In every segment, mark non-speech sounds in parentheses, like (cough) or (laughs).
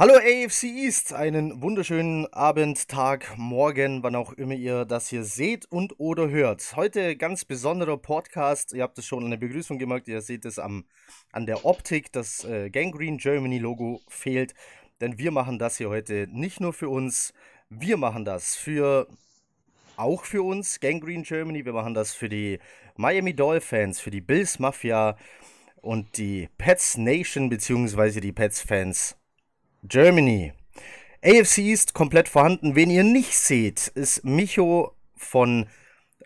Hallo AFC East, einen wunderschönen Abend, Tag, Morgen, wann auch immer ihr das hier seht und oder hört. Heute ganz besonderer Podcast. Ihr habt es schon an der Begrüßung gemerkt, ihr seht es am, an der Optik. Das äh, Gangrene Germany Logo fehlt, denn wir machen das hier heute nicht nur für uns, wir machen das für auch für uns, Gangrene Germany. Wir machen das für die Miami Dolphins, für die Bills Mafia und die Pets Nation beziehungsweise die Pets Fans Germany. AFC ist komplett vorhanden. Wen ihr nicht seht, ist Micho von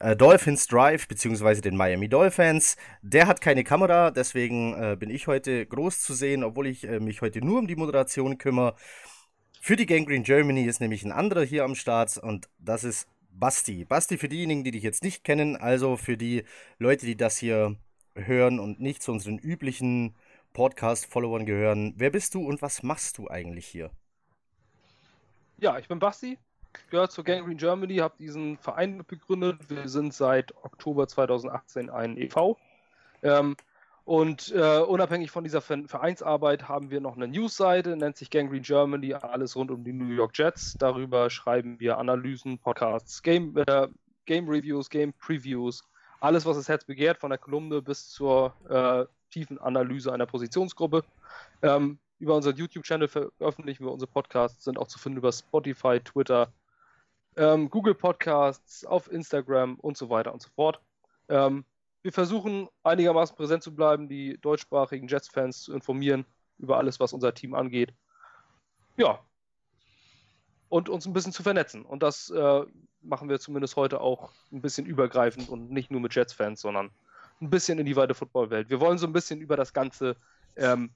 äh, Dolphins Drive, beziehungsweise den Miami Dolphins. Der hat keine Kamera, deswegen äh, bin ich heute groß zu sehen, obwohl ich äh, mich heute nur um die Moderation kümmere. Für die Gangrene Germany ist nämlich ein anderer hier am Start und das ist Basti. Basti für diejenigen, die dich jetzt nicht kennen, also für die Leute, die das hier hören und nicht zu unseren üblichen Podcast-Followern gehören. Wer bist du und was machst du eigentlich hier? Ja, ich bin Basti, gehört zur Gangrene Germany, habe diesen Verein begründet. Wir sind seit Oktober 2018 ein e.V. Ähm, und äh, unabhängig von dieser Vereinsarbeit haben wir noch eine Newsseite, nennt sich Gangrene Germany, alles rund um die New York Jets. Darüber schreiben wir Analysen, Podcasts, Game, äh, Game Reviews, Game Previews, alles, was das Herz begehrt, von der Kolumne bis zur äh, tiefen Analyse einer Positionsgruppe. Ähm, über unseren YouTube-Channel veröffentlichen wir unsere Podcasts, sind auch zu finden über Spotify, Twitter, ähm, Google Podcasts, auf Instagram und so weiter und so fort. Ähm, wir versuchen einigermaßen präsent zu bleiben, die deutschsprachigen Jets-Fans zu informieren über alles, was unser Team angeht. Ja. Und uns ein bisschen zu vernetzen. Und das äh, machen wir zumindest heute auch ein bisschen übergreifend und nicht nur mit Jets-Fans, sondern ein bisschen in die weite Footballwelt. Wir wollen so ein bisschen über das ganze, ähm,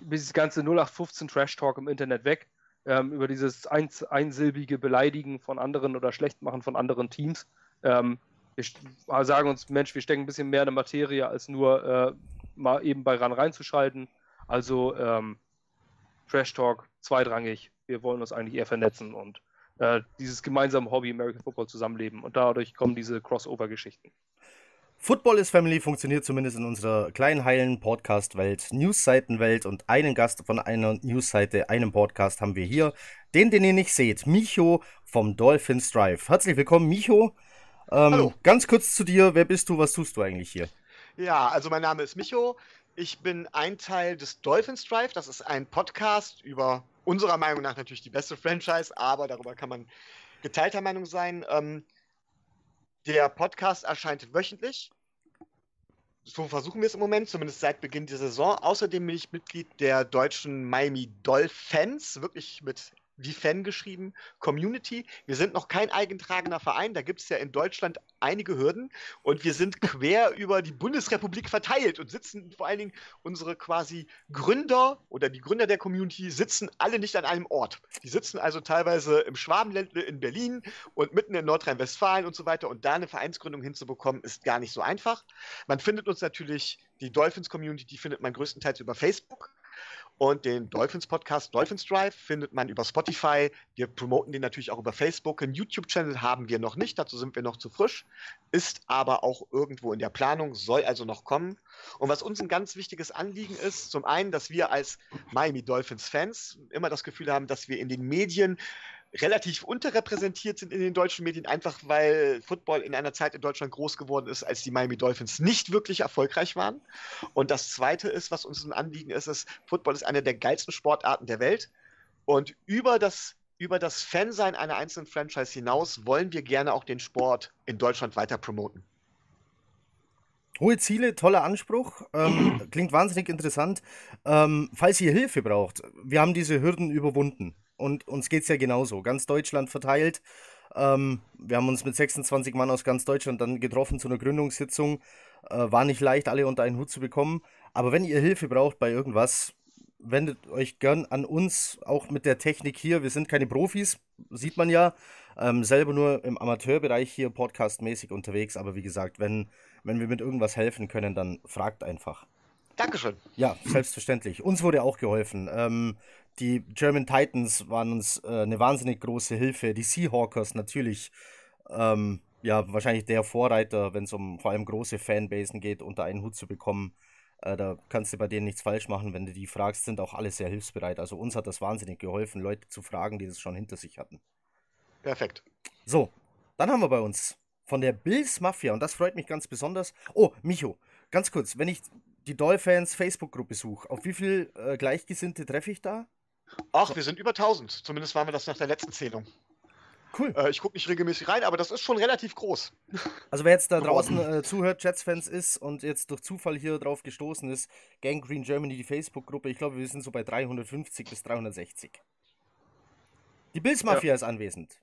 dieses ganze 0815 Trash-Talk im Internet weg, ähm, über dieses ein, einsilbige Beleidigen von anderen oder Schlechtmachen von anderen Teams. Ähm, wir sagen uns, Mensch, wir stecken ein bisschen mehr in der Materie, als nur äh, mal eben bei RAN reinzuschalten. Also ähm, Trash Talk zweitrangig. Wir wollen uns eigentlich eher vernetzen und äh, dieses gemeinsame Hobby American Football zusammenleben. Und dadurch kommen diese Crossover-Geschichten. Football is Family funktioniert zumindest in unserer kleinen, heilen Podcast-Welt, Newsseitenwelt und einen Gast von einer Newsseite, einem Podcast haben wir hier. Den, den ihr nicht seht, Micho vom Dolphins Drive. Herzlich willkommen, Micho. Ähm, Hallo. Ganz kurz zu dir, wer bist du, was tust du eigentlich hier? Ja, also mein Name ist Micho. Ich bin ein Teil des Dolphins Drive. Das ist ein Podcast über unserer Meinung nach natürlich die beste Franchise, aber darüber kann man geteilter Meinung sein. Ähm, der Podcast erscheint wöchentlich. So versuchen wir es im Moment, zumindest seit Beginn der Saison. Außerdem bin ich Mitglied der deutschen Miami Dolphins, wirklich mit wie Fan geschrieben, Community. Wir sind noch kein eingetragener Verein, da gibt es ja in Deutschland einige Hürden und wir sind quer (laughs) über die Bundesrepublik verteilt und sitzen vor allen Dingen unsere quasi Gründer oder die Gründer der Community sitzen alle nicht an einem Ort. Die sitzen also teilweise im Schwabenländle in Berlin und mitten in Nordrhein-Westfalen und so weiter und da eine Vereinsgründung hinzubekommen, ist gar nicht so einfach. Man findet uns natürlich, die Dolphins Community, die findet man größtenteils über Facebook. Und den Dolphins Podcast Dolphins Drive findet man über Spotify. Wir promoten den natürlich auch über Facebook. Einen YouTube-Channel haben wir noch nicht, dazu sind wir noch zu frisch. Ist aber auch irgendwo in der Planung, soll also noch kommen. Und was uns ein ganz wichtiges Anliegen ist, zum einen, dass wir als Miami Dolphins Fans immer das Gefühl haben, dass wir in den Medien relativ unterrepräsentiert sind in den deutschen Medien, einfach weil Football in einer Zeit in Deutschland groß geworden ist, als die Miami Dolphins nicht wirklich erfolgreich waren. Und das Zweite ist, was uns ein Anliegen ist, ist, Football ist eine der geilsten Sportarten der Welt. Und über das, über das Fansein einer einzelnen Franchise hinaus wollen wir gerne auch den Sport in Deutschland weiter promoten. Hohe Ziele, toller Anspruch, ähm, (clears throat) klingt wahnsinnig interessant. Ähm, falls ihr Hilfe braucht, wir haben diese Hürden überwunden und uns geht es ja genauso. Ganz Deutschland verteilt. Ähm, wir haben uns mit 26 Mann aus ganz Deutschland dann getroffen zu einer Gründungssitzung. Äh, war nicht leicht, alle unter einen Hut zu bekommen. Aber wenn ihr Hilfe braucht bei irgendwas, wendet euch gern an uns, auch mit der Technik hier. Wir sind keine Profis, sieht man ja. Ähm, selber nur im Amateurbereich hier podcastmäßig unterwegs. Aber wie gesagt, wenn, wenn wir mit irgendwas helfen können, dann fragt einfach. Dankeschön. Ja, selbstverständlich. Uns wurde auch geholfen. Ähm, die German Titans waren uns äh, eine wahnsinnig große Hilfe. Die Seahawkers natürlich. Ähm, ja, wahrscheinlich der Vorreiter, wenn es um vor allem große Fanbasen geht, unter einen Hut zu bekommen. Äh, da kannst du bei denen nichts falsch machen. Wenn du die fragst, sind auch alle sehr hilfsbereit. Also uns hat das wahnsinnig geholfen, Leute zu fragen, die das schon hinter sich hatten. Perfekt. So, dann haben wir bei uns von der Bills Mafia, und das freut mich ganz besonders. Oh, Micho, ganz kurz, wenn ich die Doll-Fans Facebook-Gruppe suche, auf wie viel äh, Gleichgesinnte treffe ich da? Ach, wir sind über 1000. Zumindest waren wir das nach der letzten Zählung. Cool. Äh, ich gucke nicht regelmäßig rein, aber das ist schon relativ groß. Also wer jetzt da draußen äh, zuhört, Jets-Fans ist und jetzt durch Zufall hier drauf gestoßen ist, Gang Green Germany, die Facebook-Gruppe, ich glaube, wir sind so bei 350 bis 360. Die Bills Mafia ja. ist anwesend.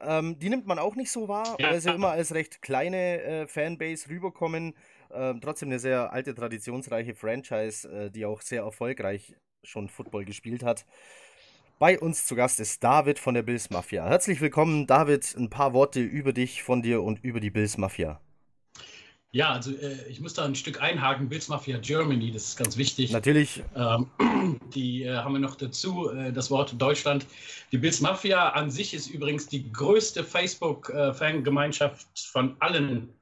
Ähm, die nimmt man auch nicht so wahr, ja. weil sie immer als recht kleine äh, Fanbase rüberkommen. Ähm, trotzdem eine sehr alte, traditionsreiche Franchise, äh, die auch sehr erfolgreich schon Football gespielt hat. Bei uns zu Gast ist David von der Bills Mafia. Herzlich willkommen, David. Ein paar Worte über dich, von dir und über die Bills Mafia. Ja, also äh, ich muss da ein Stück einhaken. Bills Mafia Germany, das ist ganz wichtig. Natürlich. Ähm, (clears throat) die äh, haben wir noch dazu, äh, das Wort Deutschland. Die Bills Mafia an sich ist übrigens die größte Facebook-Fangemeinschaft von allen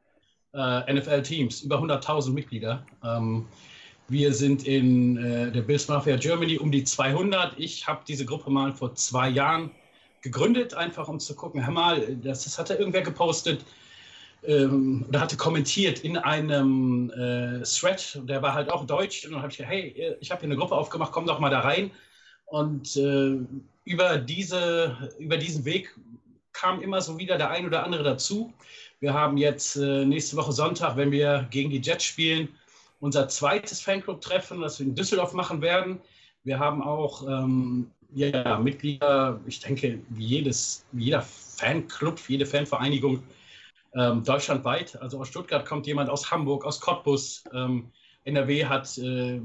äh, NFL-Teams. Über 100.000 Mitglieder. Ähm, wir sind in äh, der Bills Mafia Germany um die 200. Ich habe diese Gruppe mal vor zwei Jahren gegründet, einfach um zu gucken, hör mal, das, das hatte irgendwer gepostet ähm, oder hatte kommentiert in einem äh, Thread, der war halt auch deutsch. Und dann habe ich gesagt, hey, ich habe hier eine Gruppe aufgemacht, komm doch mal da rein. Und äh, über, diese, über diesen Weg kam immer so wieder der ein oder andere dazu. Wir haben jetzt äh, nächste Woche Sonntag, wenn wir gegen die Jets spielen, unser zweites Fanclub-Treffen, das wir in Düsseldorf machen werden. Wir haben auch ähm, ja, Mitglieder, ich denke, wie, jedes, wie jeder Fanclub, jede Fanvereinigung ähm, deutschlandweit. Also aus Stuttgart kommt jemand, aus Hamburg, aus Cottbus. Ähm, NRW hat äh,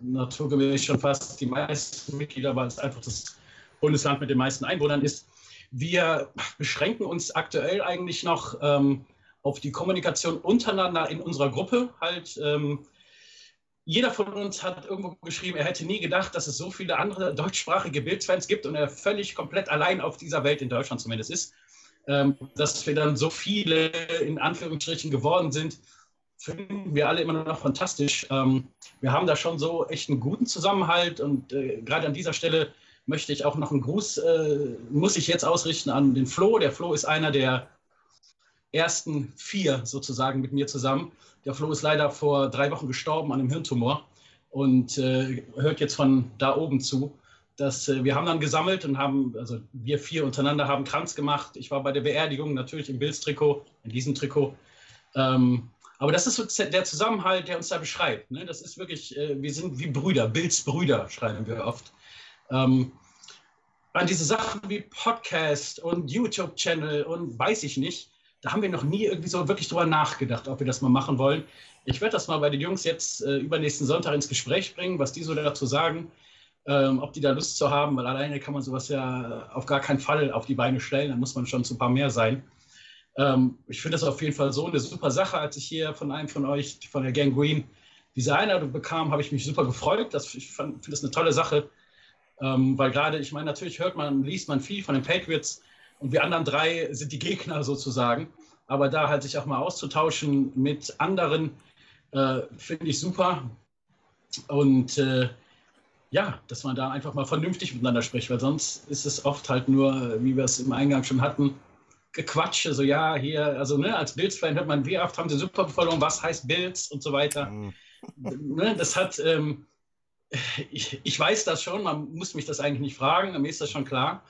naturgemäß schon fast die meisten Mitglieder, weil es einfach das Bundesland mit den meisten Einwohnern ist. Wir beschränken uns aktuell eigentlich noch ähm, auf die Kommunikation untereinander in unserer Gruppe. Halt, ähm, jeder von uns hat irgendwo geschrieben, er hätte nie gedacht, dass es so viele andere deutschsprachige Bildsfans gibt und er völlig komplett allein auf dieser Welt in Deutschland zumindest ist. Ähm, dass wir dann so viele in Anführungsstrichen geworden sind, finden wir alle immer noch fantastisch. Ähm, wir haben da schon so echt einen guten Zusammenhalt und äh, gerade an dieser Stelle möchte ich auch noch einen Gruß, äh, muss ich jetzt ausrichten an den Flo. Der Flo ist einer der ersten vier sozusagen mit mir zusammen. Der Flo ist leider vor drei Wochen gestorben an einem Hirntumor und äh, hört jetzt von da oben zu. Das, äh, wir haben dann gesammelt und haben, also wir vier untereinander haben Kranz gemacht. Ich war bei der Beerdigung natürlich im Bills-Trikot, in diesem Trikot. Ähm, aber das ist so der Zusammenhalt, der uns da beschreibt. Ne? Das ist wirklich, äh, wir sind wie Brüder, Bills Brüder, schreiben wir oft. Ähm, an diese Sachen wie Podcast und YouTube-Channel und weiß ich nicht, da haben wir noch nie irgendwie so wirklich drüber nachgedacht, ob wir das mal machen wollen. Ich werde das mal bei den Jungs jetzt äh, übernächsten Sonntag ins Gespräch bringen, was die so dazu sagen, ähm, ob die da Lust zu haben, weil alleine kann man sowas ja auf gar keinen Fall auf die Beine stellen, dann muss man schon zu ein paar mehr sein. Ähm, ich finde das auf jeden Fall so eine super Sache. Als ich hier von einem von euch, von der Gang Green, diese Einladung bekam, habe ich mich super gefreut. Das, ich finde das eine tolle Sache, ähm, weil gerade, ich meine, natürlich hört man, liest man viel von den Patriots, und wir anderen drei sind die Gegner sozusagen. Aber da halt sich auch mal auszutauschen mit anderen, äh, finde ich super. Und äh, ja, dass man da einfach mal vernünftig miteinander spricht, weil sonst ist es oft halt nur, wie wir es im Eingang schon hatten, Gequatsche, so ja, hier, also ne, als Bills-Fan hört man, wie oft haben sie Super verloren, was heißt Bills und so weiter. Mhm. Ne, das hat, ähm, ich, ich, weiß das schon, man muss mich das eigentlich nicht fragen, mir ist das schon klar.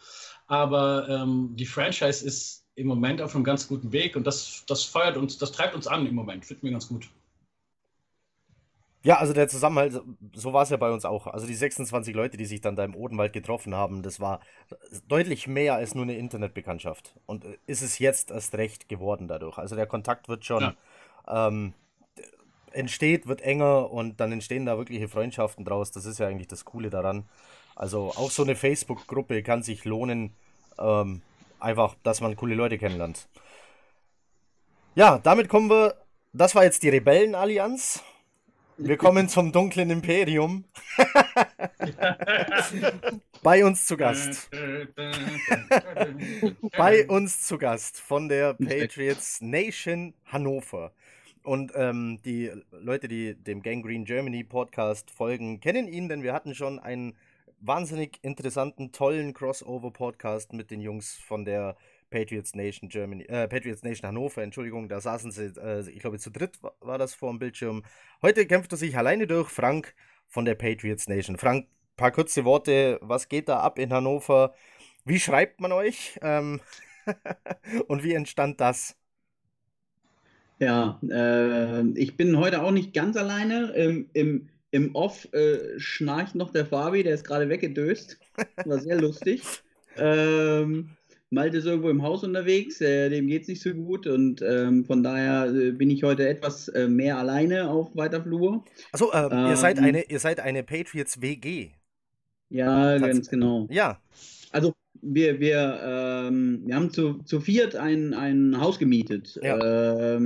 Aber ähm, die Franchise ist im Moment auf einem ganz guten Weg und das, das feuert uns, das treibt uns an im Moment. Finden wir ganz gut. Ja, also der Zusammenhalt, so war es ja bei uns auch. Also die 26 Leute, die sich dann da im Odenwald getroffen haben, das war deutlich mehr als nur eine Internetbekanntschaft. Und äh, ist es jetzt erst recht geworden dadurch. Also der Kontakt wird schon ja. ähm, entsteht, wird enger und dann entstehen da wirkliche Freundschaften draus. Das ist ja eigentlich das Coole daran. Also auch so eine Facebook-Gruppe kann sich lohnen, ähm, einfach, dass man coole Leute kennenlernt. Ja, damit kommen wir. Das war jetzt die Rebellenallianz. Wir kommen zum dunklen Imperium. (laughs) Bei uns zu Gast. (laughs) Bei uns zu Gast von der Patriots Nation Hannover. Und ähm, die Leute, die dem Gang Green Germany Podcast folgen, kennen ihn, denn wir hatten schon einen wahnsinnig interessanten, tollen Crossover-Podcast mit den Jungs von der Patriots Nation Germany, äh, Patriots Nation Hannover, Entschuldigung, da saßen sie, äh, ich glaube, zu dritt war das vor dem Bildschirm. Heute kämpft er sich alleine durch, Frank von der Patriots Nation. Frank, paar kurze Worte, was geht da ab in Hannover? Wie schreibt man euch? Ähm (laughs) und wie entstand das? Ja, äh, ich bin heute auch nicht ganz alleine. Im, im, im Off äh, schnarcht noch der Fabi, der ist gerade weggedöst. War sehr lustig. (laughs) Ähm, Malte ist irgendwo im Haus unterwegs, äh, dem geht es nicht so gut und ähm, von daher äh, bin ich heute etwas äh, mehr alleine auf weiter Flur. Achso, ähm, ihr, seid eine, ihr seid eine Patriots WG. Ja, Tats ganz genau. Ja. Also wir, wir, ähm, wir haben zu, zu viert ein, ein Haus gemietet, ja.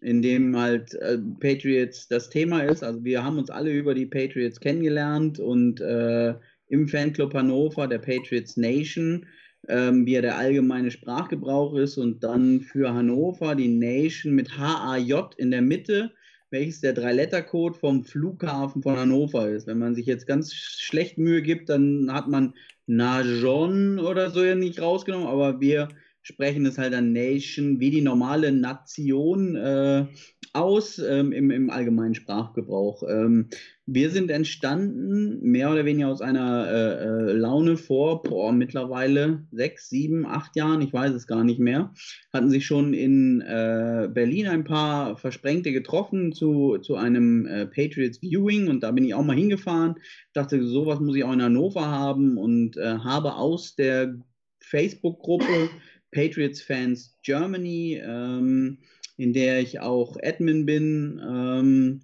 In dem halt äh, Patriots das Thema ist. Also wir haben uns alle über die Patriots kennengelernt und äh, im Fanclub Hannover, der Patriots Nation, ähm, wie ja der allgemeine Sprachgebrauch ist und dann für Hannover die Nation mit H-A-J in der Mitte, welches der Drei-Letter-Code vom Flughafen von Hannover ist. Wenn man sich jetzt ganz schlecht Mühe gibt, dann hat man Najon oder so ja nicht rausgenommen, aber wir sprechen es halt an Nation wie die normale Nation äh, aus ähm, im, im allgemeinen Sprachgebrauch. Ähm, wir sind entstanden mehr oder weniger aus einer äh, äh, Laune vor boah, mittlerweile sechs, sieben, acht Jahren, ich weiß es gar nicht mehr. Hatten sich schon in äh, Berlin ein paar Versprengte getroffen zu, zu einem äh, Patriots Viewing und da bin ich auch mal hingefahren. Dachte, sowas muss ich auch in Hannover haben und äh, habe aus der Facebook-Gruppe Patriots Fans Germany, ähm, in der ich auch Admin bin, ähm,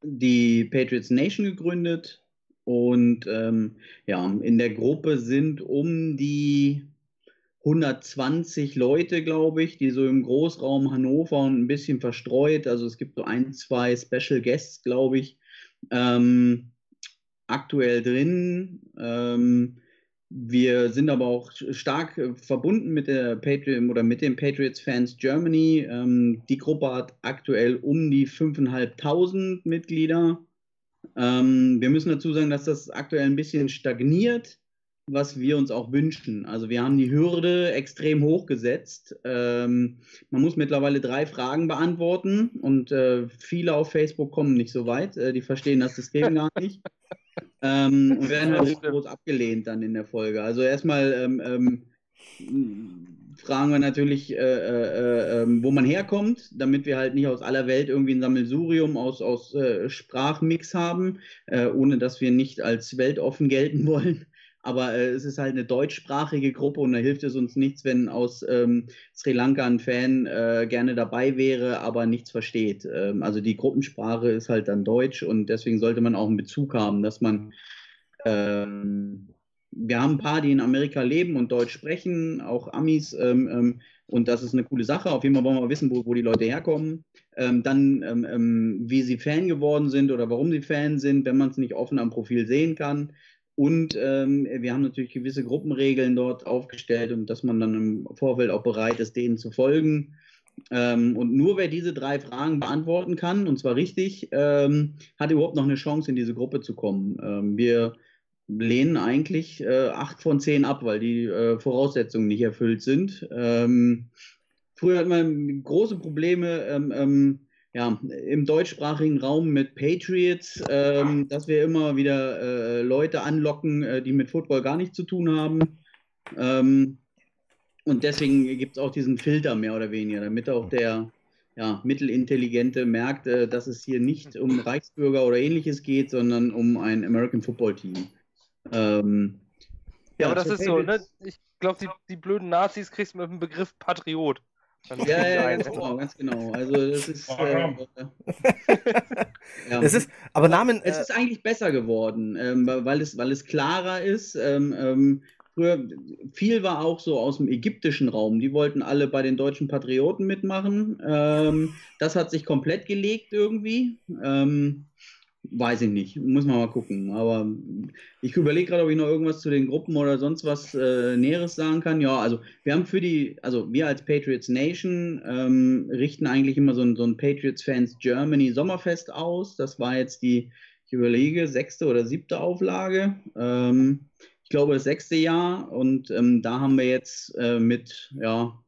die Patriots Nation gegründet. Und ähm, ja, in der Gruppe sind um die 120 Leute, glaube ich, die so im Großraum Hannover und ein bisschen verstreut. Also es gibt so ein, zwei Special Guests, glaube ich, ähm, aktuell drin. Wir sind aber auch stark äh, verbunden mit der Patriot oder mit den Patriots Fans Germany. Ähm, die Gruppe hat aktuell um die 5.500 Mitglieder. Ähm, wir müssen dazu sagen, dass das aktuell ein bisschen stagniert, was wir uns auch wünschen. Also wir haben die Hürde extrem hoch gesetzt. Ähm, man muss mittlerweile drei Fragen beantworten und äh, viele auf Facebook kommen nicht so weit. Äh, die verstehen das System gar nicht. (laughs) Ähm, (laughs) und werden halt groß abgelehnt dann in der Folge. Also erstmal ähm, ähm, fragen wir natürlich, äh, äh, äh, wo man herkommt, damit wir halt nicht aus aller Welt irgendwie ein Sammelsurium aus, aus äh, Sprachmix haben, äh, ohne dass wir nicht als weltoffen gelten wollen aber äh, es ist halt eine deutschsprachige Gruppe und da hilft es uns nichts, wenn aus ähm, Sri Lanka ein Fan äh, gerne dabei wäre, aber nichts versteht. Ähm, also die Gruppensprache ist halt dann Deutsch und deswegen sollte man auch einen Bezug haben, dass man ähm, wir haben ein paar, die in Amerika leben und Deutsch sprechen, auch Amis, ähm, ähm, und das ist eine coole Sache. Auf jeden Fall wollen wir wissen, wo, wo die Leute herkommen. Ähm, dann, wie sie Fan geworden sind oder warum sie Fan sind, wenn man es nicht offen am Profil sehen kann. Und ähm, wir haben natürlich gewisse Gruppenregeln dort aufgestellt und dass man dann im Vorfeld auch bereit ist, denen zu folgen. Ähm, und nur wer diese drei Fragen beantworten kann, und zwar richtig, ähm, hat überhaupt noch eine Chance, in diese Gruppe zu kommen. Ähm, wir lehnen eigentlich äh, acht von zehn ab, weil die äh, Voraussetzungen nicht erfüllt sind. Ähm, früher hat man große Probleme ähm, ähm, ja, im deutschsprachigen Raum mit Patriots, ähm, dass wir immer wieder äh, Leute anlocken, äh, die mit Football gar nichts zu tun haben. Ähm, und deswegen gibt es auch diesen Filter mehr oder weniger, damit auch der ja, Mittelintelligente merkt, äh, dass es hier nicht um Reichsbürger oder ähnliches geht, sondern um ein American Football Team. Ähm, ja, aber das ist so, ne? Ich glaube, die, die blöden Nazis kriegst du mit dem Begriff Patriot. Ja, ja, ganz genau, ganz genau. Also das ist. Äh, (laughs) ja. Es ist, aber Namen. Es ist eigentlich besser geworden, ähm, weil, es, weil es klarer ist. Ähm, ähm, früher, viel war auch so aus dem ägyptischen Raum. Die wollten alle bei den deutschen Patrioten mitmachen. Ähm, das hat sich komplett gelegt irgendwie. Weiß ich nicht. Muss man mal gucken. Aber ich überlege gerade, ob ich noch irgendwas zu den Gruppen oder sonst was äh, Näheres sagen kann. Ja, also wir haben für die, also wir als Patriots Nation ähm, richten eigentlich immer so ein, so ein Patriots Fans Germany Sommerfest aus. Das war jetzt die, ich überlege, sechste oder siebte Auflage. Ähm, ich glaube, das sechste Jahr. Und ähm, da haben wir jetzt äh, mit, ja,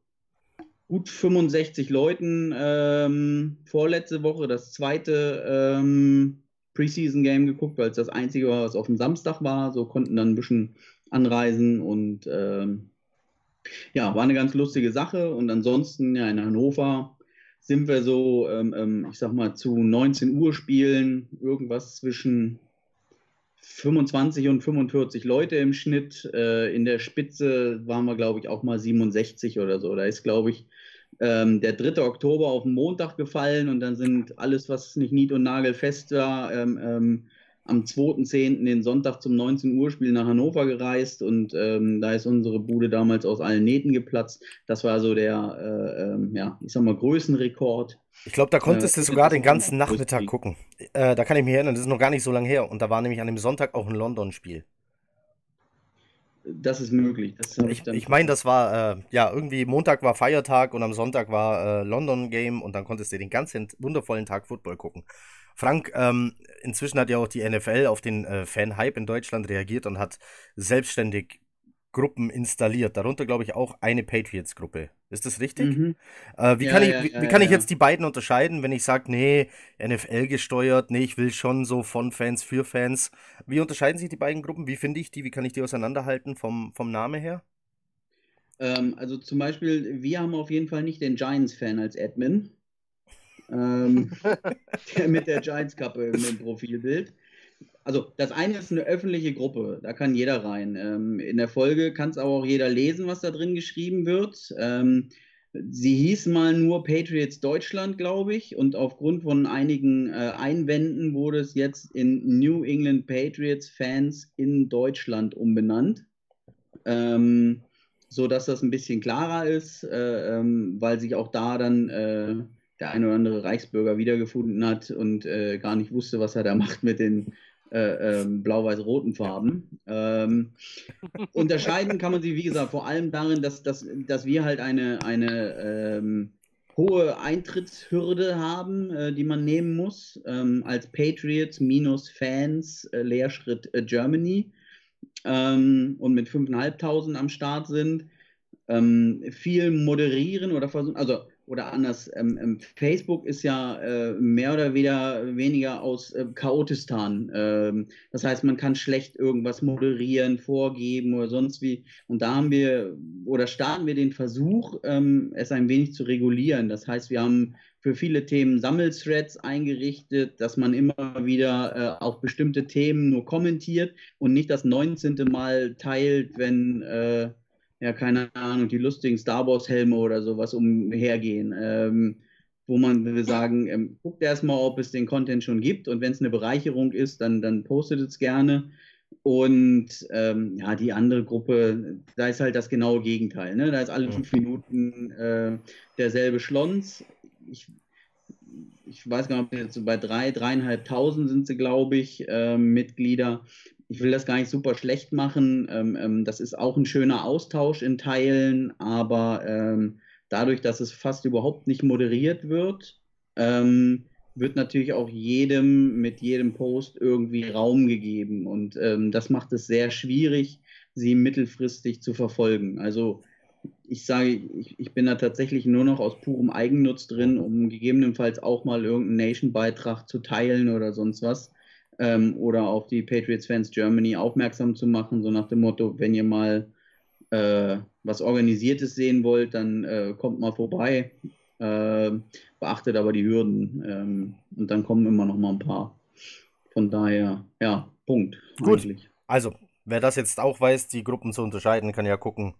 gut 65 Leuten ähm, vorletzte Woche das zweite ähm, Preseason-Game geguckt, weil es das einzige war, was auf dem Samstag war. So konnten dann ein bisschen anreisen und ähm, ja, war eine ganz lustige Sache. Und ansonsten, ja, in Hannover sind wir so, ähm, ähm ich sag mal, zu 19 Uhr spielen, irgendwas zwischen 25 und 45 Leute im Schnitt. Äh, in der Spitze waren wir, glaube ich, auch mal 67 oder so. Da ist, glaube ich, ähm, der 3. Oktober auf den Montag gefallen und dann sind alles, was nicht nied- und nagelfest war, ähm, ähm, am 2.10. den Sonntag zum 19 Uhr Spiel nach Hannover gereist und ähm, da ist unsere Bude damals aus allen Nähten geplatzt. Das war so der, äh, ähm, ja, ich sag mal, Größenrekord. Ich glaube, da konntest äh, du sogar den ganzen Nachmittag gucken. Äh, da kann ich mich erinnern, das ist noch gar nicht so lange her und da war nämlich an dem Sonntag auch ein London-Spiel. Das ist möglich. Das ich ich meine, das war, äh, ja, irgendwie Montag war Feiertag und am Sonntag war äh, London Game und dann konntest du den ganzen wundervollen Tag Football gucken. Frank, ähm, inzwischen hat ja auch die NFL auf den äh, Fan-Hype in Deutschland reagiert und hat selbstständig Gruppen installiert. Darunter, glaube ich, auch eine Patriots-Gruppe. Ist das richtig? Mhm. Äh, wie, ja, kann ich, ja, wie, wie kann ich jetzt die beiden unterscheiden, wenn ich sage, nee, NFL gesteuert, nee, ich will schon so von Fans für Fans. Wie unterscheiden sich die beiden Gruppen? Wie finde ich die? Wie kann ich die auseinanderhalten vom, vom Namen her? Ähm, also zum Beispiel, wir haben auf jeden Fall nicht den Giants-Fan als Admin. Ähm, (laughs) (laughs) der mit der Giants-Kappe im Profilbild also das eine ist eine öffentliche Gruppe, da kann jeder rein. Ähm, in der Folge kann es aber auch jeder lesen, was da drin geschrieben wird. Ähm, sie hieß mal nur Patriots Deutschland, glaube ich, und aufgrund von einigen äh, Einwänden wurde es jetzt in New England Patriots Fans in Deutschland umbenannt. Ähm, so dass das ein bisschen klarer ist, äh, ähm, weil sich auch da dann äh, der ein oder andere Reichsbürger wiedergefunden hat und äh, gar nicht wusste, was er da macht mit den äh, ähm, blau-weiß-roten Farben. Ähm, unterscheiden kann man sie, wie gesagt, vor allem darin, dass, dass, dass wir halt eine, eine ähm, hohe Eintrittshürde haben, äh, die man nehmen muss, ähm, als Patriots minus Fans, äh, Leerschritt äh, Germany ähm, und mit 5.500 am Start sind. Ähm, viel moderieren oder versuchen, also oder anders, ähm, ähm, Facebook ist ja äh, mehr oder weniger, aus äh, Chaotistan. Ähm, das heißt, man kann schlecht irgendwas moderieren, vorgeben oder sonst wie. Und da haben wir oder starten wir den Versuch, ähm, es ein wenig zu regulieren. Das heißt, wir haben für viele Themen Sammelthreads eingerichtet, dass man immer wieder äh, auf bestimmte Themen nur kommentiert und nicht das 19. Mal teilt, wenn äh, ja, keine Ahnung, die lustigen Star Wars-Helme oder sowas umhergehen. Ähm, wo man will sagen, ähm, guckt erstmal, ob es den Content schon gibt und wenn es eine Bereicherung ist, dann, dann postet es gerne. Und ähm, ja, die andere Gruppe, da ist halt das genaue Gegenteil. Ne? Da ist alle fünf Minuten äh, derselbe Schlons. Ich, ich weiß gar nicht, ob jetzt bei drei, dreieinhalbtausend sind sie, glaube ich, äh, Mitglieder ich will das gar nicht super schlecht machen. Ähm, ähm, das ist auch ein schöner Austausch in Teilen, aber ähm, dadurch, dass es fast überhaupt nicht moderiert wird, ähm, wird natürlich auch jedem mit jedem Post irgendwie Raum gegeben. Und ähm, das macht es sehr schwierig, sie mittelfristig zu verfolgen. Also ich sage, ich, ich bin da tatsächlich nur noch aus purem Eigennutz drin, um gegebenenfalls auch mal irgendeinen Nation-Beitrag zu teilen oder sonst was ähm, oder auf die Patriots Fans Germany aufmerksam zu machen, so nach dem Motto, wenn ihr mal äh, was Organisiertes sehen wollt, dann äh, kommt mal vorbei, äh, beachtet aber die Hürden ähm, und dann kommen immer noch mal ein paar. Von daher, ja, Punkt. Gut, eigentlich. also wer das jetzt auch weiß, die Gruppen zu unterscheiden, kann ja gucken,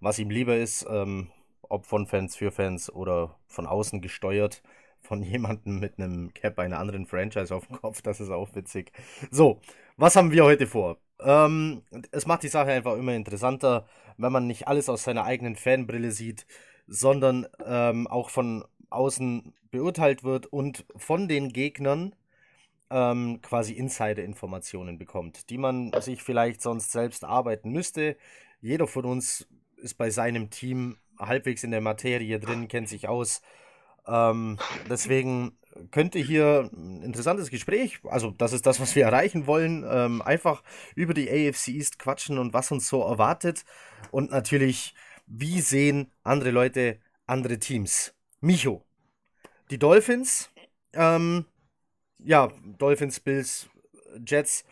was ihm lieber ist, ähm, ob von Fans für Fans oder von außen gesteuert von jemandem mit einem Cap einer anderen Franchise auf dem Kopf. Das ist auch witzig. So, was haben wir heute vor? Ähm, es macht die Sache einfach immer interessanter, wenn man nicht alles aus seiner eigenen Fanbrille sieht, sondern ähm, auch von außen beurteilt wird und von den Gegnern ähm, quasi Insider-Informationen bekommt, die man sich vielleicht sonst selbst arbeiten müsste. Jeder von uns ist bei seinem Team halbwegs in der Materie drin, kennt sich aus. Ähm, deswegen könnte hier ein interessantes Gespräch, also das ist das, was wir erreichen wollen, ähm, einfach über die AFC East quatschen und was uns so erwartet und natürlich, wie sehen andere Leute andere Teams. Micho, die Dolphins, ähm, ja, Dolphins, Bills, Jets,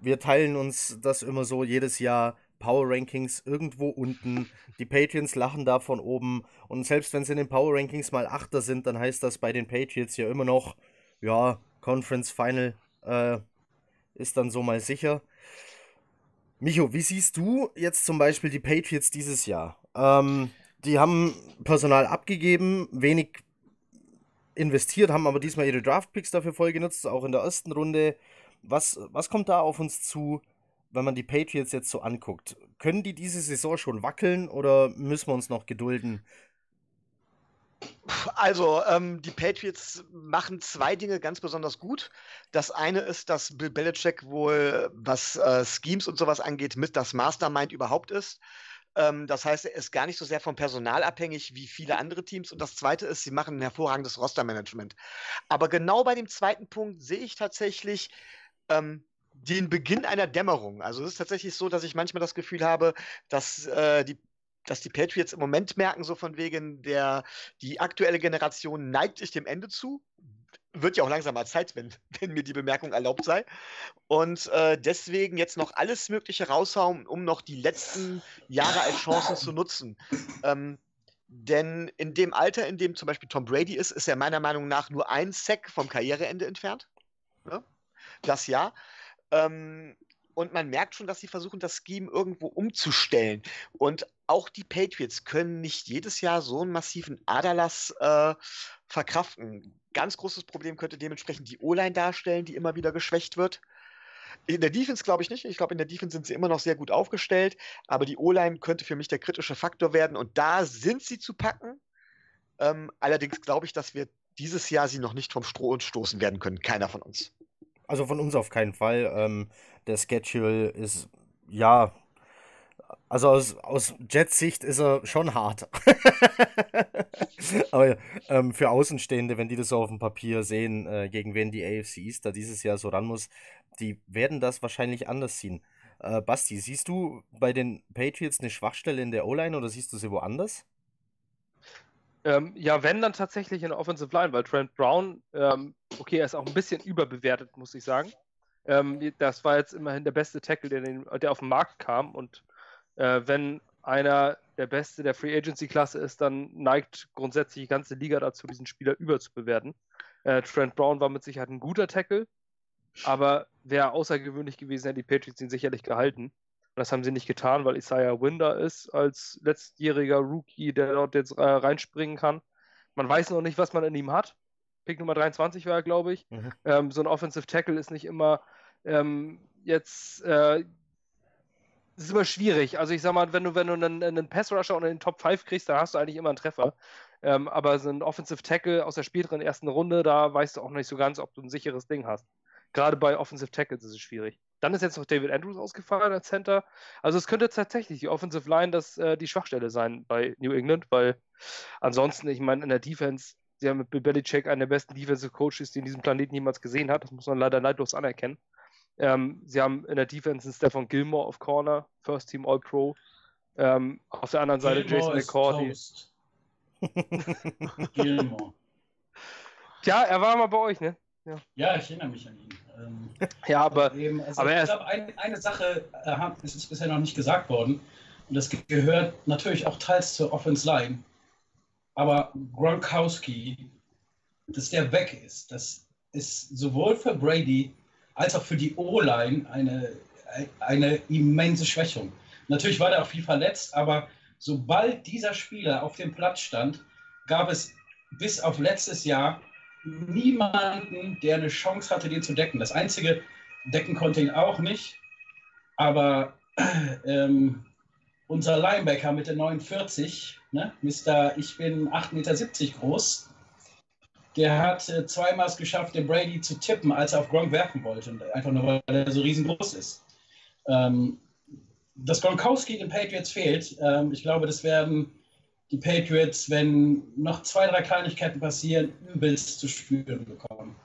wir teilen uns das immer so jedes Jahr. Power Rankings irgendwo unten. Die Patriots lachen da von oben. Und selbst wenn sie in den Power Rankings mal Achter sind, dann heißt das bei den Patriots ja immer noch, ja, Conference Final äh, ist dann so mal sicher. Micho, wie siehst du jetzt zum Beispiel die Patriots dieses Jahr? Ähm, die haben Personal abgegeben, wenig investiert, haben aber diesmal ihre Draftpicks dafür voll genutzt, auch in der ersten Runde. Was, was kommt da auf uns zu, wenn man die Patriots jetzt so anguckt? Können die diese Saison schon wackeln oder müssen wir uns noch gedulden? Also, ähm, die Patriots machen zwei Dinge ganz besonders gut. Das eine ist, dass Bill Belichick wohl, was äh, Schemes und sowas angeht, mit das Mastermind überhaupt ist. Ähm, das heißt, er ist gar nicht so sehr vom Personal abhängig wie viele andere Teams. Und das Zweite ist, sie machen ein hervorragendes Rostermanagement. Aber genau bei dem zweiten Punkt sehe ich tatsächlich ähm, den Beginn einer Dämmerung. Also es ist tatsächlich so, dass ich manchmal das Gefühl habe, dass äh, die dass die Patriots im Moment merken, so von wegen der, die aktuelle Generation neigt sich dem Ende zu wird ja auch langsam mal Zeit, wenn, (laughs) wenn mir die Bemerkung erlaubt sei. Und äh, deswegen jetzt noch alles Mögliche raushauen, um noch die letzten Jahre als Chancen zu nutzen. Ähm, denn in dem Alter, in dem zum Beispiel Tom Brady ist, ist er meiner Meinung nach nur ein Sack vom Karriereende entfernt. Ne? Das ja. Ähm, und man merkt schon, dass sie versuchen, das Scheme irgendwo umzustellen. Und auch die Patriots können nicht jedes Jahr so einen massiven Aderlass äh, verkraften. Ganz großes Problem könnte dementsprechend die O-Line darstellen, die immer wieder geschwächt wird. In der Defense glaube ich nicht. Ich glaube, in der Defense sind sie immer noch sehr gut aufgestellt. Aber die O-Line könnte für mich der kritische Faktor werden. Und da sind sie zu packen. Ähm, allerdings glaube ich, dass wir dieses Jahr sie noch nicht vom Stroh stoßen werden können. Keiner von uns. Also von uns auf keinen Fall. Ähm, der Schedule ist, ja, also aus, aus Jets Sicht ist er schon hart. (laughs) Aber ähm, für Außenstehende, wenn die das so auf dem Papier sehen, äh, gegen wen die AFC East da dieses Jahr so ran muss, die werden das wahrscheinlich anders ziehen. Äh, Basti, siehst du bei den Patriots eine Schwachstelle in der O-Line oder siehst du sie woanders? Ähm, ja, wenn dann tatsächlich in der Offensive Line, weil Trent Brown, ähm, okay, er ist auch ein bisschen überbewertet, muss ich sagen. Ähm, das war jetzt immerhin der beste Tackle, der, den, der auf den Markt kam und äh, wenn einer der Beste der Free Agency Klasse ist, dann neigt grundsätzlich die ganze Liga dazu, diesen Spieler überzubewerten. Äh, Trent Brown war mit Sicherheit ein guter Tackle, aber wäre außergewöhnlich gewesen, hätten die Patriots ihn sicherlich gehalten. Und das haben sie nicht getan, weil Isaiah Winder ist als letztjähriger Rookie, der dort jetzt äh, reinspringen kann. Man weiß noch nicht, was man in ihm hat. Pick Nummer 23 war er, glaube ich. Mhm. Ähm, so ein Offensive Tackle ist nicht immer ähm, jetzt äh, ist immer schwierig. Also ich sag mal, wenn du, wenn du einen, einen Pass-Rusher unter den Top 5 kriegst, dann hast du eigentlich immer einen Treffer. Ähm, aber so ein Offensive Tackle aus der späteren ersten Runde, da weißt du auch nicht so ganz, ob du ein sicheres Ding hast. Gerade bei Offensive Tackles ist es schwierig. Dann ist jetzt noch David Andrews ausgefallen als Center. Also es könnte tatsächlich die Offensive Line das, äh, die Schwachstelle sein bei New England, weil ansonsten, ich meine, in der Defense, sie haben mit Bill Belichick einen der besten Defensive Coaches, den diesen Planeten jemals gesehen hat. Das muss man leider neidlos anerkennen. Ähm, sie haben in der Defense einen Stefan Gilmore auf Corner, First Team All-Pro. Ähm, auf der anderen Seite Gilmore Jason McCourty. Gilmore. (laughs) Tja, er war mal bei euch, ne? Ja, ja ich erinnere mich an ihn. Ähm, (laughs) ja, aber, eben, also aber ich glaube, ein, eine Sache äh, ist bisher noch nicht gesagt worden. Und das gehört natürlich auch teils zur Offense Line. Aber Gronkowski, dass der weg ist, das ist sowohl für Brady als auch für die O-Line eine, eine immense Schwächung. Natürlich war er auch viel verletzt, aber sobald dieser Spieler auf dem Platz stand, gab es bis auf letztes Jahr niemanden, der eine Chance hatte, den zu decken. Das einzige Decken konnte ihn auch nicht, aber (clears throat) ähm, unser Linebacker mit der 49, ne, Mr. Ich bin 8,70 Meter groß, der hat äh, zweimal es geschafft, den Brady zu tippen, als er auf Gronk werfen wollte. einfach nur, weil er so riesengroß ist. Ähm, dass Gronkowski den Patriots fehlt, ähm, ich glaube, das werden die Patriots, wenn noch zwei, drei Kleinigkeiten passieren, übelst zu spüren bekommen.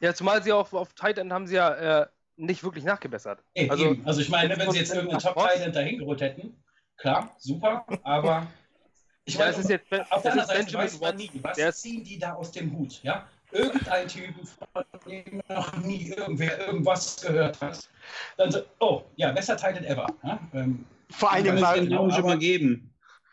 Ja, zumal sie auch auf Tight End haben sie ja äh, nicht wirklich nachgebessert. Nee, also, also ich meine, wenn sie jetzt irgendeinen Top Tight End dahin geholt hätten, klar, super, aber (laughs) ich ja, weiß, jetzt, auf der anderen Seite weiß man nie, was ziehen die da aus dem Hut, ja? Irgendein Typen, von dem noch nie irgendwer irgendwas gehört hat. Dann so, oh, ja, besser Tight End ever. Ja? Ähm, Vor allem mal, schon mal geben.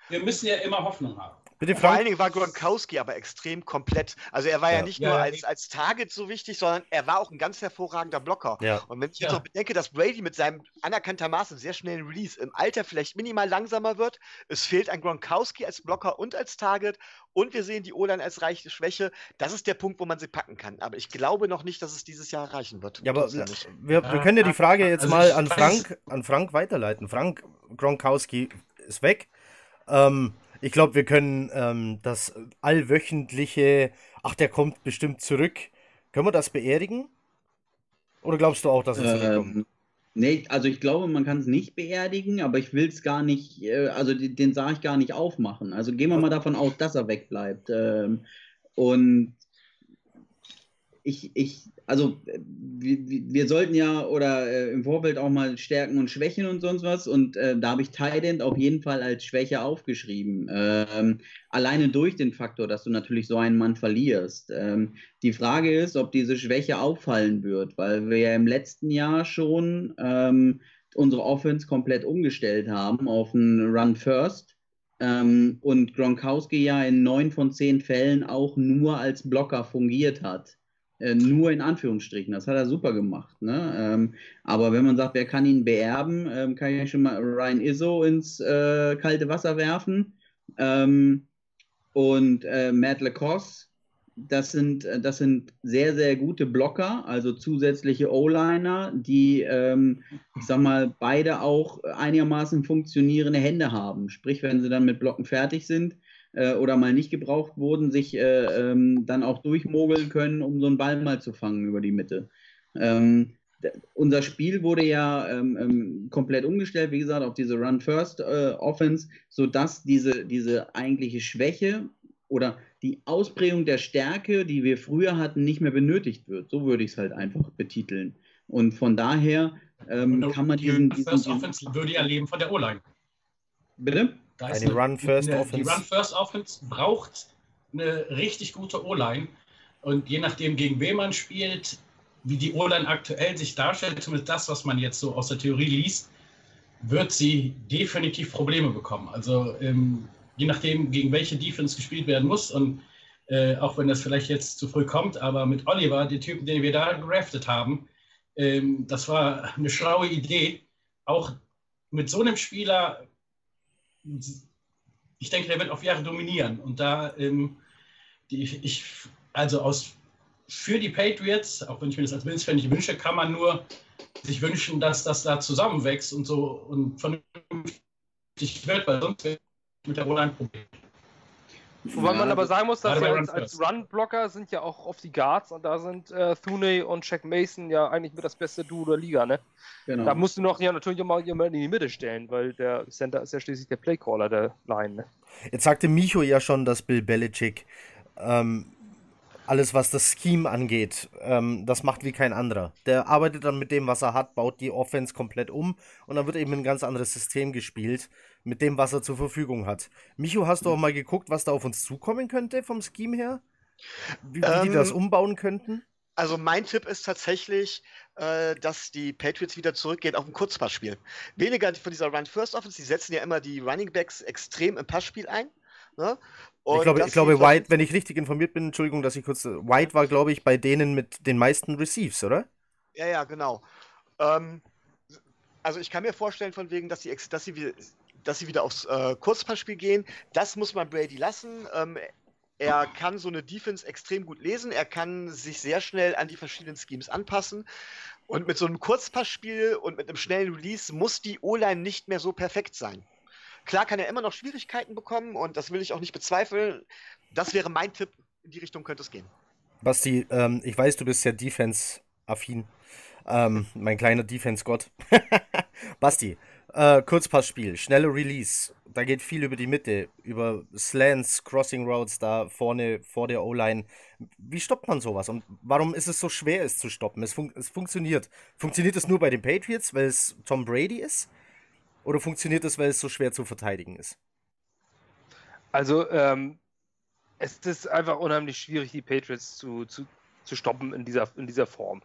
Wir müssen ja immer Hoffnung haben. Bitte, Vor allen Dingen war Gronkowski aber extrem komplett. Also er war ja, ja nicht ja, nur als, als Target so wichtig, sondern er war auch ein ganz hervorragender Blocker. Ja. Und wenn ich jetzt noch bedenke, dass Brady mit seinem anerkanntermaßen sehr schnellen Release im Alter vielleicht minimal langsamer wird, es fehlt ein Gronkowski als Blocker und als Target und wir sehen die O-Line als reiche Schwäche. Das ist der Punkt, wo man sie packen kann. Aber ich glaube noch nicht, dass es dieses Jahr erreichen wird. Ja, aber wir, wir, können ja die Frage jetzt also mal an Frank, an Frank weiterleiten. Frank, Gronkowski ist weg. Ähm, ich glaube, wir können ähm, das allwöchentliche, ach, der kommt bestimmt zurück. Können wir das beerdigen? Oder glaubst du auch, dass er zurückkommt? Ähm, nee, also ich glaube, man kann es nicht beerdigen, aber ich will es gar nicht, äh, also den, den sah ich gar nicht aufmachen. Also gehen wir mal davon aus, dass er wegbleibt. Ähm, und ich, ich, also wir, wir sollten ja oder äh, im Vorfeld auch mal Stärken und Schwächen und sonst was und äh, da habe ich Tident auf jeden Fall als Schwäche aufgeschrieben. Ähm, alleine durch den Faktor, dass du natürlich so einen Mann verlierst. Ähm, die Frage ist, ob diese Schwäche auffallen wird, weil wir ja im letzten Jahr schon ähm, unsere Offense komplett umgestellt haben auf einen Run First. Ähm, und Gronkowski ja in neun von zehn Fällen auch nur als Blocker fungiert hat. Äh, nur in Anführungsstrichen. Das hat er super gemacht. Ne? Ähm, aber wenn man sagt, wer kann ihn beerben, ähm, kann ich schon mal Ryan Izzo ins äh, kalte Wasser werfen. Ähm, und äh, Matt Lacoste, das sind, äh, das sind sehr, sehr gute Blocker, also zusätzliche O-Liner, die, ähm, ich sag mal, beide auch einigermaßen funktionierende Hände haben. Sprich, wenn sie dann mit Blocken fertig sind, äh, oder mal nicht gebraucht wurden, sich äh, ähm, dann auch durchmogeln können, um so einen Ball mal zu fangen über die Mitte. Ähm, unser Spiel wurde ja ähm, ähm, komplett umgestellt, wie gesagt, auf diese Run-First-Offense, äh, sodass diese, diese eigentliche Schwäche oder die Ausprägung der Stärke, die wir früher hatten, nicht mehr benötigt wird. So würde ich es halt einfach betiteln. Und von daher ähm, kann man diesen. Die First Offense würde ja leben von der O-Line. Bitte? Da eine Run-First-Offense. Die Run-First-Offense braucht eine richtig gute O-Line. Und je nachdem, gegen wen man spielt, wie die O-Line aktuell sich darstellt, zumindest das, was man jetzt so aus der Theorie liest, wird sie definitiv Probleme bekommen. Also ähm, je nachdem, gegen welche Defense gespielt werden muss und äh, auch wenn das vielleicht jetzt zu früh kommt, aber mit Oliver, den Typen, den wir da geraftet haben, ähm, das war eine schlaue Idee. Auch mit so einem Spieler ich denke, der wird auf Jahre dominieren. Und da, ähm, die, ich, also aus, für die Patriots, auch wenn ich mir das als Bills-Fan nicht wünsche, kann man nur sich wünschen, dass das da zusammenwächst und so und vernünftig wird, weil sonst wird mit der Rolle ein Problem. Wobei man aber sagen muss, dass ja als, als Run-Blocker sind ja auch auf die Guards und da sind äh, Thune und Jack Mason ja eigentlich mit das beste Duo der Liga, ne? Genau. Da musst du noch ja natürlich auch mal jemanden in die Mitte stellen, weil der Center ist ja schließlich der Playcaller der Line, ne? Jetzt sagte Micho ja schon, dass Bill Belichick ähm, alles, was das Scheme angeht, ähm, das macht wie kein anderer. Der arbeitet dann mit dem, was er hat, baut die Offense komplett um und dann wird eben ein ganz anderes System gespielt, mit dem, was er zur Verfügung hat. Micho, hast du auch mal geguckt, was da auf uns zukommen könnte vom Scheme her? Wie, wie ähm, die das umbauen könnten? Also mein Tipp ist tatsächlich, äh, dass die Patriots wieder zurückgehen auf ein Kurzpassspiel. Weniger von dieser Run-First-Offense, die setzen ja immer die Running Backs extrem im Passspiel ein. Ne? ich glaube, ich glaube White, wenn ich richtig informiert bin, Entschuldigung, dass ich kurz. White war, glaube ich, bei denen mit den meisten Receives, oder? Ja, ja, genau. Ähm, also ich kann mir vorstellen, von wegen, dass sie, dass sie, dass sie wieder aufs äh, Kurzpassspiel gehen. Das muss man Brady lassen. Ähm, er kann so eine Defense extrem gut lesen. Er kann sich sehr schnell an die verschiedenen Schemes anpassen. Und mit so einem Kurzpassspiel und mit einem schnellen Release muss die O-Line nicht mehr so perfekt sein. Klar kann er immer noch Schwierigkeiten bekommen und das will ich auch nicht bezweifeln. Das wäre mein Tipp in die Richtung könnte es gehen. Basti, ähm, ich weiß, du bist sehr defense-affin. Ähm, mein kleiner Defense-Gott. (laughs) Basti, äh, Kurzpassspiel, schnelle Release. Da geht viel über die Mitte, über Slants, Crossing Roads da vorne vor der O-Line. Wie stoppt man sowas? Und warum ist es so schwer, es zu stoppen? Es, fun es funktioniert. Funktioniert es nur bei den Patriots, weil es Tom Brady ist? Oder funktioniert es, weil es so schwer zu verteidigen ist? Also, ähm, es ist einfach unheimlich schwierig, die Patriots zu, zu, zu stoppen in dieser, in dieser Form.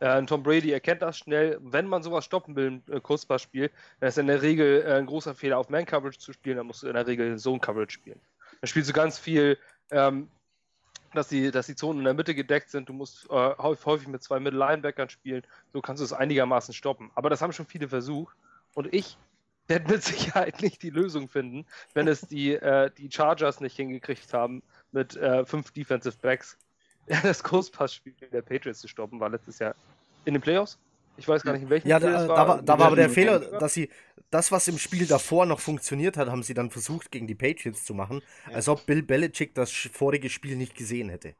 Äh, Tom Brady erkennt das schnell. Wenn man sowas stoppen will, ein äh, Kurzpassspiel, dann ist in der Regel äh, ein großer Fehler, auf Man-Coverage zu spielen. Dann musst du in der Regel Zone-Coverage spielen. Dann spielst du ganz viel, ähm, dass, die, dass die Zonen in der Mitte gedeckt sind. Du musst äh, häufig mit zwei Middle-Linebackern spielen. So kannst du es einigermaßen stoppen. Aber das haben schon viele versucht. Und ich werde mit Sicherheit nicht die Lösung finden, wenn es die, äh, die Chargers nicht hingekriegt haben, mit äh, fünf Defensive Backs (laughs) das Kurzpassspiel der Patriots zu stoppen, war letztes Jahr in den Playoffs. Ich weiß gar nicht, in welchem ja, Spiel da, war. Da war, da war aber der Fehler, dass sie das, was im Spiel davor noch funktioniert hat, haben sie dann versucht, gegen die Patriots zu machen, ja. als ob Bill Belichick das vorige Spiel nicht gesehen hätte.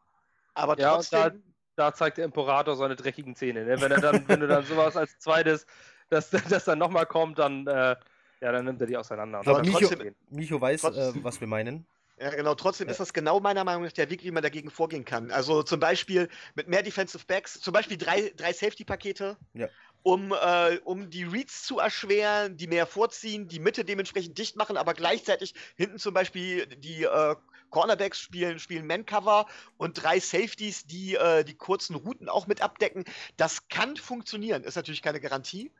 Aber trotzdem... Ja, da, da, zeigt der Imperator seine dreckigen Zähne. Ne? Wenn, er dann, wenn du dann sowas als zweites, dass das dann nochmal kommt, dann, äh, ja, dann nimmt er die auseinander. Aber Micho, Micho weiß, äh, was wir meinen. Ja, genau. Trotzdem ja. ist das genau meiner Meinung nach der Weg, wie man dagegen vorgehen kann. Also zum Beispiel mit mehr Defensive Backs, zum Beispiel drei, drei Safety-Pakete, ja. um, äh, um die Reads zu erschweren, die mehr vorziehen, die Mitte dementsprechend dicht machen, aber gleichzeitig hinten zum Beispiel die äh, Cornerbacks spielen, spielen Man-Cover und drei Safeties, die äh, die kurzen Routen auch mit abdecken. Das kann funktionieren, ist natürlich keine Garantie.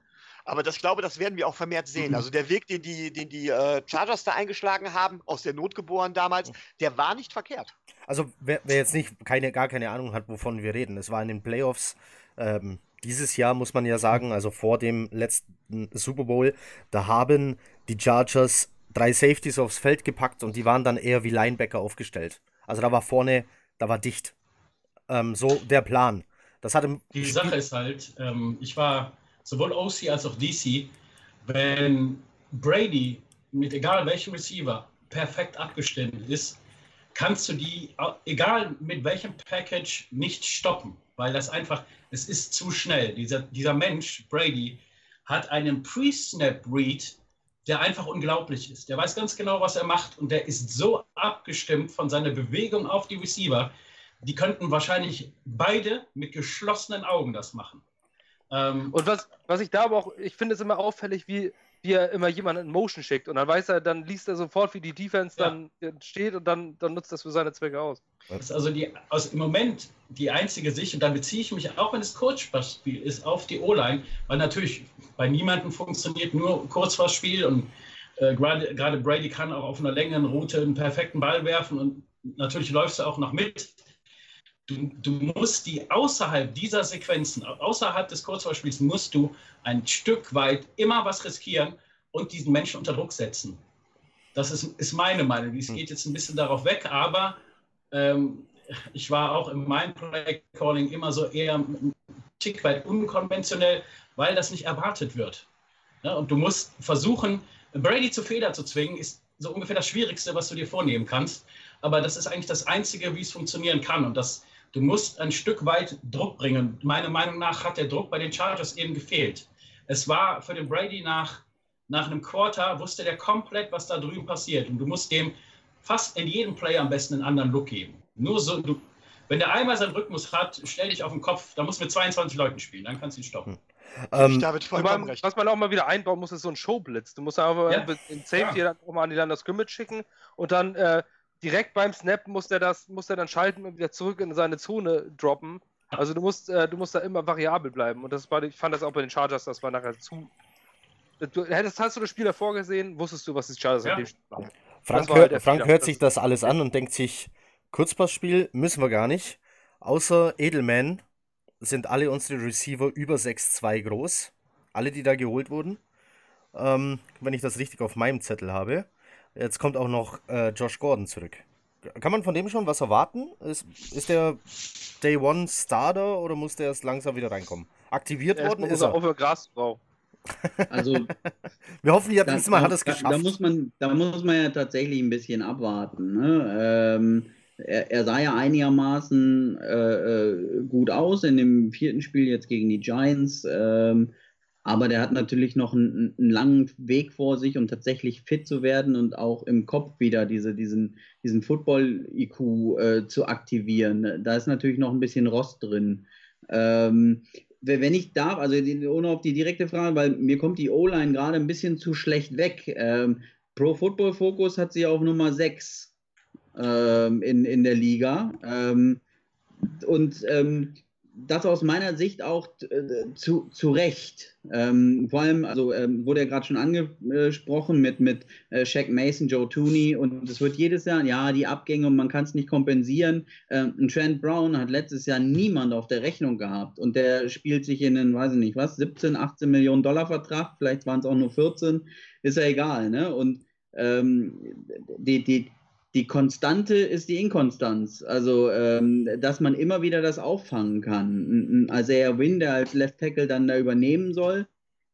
Aber das, ich glaube, das werden wir auch vermehrt sehen. Mhm. Also der Weg, den die, den die äh, Chargers da eingeschlagen haben, aus der Not geboren damals, der war nicht verkehrt. Also wer, wer jetzt nicht keine, gar keine Ahnung hat, wovon wir reden, es war in den Playoffs ähm, dieses Jahr, muss man ja sagen, also vor dem letzten Super Bowl, da haben die Chargers drei Safeties aufs Feld gepackt und die waren dann eher wie Linebacker aufgestellt. Also da war vorne, da war dicht. Ähm, so der Plan. Das hat Die Sache ist halt, ähm, ich war sowohl OC als auch DC, wenn Brady mit egal welchem Receiver perfekt abgestimmt ist, kannst du die, egal mit welchem Package, nicht stoppen, weil das einfach, es ist zu schnell. Dieser, dieser Mensch, Brady, hat einen Pre-Snap-Read, der einfach unglaublich ist. Der weiß ganz genau, was er macht und der ist so abgestimmt von seiner Bewegung auf die Receiver, die könnten wahrscheinlich beide mit geschlossenen Augen das machen. Ähm, und was, was ich da aber auch, ich finde es immer auffällig, wie, wie er immer jemanden in Motion schickt und dann weiß er, dann liest er sofort, wie die Defense ja. dann steht und dann, dann nutzt das für seine Zwecke aus. Das ist also die, aus, im Moment die einzige Sicht, und da beziehe ich mich, auch wenn es Kurzpassspiel ist, auf die O-Line, weil natürlich bei niemandem funktioniert nur Kurzpassspiel und äh, gerade Brady kann auch auf einer längeren Route einen perfekten Ball werfen und natürlich läufst du auch noch mit. Du, du, musst die außerhalb dieser Sequenzen, außerhalb des Kurzballspiels, musst du ein Stück weit immer was riskieren und diesen Menschen unter Druck setzen. Das ist, ist meine Meinung. Es hm. geht jetzt ein bisschen darauf weg, aber ähm, ich war auch in meinem Play Calling immer so eher ein Tick weit unkonventionell, weil das nicht erwartet wird. Ja, und du musst versuchen, Brady zu Fehler zu zwingen, ist so ungefähr das Schwierigste, was du dir vornehmen kannst. Aber das ist eigentlich das Einzige, wie es funktionieren kann. Und das Du musst ein Stück weit Druck bringen. Meiner Meinung nach hat der Druck bei den Chargers eben gefehlt. Es war für den Brady nach, nach einem Quarter, wusste der komplett, was da drüben passiert. Und du musst dem fast in jedem Play am besten einen anderen Look geben. Nur so, du, wenn der einmal seinen Rhythmus hat, stell dich auf den Kopf, da musst du mit 22 Leuten spielen, dann kannst du ihn stoppen. Ähm, David vollkommen recht. Was man auch mal wieder einbauen muss, ist so ein Showblitz. Du musst einfach ja. in Safety ja. dann auch mal an die Land das Scrimmage schicken und dann äh, direkt beim Snap muss er das, muss er dann schalten und wieder zurück in seine Zone droppen. Also du musst, äh, du musst da immer variabel bleiben. Und das war, ich fand das auch bei den Chargers, das war nachher zu. Du, hättest, hast du das Spiel davor gesehen, wusstest du, was die Chargers ja. an dem Spiel machen. Frank, hör, halt Frank hört sich das alles an und denkt sich, Kurzpassspiel müssen wir gar nicht. Außer Edelman sind alle unsere Receiver über 6'2 groß. Alle, die da geholt wurden. Ähm, wenn ich das richtig auf meinem Zettel habe. Jetzt kommt auch noch äh, Josh Gordon zurück. Kann man von dem schon was erwarten? Ist, ist der Day One Starter oder muss der erst langsam wieder reinkommen? Aktiviert ja, worden ist er. Auf der Grasfrau. (laughs) Also, (laughs) wir hoffen ja, diesmal hat es geschafft. Da, muss man, da muss man ja tatsächlich ein bisschen abwarten. Ne? Ähm, er, er, sah ja einigermaßen äh, gut aus in dem vierten Spiel jetzt gegen die Giants. Ähm, aber der hat natürlich noch einen, einen, langen Weg vor sich, um tatsächlich fit zu werden und auch im Kopf wieder diese, diesen, diesen Football-IQ äh, zu aktivieren. Da ist natürlich noch ein bisschen Rost drin. Ähm, wenn ich darf, also ohne auf die direkte Frage, weil mir kommt die O-Line gerade ein bisschen zu schlecht weg. Ähm, Pro Football Focus hat sie auf Nummer 6 ähm, in, in der Liga. Ähm, und ähm, das aus meiner Sicht auch äh, zu, zu Recht. Ähm, vor allem, also ähm, wurde ja gerade schon angesprochen mit, mit äh, Shaq Mason, Joe Tooney und es wird jedes Jahr, ja, die Abgänge und man kann es nicht kompensieren. Ähm, Trent Brown hat letztes Jahr niemand auf der Rechnung gehabt und der spielt sich in einen, weiß ich nicht was, 17, 18 Millionen Dollar Vertrag, vielleicht waren es auch nur 14, ist ja egal, ne? Und ähm, die, die, die Konstante ist die Inkonstanz. Also, ähm, dass man immer wieder das auffangen kann. Also, er Win, der als Left Tackle dann da übernehmen soll,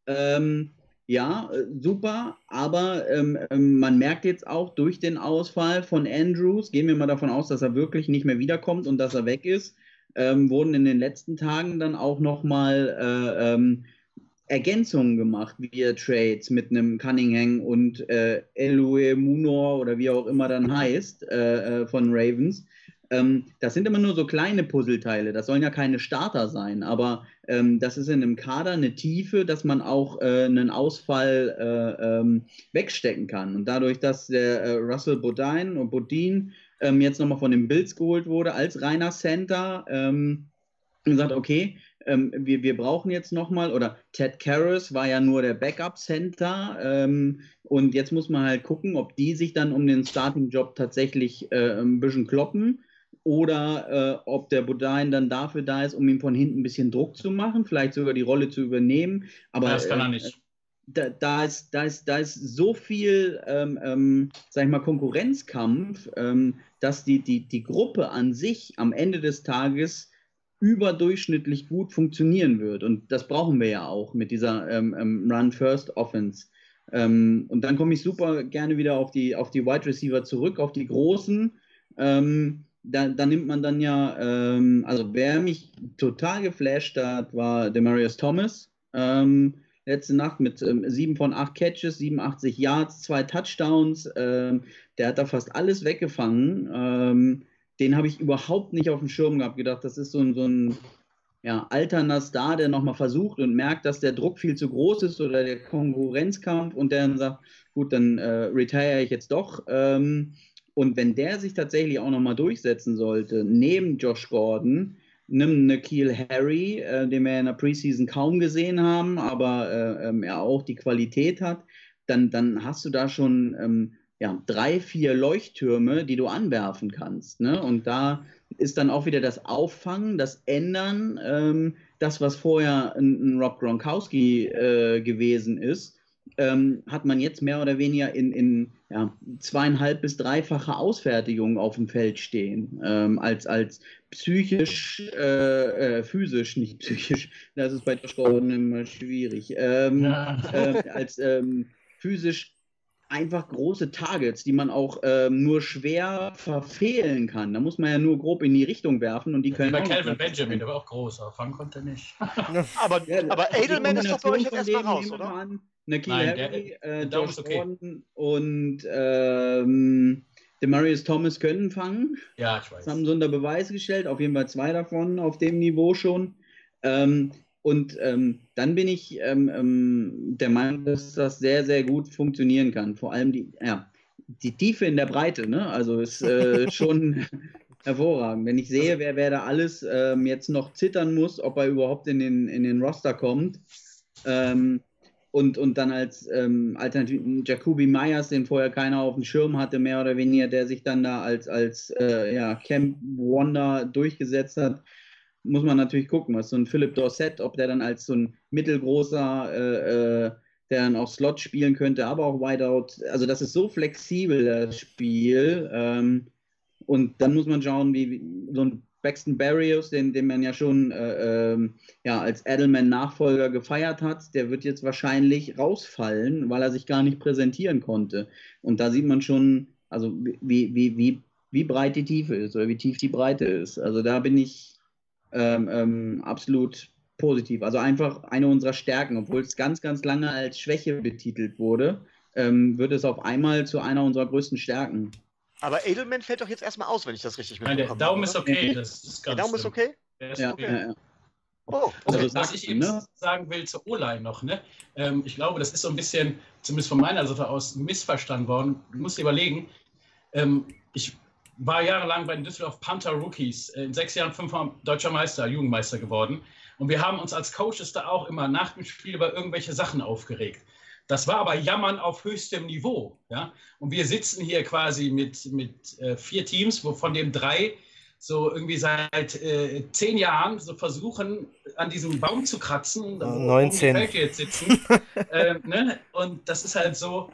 ähm, ja, super, aber ähm, ähm, man merkt jetzt auch durch den Ausfall von Andrews, gehen wir mal davon aus, dass er wirklich nicht mehr wiederkommt und dass er weg ist, ähm, wurden in den letzten Tagen dann auch nochmal äh, ähm, Ergänzungen gemacht via Trades mit einem Cunningham und äh, Elue Munor oder wie auch immer dann heißt äh, äh, von Ravens. Ähm, das sind immer nur so kleine Puzzleteile. Das sollen ja keine Starter sein, aber ähm, das ist in einem Kader eine Tiefe, dass man auch äh, einen Ausfall äh, ähm, wegstecken kann. Und dadurch, dass der äh, Russell Bodine und Bodin ähm, jetzt nochmal von den Bills geholt wurde als reiner Center, ähm, und sagt, okay, ähm, wir, wir brauchen jetzt nochmal, oder Ted Karras war ja nur der Backup-Center ähm, und jetzt muss man halt gucken, ob die sich dann um den Starting-Job tatsächlich äh, ein bisschen kloppen oder äh, ob der Bodine dann dafür da ist, um ihm von hinten ein bisschen Druck zu machen, vielleicht sogar die Rolle zu übernehmen. Aber das kann er nicht. Äh, da, da, ist, da, ist, da ist so viel, ähm, ähm, sag ich mal, Konkurrenzkampf, ähm, dass die, die, die Gruppe an sich am Ende des Tages überdurchschnittlich gut funktionieren wird. Und das brauchen wir ja auch mit dieser ähm, ähm, Run-First-Offense. Ähm, und dann komme ich super gerne wieder auf die, auf die Wide Receiver zurück, auf die großen. Ähm, da, da, nimmt man dann ja, ähm, also wer mich total geflasht hat, war Demarius Thomas. Ähm, letzte Nacht mit ähm, 7 von 8 Catches, 87 Yards, zwei Touchdowns. Der hat da fast alles weggefangen. Den habe ich überhaupt nicht auf dem Schirm gehabt. Gedacht, das ist so ein, so ein ja, alterner Star, der nochmal versucht und merkt, dass der Druck viel zu groß ist oder der Konkurrenzkampf und der dann sagt, gut, dann äh, retire ich jetzt doch. Ähm, und wenn der sich tatsächlich auch nochmal durchsetzen sollte, neben Josh Gordon, nimm Nikhil Harry, äh, den wir in der Preseason kaum gesehen haben, aber äh, ähm, er auch die Qualität hat, dann, dann hast du da schon ähm, ja, drei, vier Leuchttürme, die du anwerfen kannst. Ne? Und da ist dann auch wieder das Auffangen, das Ändern, ähm, das, was vorher ein, ein Rob Gronkowski äh, gewesen ist, ähm, hat man jetzt mehr oder weniger in, in ja, zweieinhalb bis dreifache Ausfertigung auf dem Feld stehen, ähm, als, als psychisch, äh, äh, physisch, nicht psychisch, das ist bei der Gordon immer schwierig, ähm, ja. äh, als ähm, physisch einfach große Targets, die man auch ähm, nur schwer verfehlen kann. Da muss man ja nur grob in die Richtung werfen und die können. Wie bei Calvin Benjamin, der war auch groß, aber fangen konnte er nicht. (laughs) aber, ja, aber Edelman ist doch bei euch jetzt erstmal raus, oder? An, Nikhil Harry, äh, Josh okay. Gordon und ähm, Demarius Thomas können fangen. Ja, ich weiß. Das haben sie unter Beweis gestellt, auf jeden Fall zwei davon auf dem Niveau schon. Ähm, und ähm, dann bin ich ähm, ähm, der Meinung, dass das sehr, sehr gut funktionieren kann. Vor allem die, ja, die Tiefe in der Breite, ne? Also ist äh, (laughs) schon hervorragend. Wenn ich sehe, wer, wer da alles ähm, jetzt noch zittern muss, ob er überhaupt in den, in den Roster kommt. Ähm, und, und dann als ähm, Alternativ Jacoby Myers, den vorher keiner auf dem Schirm hatte, mehr oder weniger, der sich dann da als, als äh, ja, Camp Wonder durchgesetzt hat muss man natürlich gucken, was so ein Philipp Dorset, ob der dann als so ein mittelgroßer, äh, äh, der dann auch Slot spielen könnte, aber auch Wideout. Also das ist so flexibel, das Spiel. Ähm, und dann muss man schauen, wie, wie so ein Braxton Barrios, den, den man ja schon äh, ähm, ja, als Edelman-Nachfolger gefeiert hat, der wird jetzt wahrscheinlich rausfallen, weil er sich gar nicht präsentieren konnte. Und da sieht man schon, also wie, wie, wie wie breit die Tiefe ist oder wie tief die Breite ist. Also da bin ich ähm, ähm, absolut positiv. Also einfach eine unserer Stärken, obwohl es ganz, ganz lange als Schwäche betitelt wurde, ähm, wird es auf einmal zu einer unserer größten Stärken. Aber Edelman fällt doch jetzt erstmal aus, wenn ich das richtig Nein, der mitbekomme. Daumen ist okay. Das ist Der ganz Daumen ist okay? Der ist Ja, okay. ja, ja. Oh, Also okay. das was sagt ich man, eben ne? sagen will zur O-Line noch, ne? Ähm, ich glaube, das ist so ein bisschen, zumindest von meiner Seite aus, missverstanden worden. Du musst dir überlegen, ähm, ich war jahrelang bei den Düsseldorf Panther Rookies, äh, in sechs Jahren fünfmal deutscher Meister, Jugendmeister geworden. Und wir haben uns als Coaches da auch immer nach dem Spiel über irgendwelche Sachen aufgeregt. Das war aber Jammern auf höchstem Niveau. Ja? Und wir sitzen hier quasi mit, mit äh, vier Teams, wovon dem drei so irgendwie seit äh, zehn Jahren so versuchen, an diesem Baum zu kratzen, wo 19. die Patriots sitzen. (laughs) äh, ne? Und das ist halt so,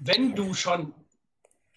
wenn du schon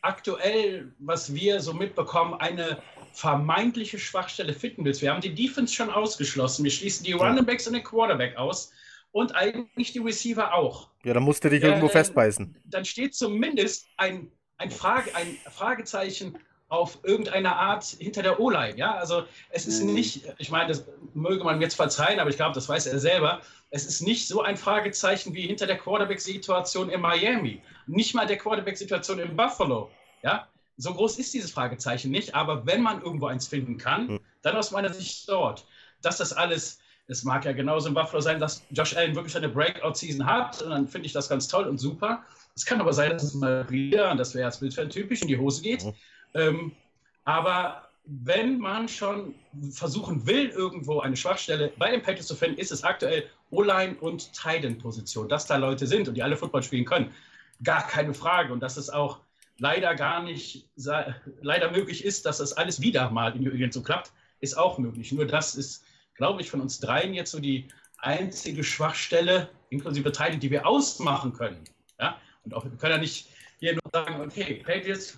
aktuell, was wir so mitbekommen, eine vermeintliche Schwachstelle finden willst. Wir haben die Defense schon ausgeschlossen. Wir schließen die Running Backs und den Quarterback aus und eigentlich die Receiver auch Ja, dann musst du dich Ja, irgendwo äh, festbeißen. dann steht zumindest ein, ein, Frage, ein Fragezeichen auf irgendeine Art hinter der O-Line. Ja? Also es ist Mhm. nicht, ich meine, das möge man jetzt verzeihen, aber ich glaube, das weiß er selber. Es ist nicht so ein Fragezeichen wie hinter der Quarterback-Situation in Miami. Nicht mal der Quarterback-Situation in Buffalo. Ja? So groß ist dieses Fragezeichen nicht, aber wenn man irgendwo eins finden kann, Mhm. dann aus meiner Sicht dort. Dass das alles es mag ja genauso in Buffalo sein, dass Josh Allen wirklich eine Breakout-Season hat und dann finde ich das ganz toll und super. Es kann aber sein, dass es mal wieder, und das wäre als Bildfan typisch, in die Hose geht. Ähm, aber wenn man schon versuchen will, irgendwo eine Schwachstelle bei den Patriots zu finden, ist es aktuell O-Line und Titan-Position, dass da Leute sind und die alle Football spielen können. Gar keine Frage. Und dass es auch leider gar nicht leider möglich ist, dass das alles wieder mal in New England so klappt, ist auch möglich. Nur das ist, glaube ich, von uns dreien jetzt so die einzige Schwachstelle, inklusive Teile, die wir ausmachen können. Ja? Und auch, wir können ja nicht hier nur sagen, okay, Patriots,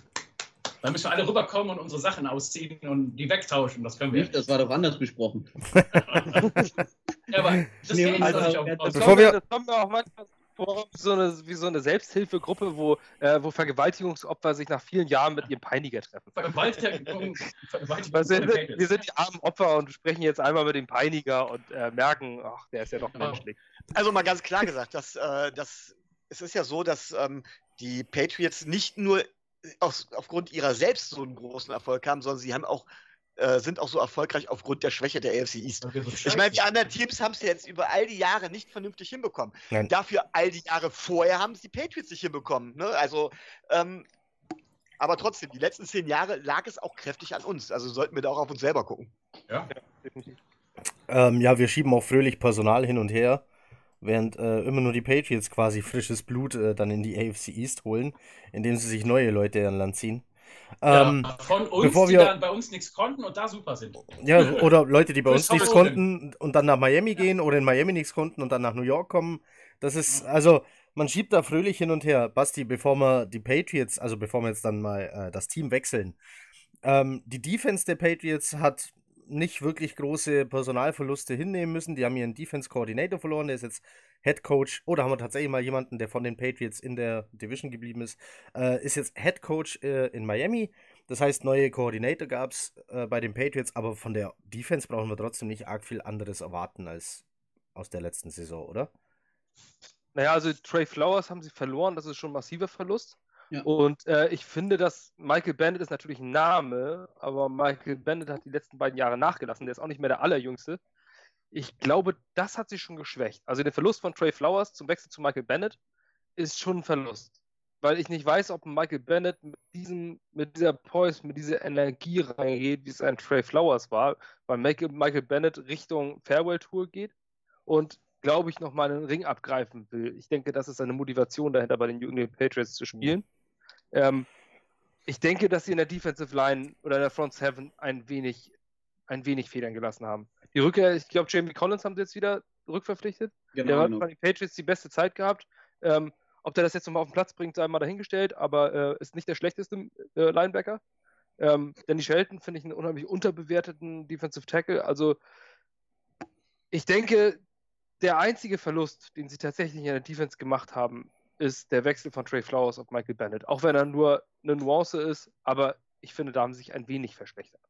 da müssen wir alle rüberkommen und unsere Sachen ausziehen und die wegtauschen. Das können wir Nicht, das war doch anders besprochen. (laughs) Ja, aber das Nee, geht also, doch nicht auf, das Bevor kommt, wir- das kommt mir auch manchmal vor wie so eine, wie so eine Selbsthilfegruppe, wo, äh, wo Vergewaltigungsopfer sich nach vielen Jahren mit ihrem Peiniger treffen. Vergewaltigung, Vergewaltigung sind, Patriots. wir sind die armen Opfer und sprechen jetzt einmal mit dem Peiniger und äh, merken, ach, der ist ja doch Genau. menschlich. Also mal ganz klar gesagt, dass, äh, dass es ist ja so, dass ähm, die Patriots nicht nur aus, aufgrund ihrer selbst so einen großen Erfolg haben, sondern sie haben auch, äh, sind auch so erfolgreich aufgrund der Schwäche der AFC East. Ich meine, die anderen Teams haben es ja jetzt über all die Jahre nicht vernünftig hinbekommen. Nein. Dafür all die Jahre vorher haben es die Patriots nicht hinbekommen. Ne? Also, ähm, aber trotzdem, die letzten zehn Jahre lag es auch kräftig an uns. Also sollten wir da auch auf uns selber gucken. Definitiv. Ähm, ja, wir schieben auch fröhlich Personal hin und her, während äh, immer nur die Patriots quasi frisches Blut äh, dann in die AFC East holen, indem sie sich neue Leute an Land ziehen. Ähm, ja, von uns, bevor die wir- dann bei uns nichts konnten und da super sind. ja, oder Leute, die bei (laughs) uns nichts konnten und dann nach Miami gehen oder in Miami nichts konnten und dann nach New York kommen. Das ist, also, man schiebt da fröhlich hin und her. Basti, bevor wir die Patriots, also bevor wir jetzt dann mal äh, das Team wechseln, ähm, die Defense der Patriots hat nicht wirklich große Personalverluste hinnehmen müssen. Die haben ihren Defense Coordinator verloren, der ist jetzt Head Coach. Oder haben wir tatsächlich mal jemanden, der von den Patriots in der Division geblieben ist, äh, ist jetzt Head Coach äh, in Miami. Das heißt, neue Coordinator gab es äh, bei den Patriots, aber von der Defense brauchen wir trotzdem nicht arg viel anderes erwarten als aus der letzten Saison, oder? Naja, also Trey Flowers haben sie verloren, das ist schon ein massiver Verlust. Und äh, ich finde, dass Michael Bennett ist natürlich ein Name, aber Michael Bennett hat die letzten beiden Jahre nachgelassen. Der ist auch nicht mehr der Allerjüngste. Ich glaube, das hat sich schon geschwächt. Also der Verlust von Trey Flowers zum Wechsel zu Michael Bennett ist schon ein Verlust. Weil ich nicht weiß, ob Michael Bennett mit, diesem, mit dieser Poise, mit dieser Energie reingeht, wie es ein Trey Flowers war, weil Michael, Bennett Richtung Farewell Tour geht und glaube ich, nochmal einen Ring abgreifen will. Ich denke, das ist eine Motivation dahinter, bei den New England Patriots zu spielen. Ähm, ich denke, dass sie in der Defensive Line oder in der Front Seven ein wenig, ein wenig Federn gelassen haben. Die Rückkehr, ich glaube, Jamie Collins haben sie jetzt wieder rückverpflichtet. Der Genau, hat genau. bei den Patriots die beste Zeit gehabt. Ähm, ob der das jetzt nochmal auf den Platz bringt, sei mal dahingestellt, aber äh, ist nicht der schlechteste äh, Linebacker. Ähm, Danny Shelton finde ich einen unheimlich unterbewerteten Defensive Tackle. Also ich denke, der einzige Verlust, den sie tatsächlich in der Defense gemacht haben, ist der Wechsel von Trey Flowers auf Michael Bennett. Auch wenn er nur eine Nuance ist, aber ich finde, da haben sie sich ein wenig verschlechtert.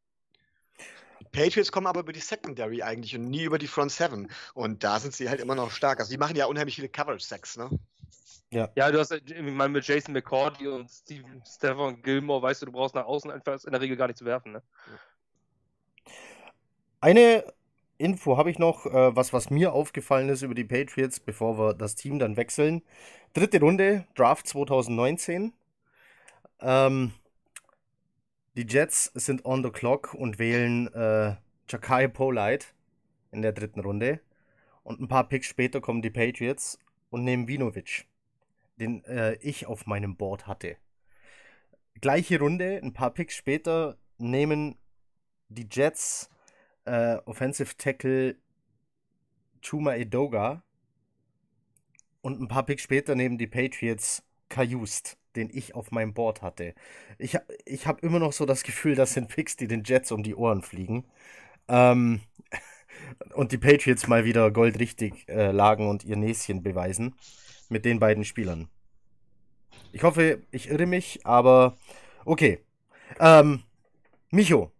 Patriots kommen aber über die Secondary eigentlich und nie über die Front Seven. Und da sind sie halt immer noch stark. Also die machen ja unheimlich viele Coverage-Sacks, ne? Ja. ja, du hast ich meine, mit Jason McCordy und Steven, Stefan Gilmore, weißt du, du brauchst nach außen einfach in der Regel gar nicht zu werfen. Ne? Eine Info habe ich noch, äh, was, was mir aufgefallen ist über die Patriots, bevor wir das Team dann wechseln. Dritte Runde, Draft 2019. Ähm, die Jets sind on the clock und wählen äh, Jakai Polite in der dritten Runde. Und ein paar Picks später kommen die Patriots und nehmen Vinovic, den äh, ich auf meinem Board hatte. Gleiche Runde, ein paar Picks später nehmen die Jets äh, Offensive Tackle Chuma Edoga und ein paar Picks später nehmen die Patriots Kajust den ich auf meinem Board hatte. Ich, ich habe immer noch so das Gefühl, das sind Picks, die den Jets um die Ohren fliegen. Ähm, (laughs) und die Patriots mal wieder goldrichtig äh, lagen und ihr Näschen beweisen mit den beiden Spielern. Ich hoffe, ich irre mich, aber okay. Ähm, Micho,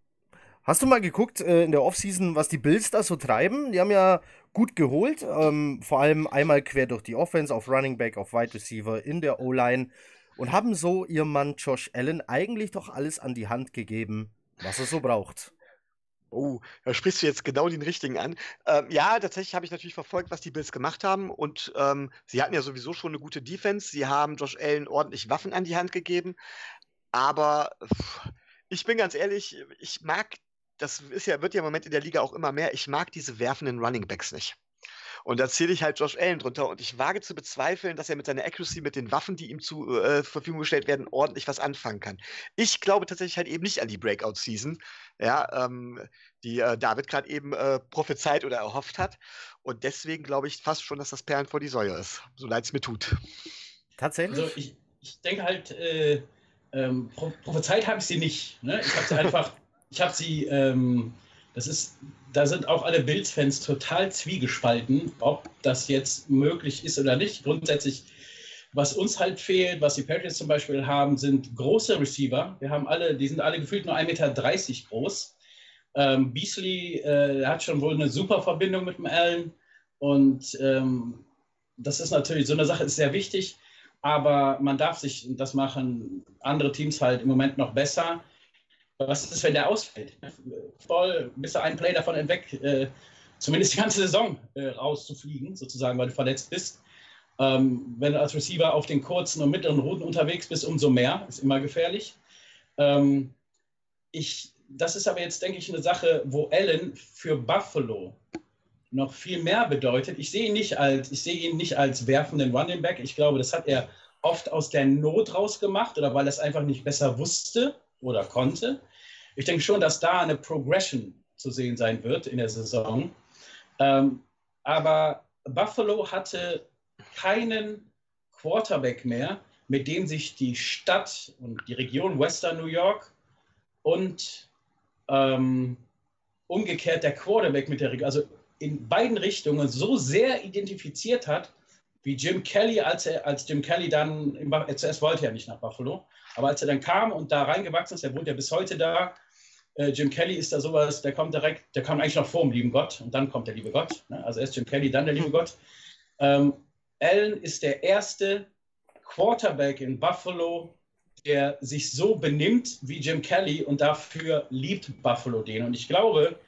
hast du mal geguckt äh, in der Offseason, was die Bills da so treiben? Die haben ja gut geholt, ähm, vor allem einmal quer durch die Offense, auf Running Back, auf Wide Receiver, in der O-Line und haben so ihrem Mann Josh Allen eigentlich doch alles an die Hand gegeben, was er so braucht. Oh, da sprichst du jetzt genau den richtigen an. Ähm, ja, tatsächlich habe ich natürlich verfolgt, was die Bills gemacht haben. Und ähm, sie hatten ja sowieso schon eine gute Defense. Sie haben Josh Allen ordentlich Waffen an die Hand gegeben. Aber pff, ich bin ganz ehrlich, ich mag, das ist ja, wird ja im Moment in der Liga auch immer mehr, ich mag diese werfenden Running Backs nicht. Und da zähle ich halt Josh Allen drunter. Und ich wage zu bezweifeln, dass er mit seiner Accuracy, mit den Waffen, die ihm zur äh, Verfügung gestellt werden, ordentlich was anfangen kann. Ich glaube tatsächlich halt eben nicht an die Breakout-Season, ja, ähm, die äh, David gerade eben äh, prophezeit oder erhofft hat. Und deswegen glaube ich fast schon, dass das Perlen vor die Säue ist, so leid es mir tut. Tatsächlich? Also ich, ich denke halt, äh, ähm, prophezeit habe ich sie nicht. Ne? Ich habe sie einfach, ich habe sie, ähm, das ist da sind auch alle Bills-Fans total zwiegespalten, ob das jetzt möglich ist oder nicht. Grundsätzlich, was uns halt fehlt, was die Patriots zum Beispiel haben, sind große Receiver. Wir haben alle, die sind alle gefühlt nur 1,30 Meter groß. Ähm, Beasley äh, hat schon wohl eine super Verbindung mit dem Allen. Und ähm, das ist natürlich, so eine Sache ist sehr wichtig, aber man darf sich, das machen andere Teams halt im Moment noch besser, was ist, wenn der ausfällt? Voll, bist du einen Play davon hinweg, äh, zumindest die ganze Saison äh, rauszufliegen, sozusagen, weil du verletzt bist. Ähm, wenn du als Receiver auf den kurzen und mittleren Routen unterwegs bist, umso mehr, ist immer gefährlich. Ähm, ich, das ist aber jetzt, denke ich, eine Sache, wo Allen für Buffalo noch viel mehr bedeutet. Ich sehe ihn nicht als, ich sehe ihn nicht als werfenden Running Back. Ich glaube, das hat er oft aus der Not rausgemacht oder weil er es einfach nicht besser wusste oder konnte. Ich denke schon, dass da eine Progression zu sehen sein wird in der Saison. Ähm, aber Buffalo hatte keinen Quarterback mehr, mit dem sich die Stadt und die Region Western New York und ähm, umgekehrt der Quarterback mit der Region, also in beiden Richtungen so sehr identifiziert hat, wie Jim Kelly, als er, als Jim Kelly dann, zuerst wollte er nicht nach Buffalo, aber als er dann kam und da reingewachsen ist, er wohnt ja bis heute da, Jim Kelly ist da sowas, der kommt direkt, der kommt eigentlich noch vor dem lieben Gott und dann kommt der liebe Gott. Ne? Also erst Jim Kelly, dann der liebe (laughs) Gott. Ähm, Allen ist der erste Quarterback in Buffalo, der sich so benimmt wie Jim Kelly und dafür liebt Buffalo den. Und ich glaube,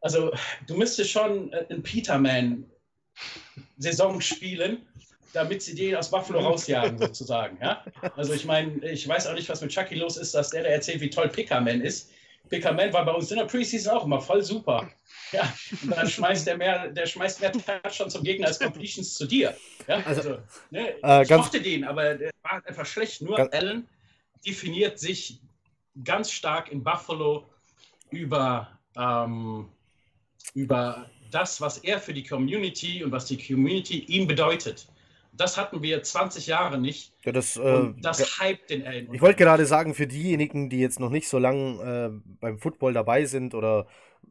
also du müsstest schon äh, ein Peterman-Saison spielen, damit sie den aus Buffalo (laughs) rausjagen, sozusagen. Ja? Also ich meine, ich weiß auch nicht, was mit Chucky los ist, dass der da erzählt, wie toll Pickerman ist. Pickerman war bei uns in der Preseason auch immer voll super. Ja, und dann schmeißt der mehr, der schmeißt mehr Touchdowns zum Gegner als Completions zu dir. Ja, also, also ne, äh, ich mochte den, aber der war einfach schlecht. Nur Allen definiert sich ganz stark in Buffalo über, ähm, über das, was er für die Community und was die Community ihm bedeutet. Das hatten wir 20 Jahre nicht. Ja, das, äh, das hypt den Allen. Ich wollte gerade sagen, für diejenigen, die jetzt noch nicht so lange äh, beim Football dabei sind oder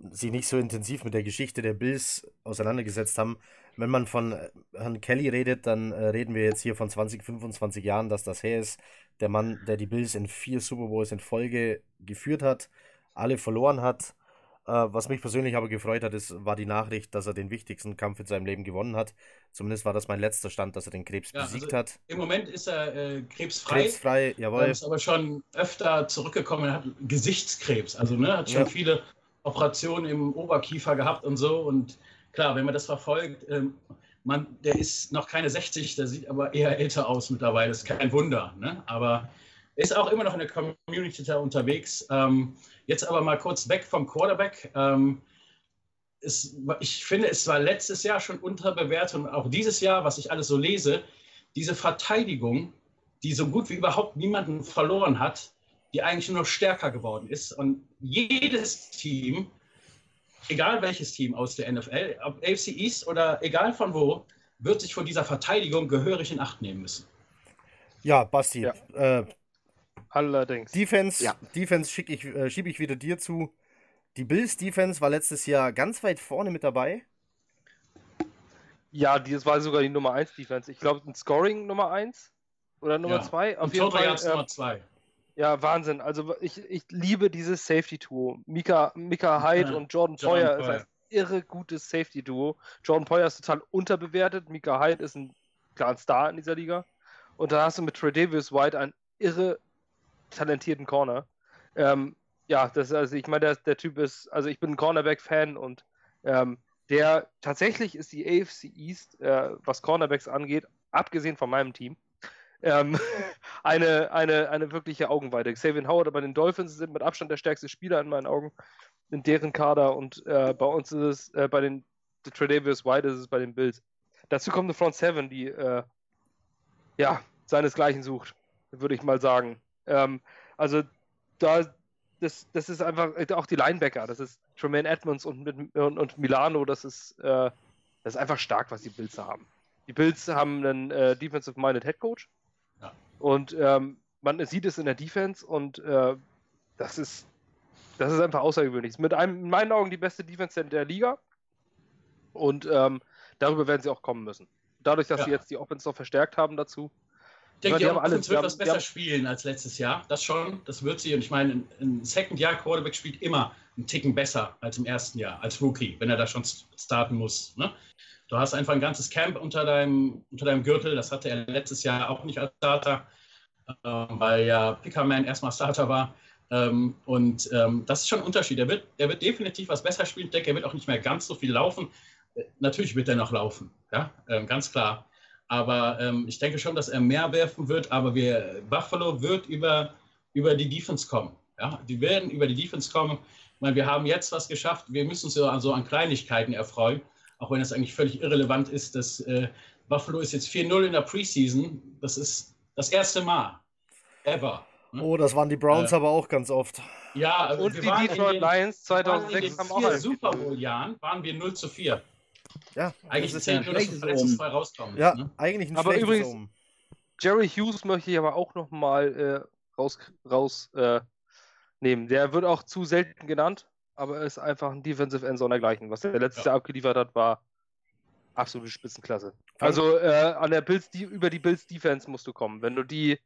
sich nicht so intensiv mit der Geschichte der Bills auseinandergesetzt haben, wenn man von äh, Herrn Kelly redet, dann äh, reden wir jetzt hier von 20, 25 Jahren, dass das her ist. Der Mann, der die Bills in vier Super Bowls in Folge geführt hat, alle verloren hat. Äh, was mich persönlich aber gefreut hat, ist, war die Nachricht, dass er den wichtigsten Kampf in seinem Leben gewonnen hat. Zumindest war das mein letzter Stand, dass er den Krebs ja, besiegt also hat. Im Moment ist er äh, krebsfrei. Krebsfrei, jawohl. Er ist aber schon öfter zurückgekommen. Er hat Gesichtskrebs, also ne, hat schon ja. viele Operationen im Oberkiefer gehabt und so. Und klar, wenn man das verfolgt, ähm, man, der ist noch keine 60, der sieht aber eher älter aus mittlerweile. Das ist kein Wunder. Ne? Aber ist auch immer noch in der Community da unterwegs. Ähm, jetzt aber mal kurz weg vom Quarterback. Ähm, es, ich finde, es war letztes Jahr schon unterbewertet und auch dieses Jahr, was ich alles so lese, diese Verteidigung, die so gut wie überhaupt niemanden verloren hat, die eigentlich nur noch stärker geworden ist. Und jedes Team egal welches Team aus der NFL, ob AFC East oder egal von wo, wird sich vor dieser Verteidigung gehörig in Acht nehmen müssen. Ja, Basti. Ja. Äh, Allerdings. Defense, ja. Defense ich, äh, schiebe ich wieder dir zu. Die Bills Defense war letztes Jahr ganz weit vorne mit dabei. Ja, das war sogar die Nummer 1 Defense. Ich glaube, ein Scoring Nummer 1 oder Nummer 2. Ja. Auf jeden Fall. Äh, Nummer 2. Ja, Wahnsinn. Also ich, ich liebe dieses Safety-Duo. Mika, Mika Hyde ja, und Jordan, Jordan Poyer ist ein irre gutes Safety-Duo. Jordan Poyer ist total unterbewertet. Mika Hyde ist ein klarer Star in dieser Liga. Und da hast du mit Trey Davis White einen irre talentierten Corner. Ähm, ja, das, also ich meine, der, der Typ ist, also ich bin ein Cornerback-Fan und ähm, der tatsächlich ist die AFC East, äh, was Cornerbacks angeht, abgesehen von meinem Team, ähm, (laughs) eine, eine, eine wirkliche Augenweide. Xavier Howard bei den Dolphins sind mit Abstand der stärkste Spieler in meinen Augen in deren Kader und äh, bei uns ist es äh, bei den Tredavious White ist es bei den Bills. Dazu kommt eine Front Seven, die äh, ja seinesgleichen sucht, würde ich mal sagen. Ähm, also da das, das ist einfach auch die Linebacker, das ist Tremaine Edmonds und, und, und Milano, das ist, äh, das ist einfach stark, was die Bills haben. Die Bills haben einen äh, Defensive-Minded Head Coach, und ähm, man sieht es in der Defense und äh, das ist das ist einfach außergewöhnlich. Mit einem, in meinen Augen die beste Defense der Liga. Und ähm, darüber werden sie auch kommen müssen. Dadurch, dass ja. sie jetzt die Offense noch verstärkt haben dazu. Ich denke, die, die Offense wird was besser haben, spielen als letztes Jahr. Das schon, das wird sie. Und ich meine, ein, Second-Jahr-Quarterback spielt immer einen Ticken besser als im ersten Jahr, als Rookie, wenn er da schon starten muss. Ne? Du hast einfach ein ganzes Camp unter deinem, unter deinem Gürtel. Das hatte er letztes Jahr auch nicht als Starter, äh, weil ja Pickerman erstmal Starter war. Ähm, und ähm, das ist schon ein Unterschied. Er wird, er wird definitiv was besser spielen. Ich denke, er wird auch nicht mehr ganz so viel laufen. Äh, natürlich wird er noch laufen, ja, ähm, ganz klar. Aber ähm, ich denke schon, dass er mehr werfen wird. Aber wir, Buffalo wird über, über die Defense kommen. Ja? Die werden über die Defense kommen. Ich meine, wir haben jetzt was geschafft. Wir müssen uns so an, so an Kleinigkeiten erfreuen auch wenn es eigentlich völlig irrelevant ist, dass äh, Buffalo ist jetzt 4-0 in der Preseason. Das ist das erste Mal ever. Ne? Oh, das waren die Browns äh, aber auch ganz oft. Ja, also und die Detroit Lions 2006 haben auch Super Bowl-Jahren waren wir 0 zu 4. Ja, eigentlich ist ja du zwei rauskommst. Ja, ne? eigentlich ein aber übrigens, um. Jerry Hughes möchte ich aber auch noch mal äh, raus, raus äh, nehmen. Der wird auch zu selten genannt aber er ist einfach ein Defensive End sondergleichen. Was er letztes ja. Jahr abgeliefert hat, war absolute Spitzenklasse. Also äh, an der Bills, die, über die Bills Defense musst du kommen. Wenn du die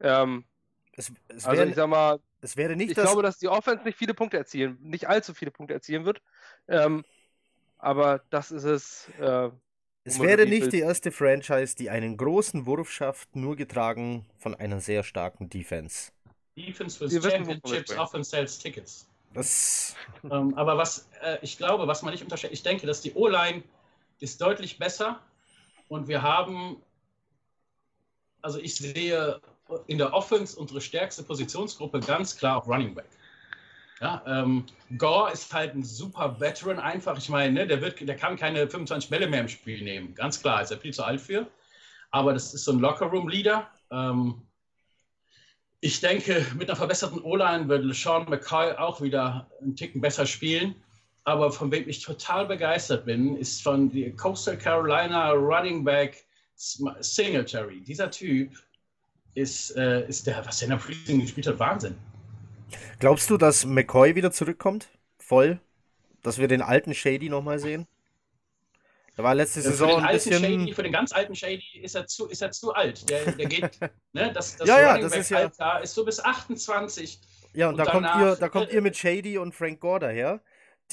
ähm, es, es also wäre, ich sag mal, es wäre nicht ich das... glaube, dass die Offense nicht viele Punkte erzielen, nicht allzu viele Punkte erzielen wird. Ähm, aber das ist es. Äh, es wäre nicht die erste Franchise, die einen großen Wurf schafft, nur getragen von einer sehr starken Defense. Defense with Championships often sells tickets. Das ähm, aber was äh, ich glaube, was man nicht unterschätzt, ich denke, dass die O-Line ist deutlich besser und wir haben, also ich sehe in der Offense unsere stärkste Positionsgruppe ganz klar auf Running Back. Ja, ähm, Gore ist halt ein super Veteran einfach. Ich meine, ne, der, wird, der kann keine 25 Bälle mehr im Spiel nehmen. Ganz klar, ist er viel zu alt für. Aber das ist so ein Lockerroom-Leader. Ähm, ich denke, mit einer verbesserten O-Line wird Sean McCoy auch wieder einen Ticken besser spielen. Aber von wem ich total begeistert bin, ist von der Coastal Carolina Running Back Singletary. Dieser Typ ist, äh, ist der, was der in der Preseason gespielt hat, Wahnsinn. Glaubst du, dass McCoy wieder zurückkommt? Voll? Dass wir den alten Shady nochmal sehen? Da war letzte Saison für den ein bisschen. Shady, für den ganz alten Shady ist er zu, ist er zu alt. Der, der geht, (laughs) ne, das, das ja, ja, Running das Back ist ja. Alter ist so bis 28. Ja, und, und da, kommt danach- ihr, da kommt ihr mit Shady und Frank Gore daher,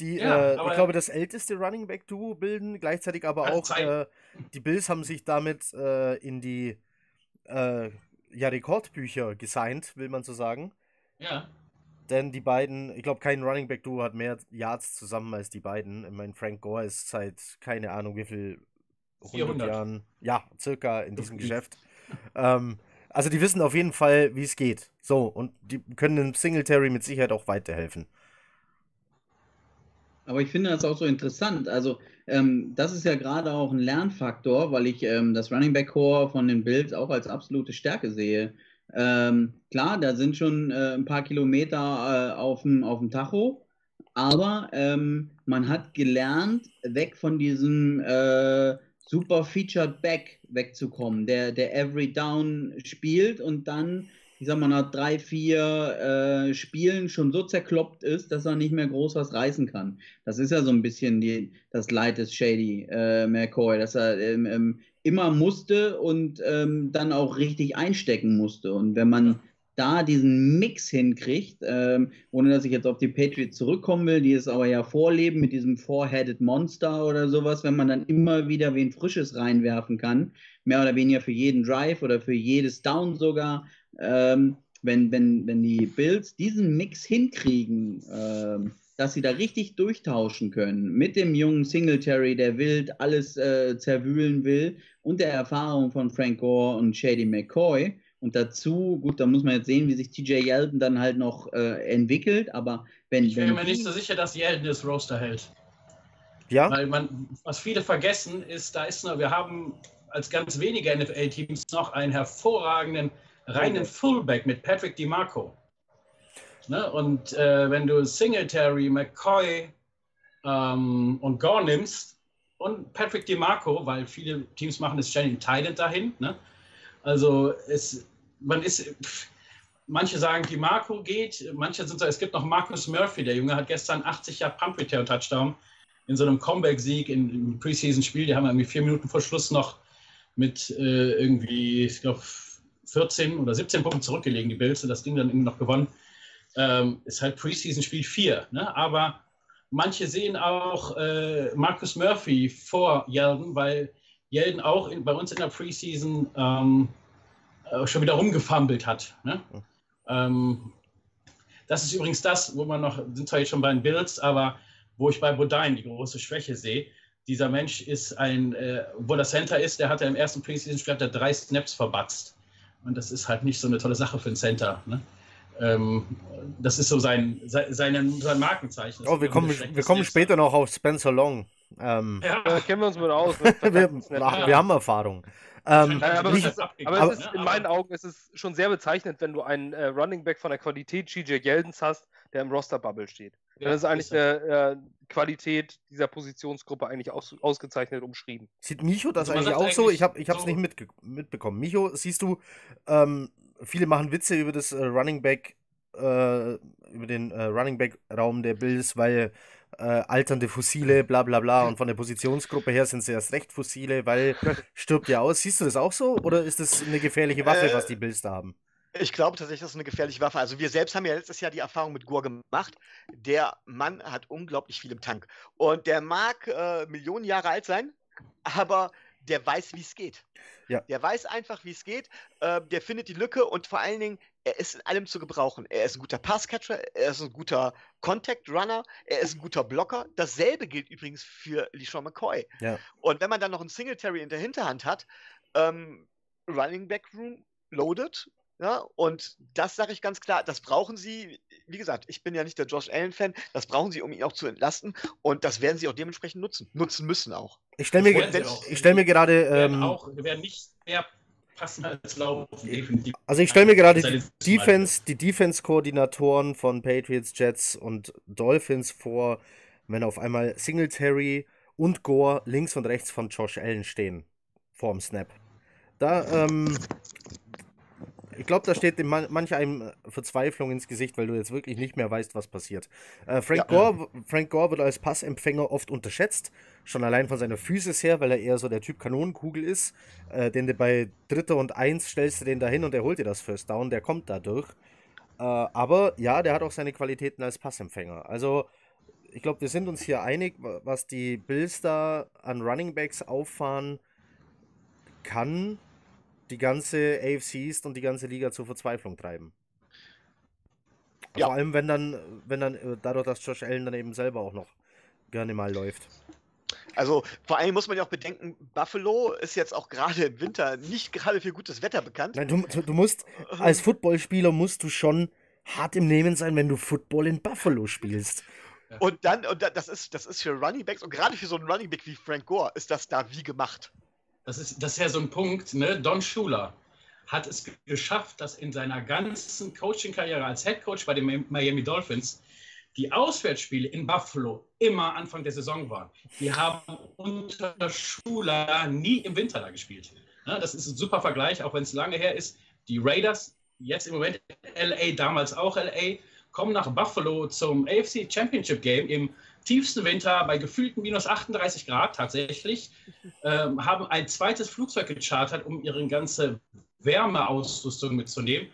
die, Ja, äh, ich glaube, das älteste Running Back Duo bilden, gleichzeitig aber auch, äh, die Bills haben sich damit äh, in die äh, ja, Rekordbücher gesigned, will man so sagen. Ja. Denn die beiden, ich glaube, kein Running Back Duo hat mehr Yards zusammen als die beiden. Ich meine, Frank Gore ist seit keine Ahnung wie viel 100 400. Jahren, ja, circa in diesem. Geschäft. (laughs) Ähm, also die wissen auf jeden Fall, wie es geht. So, und die können dem Singletary mit Sicherheit auch weiterhelfen. Aber ich finde das auch so interessant. Also, ähm, das ist ja gerade auch ein Lernfaktor, weil ich ähm, das Running Back Core von den Bills auch als absolute Stärke sehe. Ähm, klar, da sind schon äh, ein paar Kilometer äh, auf dem Tacho, aber ähm, man hat gelernt, weg von diesem äh, super Featured Back wegzukommen, der, der Every Down spielt und dann ich sag mal, nach drei, vier äh, Spielen schon so zerkloppt ist, dass er nicht mehr groß was reißen kann. Das ist ja so ein bisschen die, das Leid des Shady äh, McCoy, dass er ähm, ähm, immer musste und ähm, dann auch richtig einstecken musste. Und wenn man da diesen Mix hinkriegt, ähm, ohne dass ich jetzt auf die Patriots zurückkommen will, die es aber ja vorleben mit diesem Four-Headed Monster oder sowas, wenn man dann immer wieder wen Frisches reinwerfen kann, mehr oder weniger für jeden Drive oder für jedes Down sogar, ähm, wenn, wenn, wenn die Bills diesen Mix hinkriegen, ähm, dass sie da richtig durchtauschen können mit dem jungen Singletary, der wild alles äh, zerwühlen will und der Erfahrung von Frank Gore und Shady McCoy. Und dazu, gut, da muss man jetzt sehen, wie sich TJ Yeldon dann halt noch äh, entwickelt, aber wenn, Ich bin wenn mir nicht so sicher, dass Yeldon das Roster hält. Ja? Weil man, was viele vergessen, ist, da ist noch, wir haben als ganz wenige NFL-Teams noch einen hervorragenden reinen Fullback mit Patrick DiMarco. Ne? Und äh, wenn du Singletary, McCoy ähm, und Gore nimmst und Patrick DiMarco, weil viele Teams machen es ständig Thailand dahin. Ne? Also es, man ist, pff, manche sagen, DiMarco geht, manche sind so, es gibt noch Marcus Murphy, der Junge hat gestern 80 Jahre Punt Return Touchdown in so einem Comeback-Sieg in- im Preseason-Spiel. Die haben irgendwie vier Minuten vor Schluss noch mit äh, irgendwie, ich glaube, 14 oder 17 Punkten zurückgelegen, die Bills, und das Ding dann irgendwie noch gewonnen. Ähm, ist halt Preseason-Spiel 4. Ne? Aber manche sehen auch äh, Marcus Murphy vor Yeldon, weil Yeldon auch in, bei uns in der Preseason ähm, äh, schon wieder rumgefummelt hat. Ne? Ähm, das ist übrigens das, wo man noch, sind zwar jetzt schon bei den Bills, aber wo ich bei Bodine die große Schwäche sehe. Dieser Mensch ist ein, äh, wo der Center ist, der hat ja im ersten Preseason-Spiel drei Snaps verbatzt. Und das ist halt nicht so eine tolle Sache für einen Center. Ne? Ähm, das ist so sein, sein, sein, sein Markenzeichen. Oh, wir kommen, wir kommen später noch auf Spencer Long. Ähm, Ja, Da kennen wir uns mit aus. (laughs) mit wir, Snaps. wir haben Erfahrung. Ähm, Ja, aber, nicht, es ist, aber ist, ne? in meinen Augen ist es schon sehr bezeichnend, wenn du einen äh, Running Back von der Qualität GJ Geldens hast, der im Roster-Bubble steht. Ja, das ist eigentlich so. eine äh, Qualität dieser Positionsgruppe eigentlich aus, ausgezeichnet umschrieben. Sieht Micho das Also eigentlich auch so? eigentlich Ich habe es so- nicht mitge mitbekommen. Micho, siehst du, ähm, viele machen Witze über das äh, Running Back, äh, über den äh, Running Back Raum der Bills, weil äh, alternde Fossile, bla bla bla. Und von der Positionsgruppe her sind sie erst recht Fossile, weil (laughs) stirbt ja aus. Siehst du das auch so? Oder ist das eine gefährliche Waffe, Äh, was die Bills da haben? Ich glaube tatsächlich, das ist eine gefährliche Waffe. Also wir selbst haben ja letztes Jahr die Erfahrung mit Gore gemacht. Der Mann hat unglaublich viel im Tank. Und der mag äh, Millionen Jahre alt sein, aber der weiß, wie es geht. Ja. Der weiß einfach, wie es geht. Äh, der findet die Lücke und vor allen Dingen, er ist in allem zu gebrauchen. Er ist ein guter Passcatcher, er ist ein guter Contact Runner, er ist ein guter Blocker. Dasselbe gilt übrigens für LeSean McCoy. Ja. Und wenn man dann noch einen Singletary in der Hinterhand hat, ähm, Running Back Room loaded, ja, und das sage ich ganz klar, das brauchen sie, wie gesagt, ich bin ja nicht der Josh Allen-Fan, das brauchen sie, um ihn auch zu entlasten und das werden sie auch dementsprechend nutzen, nutzen müssen auch. Ich stelle mir, ge- ich stell mir gerade. Wir werden Ähm, auch, wir werden nicht mehr passen als laufen, definitiv. Also ich stelle mir gerade die. Defense, die Defense-Koordinatoren von Patriots, Jets und Dolphins vor, wenn auf einmal Singletary und Gore links und rechts von Josh Allen stehen vorm Snap. Da ähm, Ich glaube, da steht man, manch einem Verzweiflung ins Gesicht, weil du jetzt wirklich nicht mehr weißt, was passiert. Äh, Frank, ja. Gore, Frank Gore wird als Passempfänger oft unterschätzt, schon allein von seiner Physis her, weil er eher so der Typ Kanonenkugel ist. Äh, den du bei Dritter und Eins stellst du den dahin und der holt dir das First Down, der kommt dadurch. Äh, aber ja, der hat auch seine Qualitäten als Passempfänger. Also ich glaube, wir sind uns hier einig, was die Bills da an Running Backs auffahren kann die ganze AFC East und die ganze Liga zur Verzweiflung treiben. Ja. Vor allem, wenn dann, wenn dann äh, dadurch, dass Josh Allen dann eben selber auch noch gerne mal läuft. Also vor allem muss man ja auch bedenken, Buffalo ist jetzt auch gerade im Winter nicht gerade für gutes Wetter bekannt. Nein, du, du musst, als Footballspieler musst du schon hart im Nehmen sein, wenn du Football in Buffalo spielst. Und dann, und das ist, das ist für Running Backs und gerade für so einen Running Back wie Frank Gore ist das da wie gemacht. Das ist, das ist ja so ein Punkt, ne? Don Schuler hat es geschafft, dass in seiner ganzen Coaching-Karriere als Head Coach bei den Miami Dolphins die Auswärtsspiele in Buffalo immer Anfang der Saison waren. Die haben unter Schuler nie im Winter da gespielt. Ja, das ist ein super Vergleich, auch wenn es lange her ist. Die Raiders, jetzt im Moment LA, damals auch LA, kommen nach Buffalo zum AFC Championship Game im tiefsten Winter bei gefühlten minus 38 Grad tatsächlich, ähm, haben ein zweites Flugzeug gechartert, um ihre ganze Wärmeausrüstung mitzunehmen,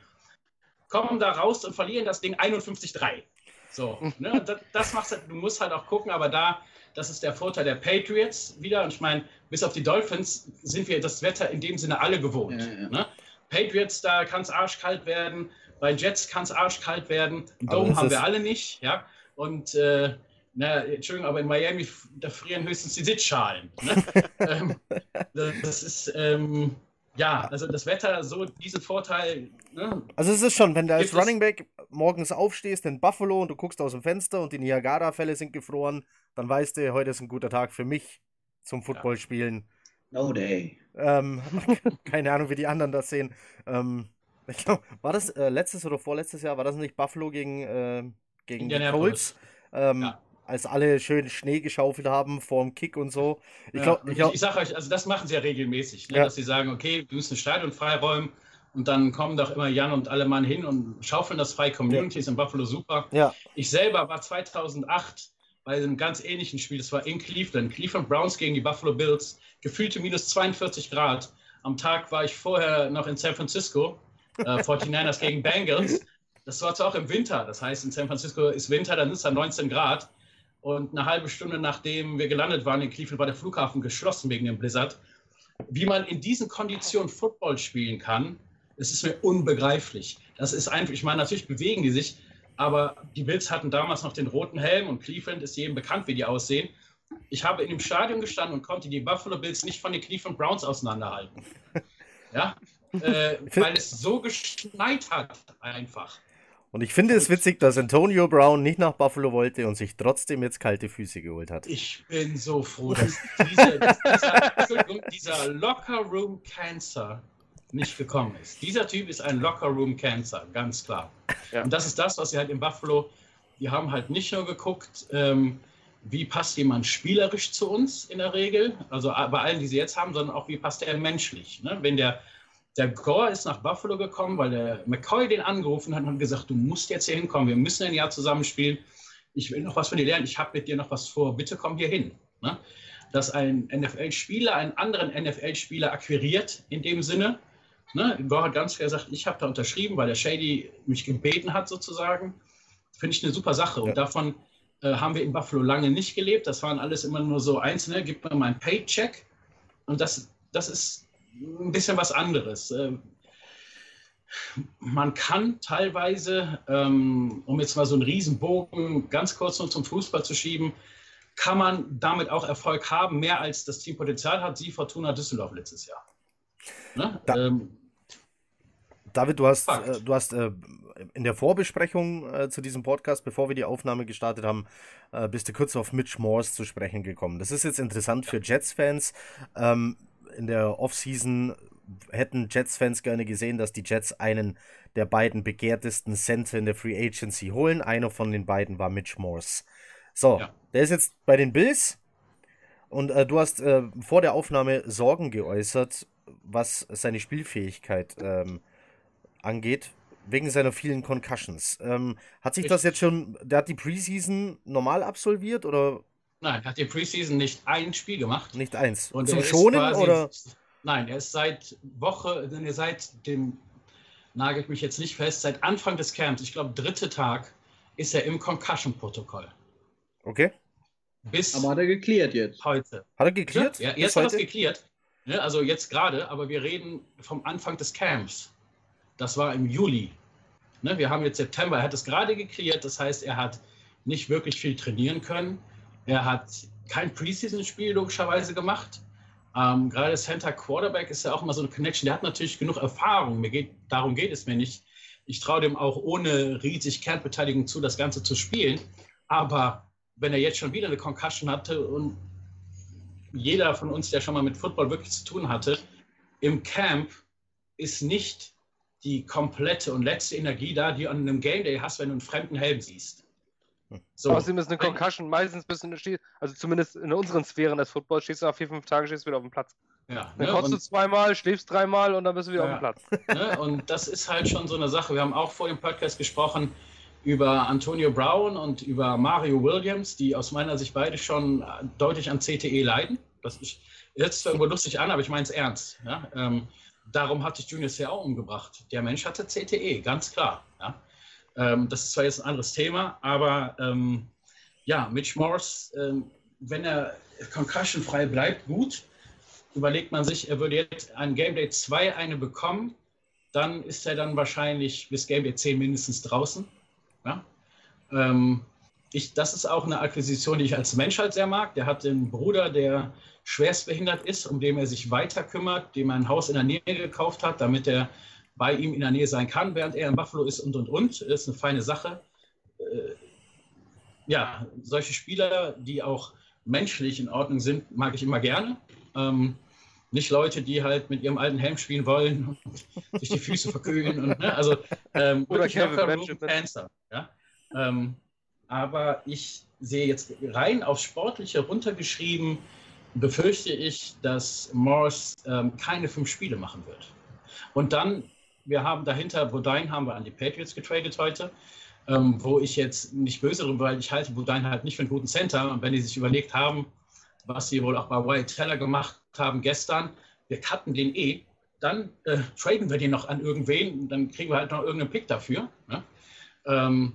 kommen da raus und verlieren das Ding 51-3. So, ne, das, das macht halt, du musst halt auch gucken, aber da, das ist der Vorteil der Patriots wieder. Und ich meine, bis auf die Dolphins sind wir das Wetter in dem Sinne alle gewohnt. Ja, ja. Ne? Patriots, da kann es arschkalt werden, bei Jets kann es arschkalt werden. Dome haben wir alle nicht, ja. Und äh, na, Entschuldigung, aber in Miami, da frieren höchstens die Sitzschalen. Ne? (laughs) ähm, das ist, ähm, ja, also das Wetter, so diesen Vorteil. Ne? Also es ist schon, wenn du als Running Back morgens aufstehst in Buffalo und du guckst aus dem Fenster und die Niagara-Fälle sind gefroren, dann weißt du, heute ist ein guter Tag für mich zum Footballspielen. No day. Ähm, (laughs) keine Ahnung, wie die anderen das sehen. Ähm, ich glaub, war das äh, letztes oder vorletztes Jahr, war das nicht Buffalo gegen, äh, gegen die Colts? Ähm, ja als alle schön Schnee geschaufelt haben vorm Kick und so. Ich, glaub, ja, ich, glaub, ich sage euch, also das machen sie ja regelmäßig, ne? ja. dass sie sagen, okay, wir müssen Stadion freiräumen und dann kommen doch immer Jan und alle Mann hin und schaufeln das frei. Community ist in Buffalo super. Ja. Ich selber war 2008 bei einem ganz ähnlichen Spiel, das war in Cleveland, Cleveland Browns gegen die Buffalo Bills, gefühlte minus 42 Grad. Am Tag war ich vorher noch in San Francisco, äh, (laughs) 49ers gegen Bengals. Das war zwar auch im Winter, das heißt, in San Francisco ist Winter, dann ist da 19 Grad. Und eine halbe Stunde nachdem wir gelandet waren in Cleveland, war der Flughafen geschlossen wegen dem Blizzard. Wie man in diesen Konditionen Football spielen kann, das ist mir unbegreiflich. Das ist einfach, ich meine, natürlich bewegen die sich, aber die Bills hatten damals noch den roten Helm und Cleveland ist jedem bekannt, wie die aussehen. Ich habe in dem Stadion gestanden und konnte die Buffalo Bills nicht von den Cleveland Browns auseinanderhalten. Ja, äh, (laughs) weil es so geschneit hat einfach. Und ich finde es witzig, dass Antonio Brown nicht nach Buffalo wollte und sich trotzdem jetzt kalte Füße geholt hat. Ich bin so froh, dass diese, dieser, dieser Locker Room Cancer nicht gekommen ist. Dieser Typ ist ein Locker Room Cancer, ganz klar. Ja. Und das ist das, was sie halt in Buffalo, die haben halt nicht nur geguckt, ähm, wie passt jemand spielerisch zu uns in der Regel, also bei allen, die sie jetzt haben, sondern auch wie passt er menschlich. Ne? Wenn der der Gore ist nach Buffalo gekommen, weil der McCoy den angerufen hat und hat gesagt, du musst jetzt hier hinkommen, wir müssen ein Jahr zusammenspielen. Ich will noch was von dir lernen, ich habe mit dir noch was vor, bitte komm hier hin. Ne? Dass ein NFL-Spieler einen anderen NFL-Spieler akquiriert in dem Sinne. Ne? Gore hat ganz klar gesagt, ich habe da unterschrieben, weil der Shady mich gebeten hat sozusagen. Finde ich eine super Sache. Ja. Und davon äh, haben wir in Buffalo lange nicht gelebt. Das waren alles immer nur so Einzelne, gib mir meinen Paycheck. Und das, das ist ein bisschen was anderes. Ähm, man kann teilweise, ähm, um jetzt mal so einen Riesenbogen ganz kurz noch zum Fußball zu schieben, kann man damit auch Erfolg haben, mehr als das Team Potenzial hat, sie Fortuna Düsseldorf letztes Jahr. Ne? Da, ähm, David, du hast, äh, du hast äh, in der Vorbesprechung äh, zu diesem Podcast, bevor wir die Aufnahme gestartet haben, bist du kurz auf Mitch Morse zu sprechen gekommen. Das ist jetzt interessant für Jets-Fans. Ähm, in der Offseason hätten Jets-Fans gerne gesehen, dass die Jets einen der beiden begehrtesten Center in der Free Agency holen. Einer von den beiden war Mitch Morse. So, ja. der ist jetzt bei den Bills. Und äh, du hast äh, vor der Aufnahme Sorgen geäußert, was seine Spielfähigkeit ähm, angeht, wegen seiner vielen Concussions. Ähm, hat sich das jetzt schon, der hat die Preseason normal absolviert oder? Nein, hat die Preseason nicht ein Spiel gemacht. Nicht eins. Und Zum Schonen quasi- oder? Nein, er ist seit Woche, nee, seit dem, nagelt mich jetzt nicht fest, seit Anfang des Camps, ich glaube dritte Tag, ist er im Concussion-Protokoll. Okay. Bis Aber hat er geklärt jetzt. heute. Hat er geklärt? Ja, jetzt hat er es geklärt. Ne, also jetzt gerade, aber wir reden vom Anfang des Camps. Das war im Juli. Ne, wir haben jetzt September. Er hat es gerade geklärt. Das heißt, er hat nicht wirklich viel trainieren können. Er hat kein Preseason-Spiel logischerweise gemacht. Ähm, gerade Center Quarterback ist ja auch immer so eine Connection. Der hat natürlich genug Erfahrung. Mir geht, darum geht es mir nicht. Ich traue dem auch ohne riesig Kernbeteiligung zu, das Ganze zu spielen. Aber wenn er jetzt schon wieder eine Concussion hatte und jeder von uns, der schon mal mit Football wirklich zu tun hatte, im Camp ist nicht die komplette und letzte Energie da, die du an einem Game Day hast, wenn du einen fremden Helm siehst. So, Außerdem ist eine Concussion meistens bis in der Stil, also zumindest in unseren Sphären des Footballs, stehst du nach vier, fünf Tagen stehst du wieder auf dem Platz. ja, Dann ne, kotzt du und, zweimal, schläfst dreimal und dann bist du wieder Ja. auf dem Platz. (laughs) ne, und das ist halt schon so eine Sache. Wir haben auch vor dem Podcast gesprochen über Antonio Brown und über Mario Williams, die aus meiner Sicht beide schon deutlich an CTE leiden. Das ist, hört sich zwar irgendwo lustig an, aber ich meine es ernst. Ja? Ähm, darum hatte ich Junior auch umgebracht. Der Mensch hatte CTE, ganz klar. Ja? Ähm, das ist zwar jetzt ein anderes Thema, aber ähm, ja, Mitch Morse, ähm, wenn er concussionfrei bleibt, gut. Überlegt man sich, er würde jetzt an Game Day 2 eine bekommen, dann ist er dann wahrscheinlich bis Game Day 10 mindestens draußen. Ja? Ähm, ich, das ist auch eine Akquisition, die ich als Mensch halt sehr mag. Der hat einen Bruder, der schwerstbehindert ist, um den er sich weiter kümmert, dem er ein Haus in der Nähe gekauft hat, damit er bei ihm in der Nähe sein kann, während er in Buffalo ist und und und. Das ist eine feine Sache. Äh, ja, solche Spieler, die auch menschlich in Ordnung sind, mag ich immer gerne. Ähm, nicht Leute, die halt mit ihrem alten Helm spielen wollen und sich die Füße verkühlen. Und, ne? Also ähm, Oder Kevin Cancer. Ja? Ähm, aber ich sehe jetzt rein aufs Sportliche runtergeschrieben, befürchte ich, dass Morse ähm, keine fünf Spiele machen wird. Und dann, wir haben dahinter, Bodine haben wir an die Patriots getradet heute, ähm, wo ich jetzt nicht böse drüber, weil ich halte Bodine halt nicht für einen guten Center. Und wenn die sich überlegt haben, was sie wohl auch bei Wyatt Teller gemacht haben gestern, wir cutten den eh, dann äh, traden wir den noch an irgendwen, dann kriegen wir halt noch irgendeinen Pick dafür. Ne? Ähm,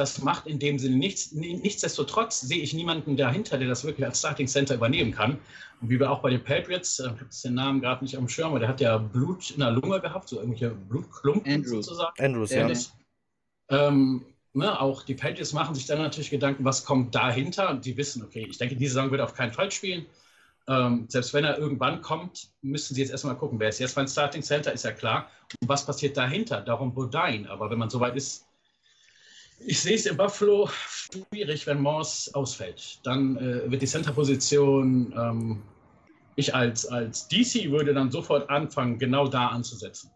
das macht in dem Sinne nichts. Nichtsdestotrotz sehe ich niemanden dahinter, der das wirklich als Starting Center übernehmen kann. Und wie wir auch bei den Patriots, äh, ich habe den Namen gerade nicht am Schirm, aber der hat ja Blut in der Lunge gehabt, so irgendwelche Blutklumpen Andrews. sozusagen. Andrews, ja. Ja. Das, ähm, ne, auch die Patriots machen sich dann natürlich Gedanken, was kommt dahinter? Und die wissen, okay, ich denke, diese Saison wird auf keinen Fall spielen. Ähm, selbst wenn er irgendwann kommt, müssen sie jetzt erstmal gucken, wer ist jetzt mein Starting Center, ist ja klar. Und was passiert dahinter? Darum Bodine. Aber wenn man soweit ist, ich sehe es in Buffalo schwierig, wenn Morse ausfällt. Dann äh, wird die Center-Position, ähm, ich als, als DC würde dann sofort anfangen, genau da anzusetzen.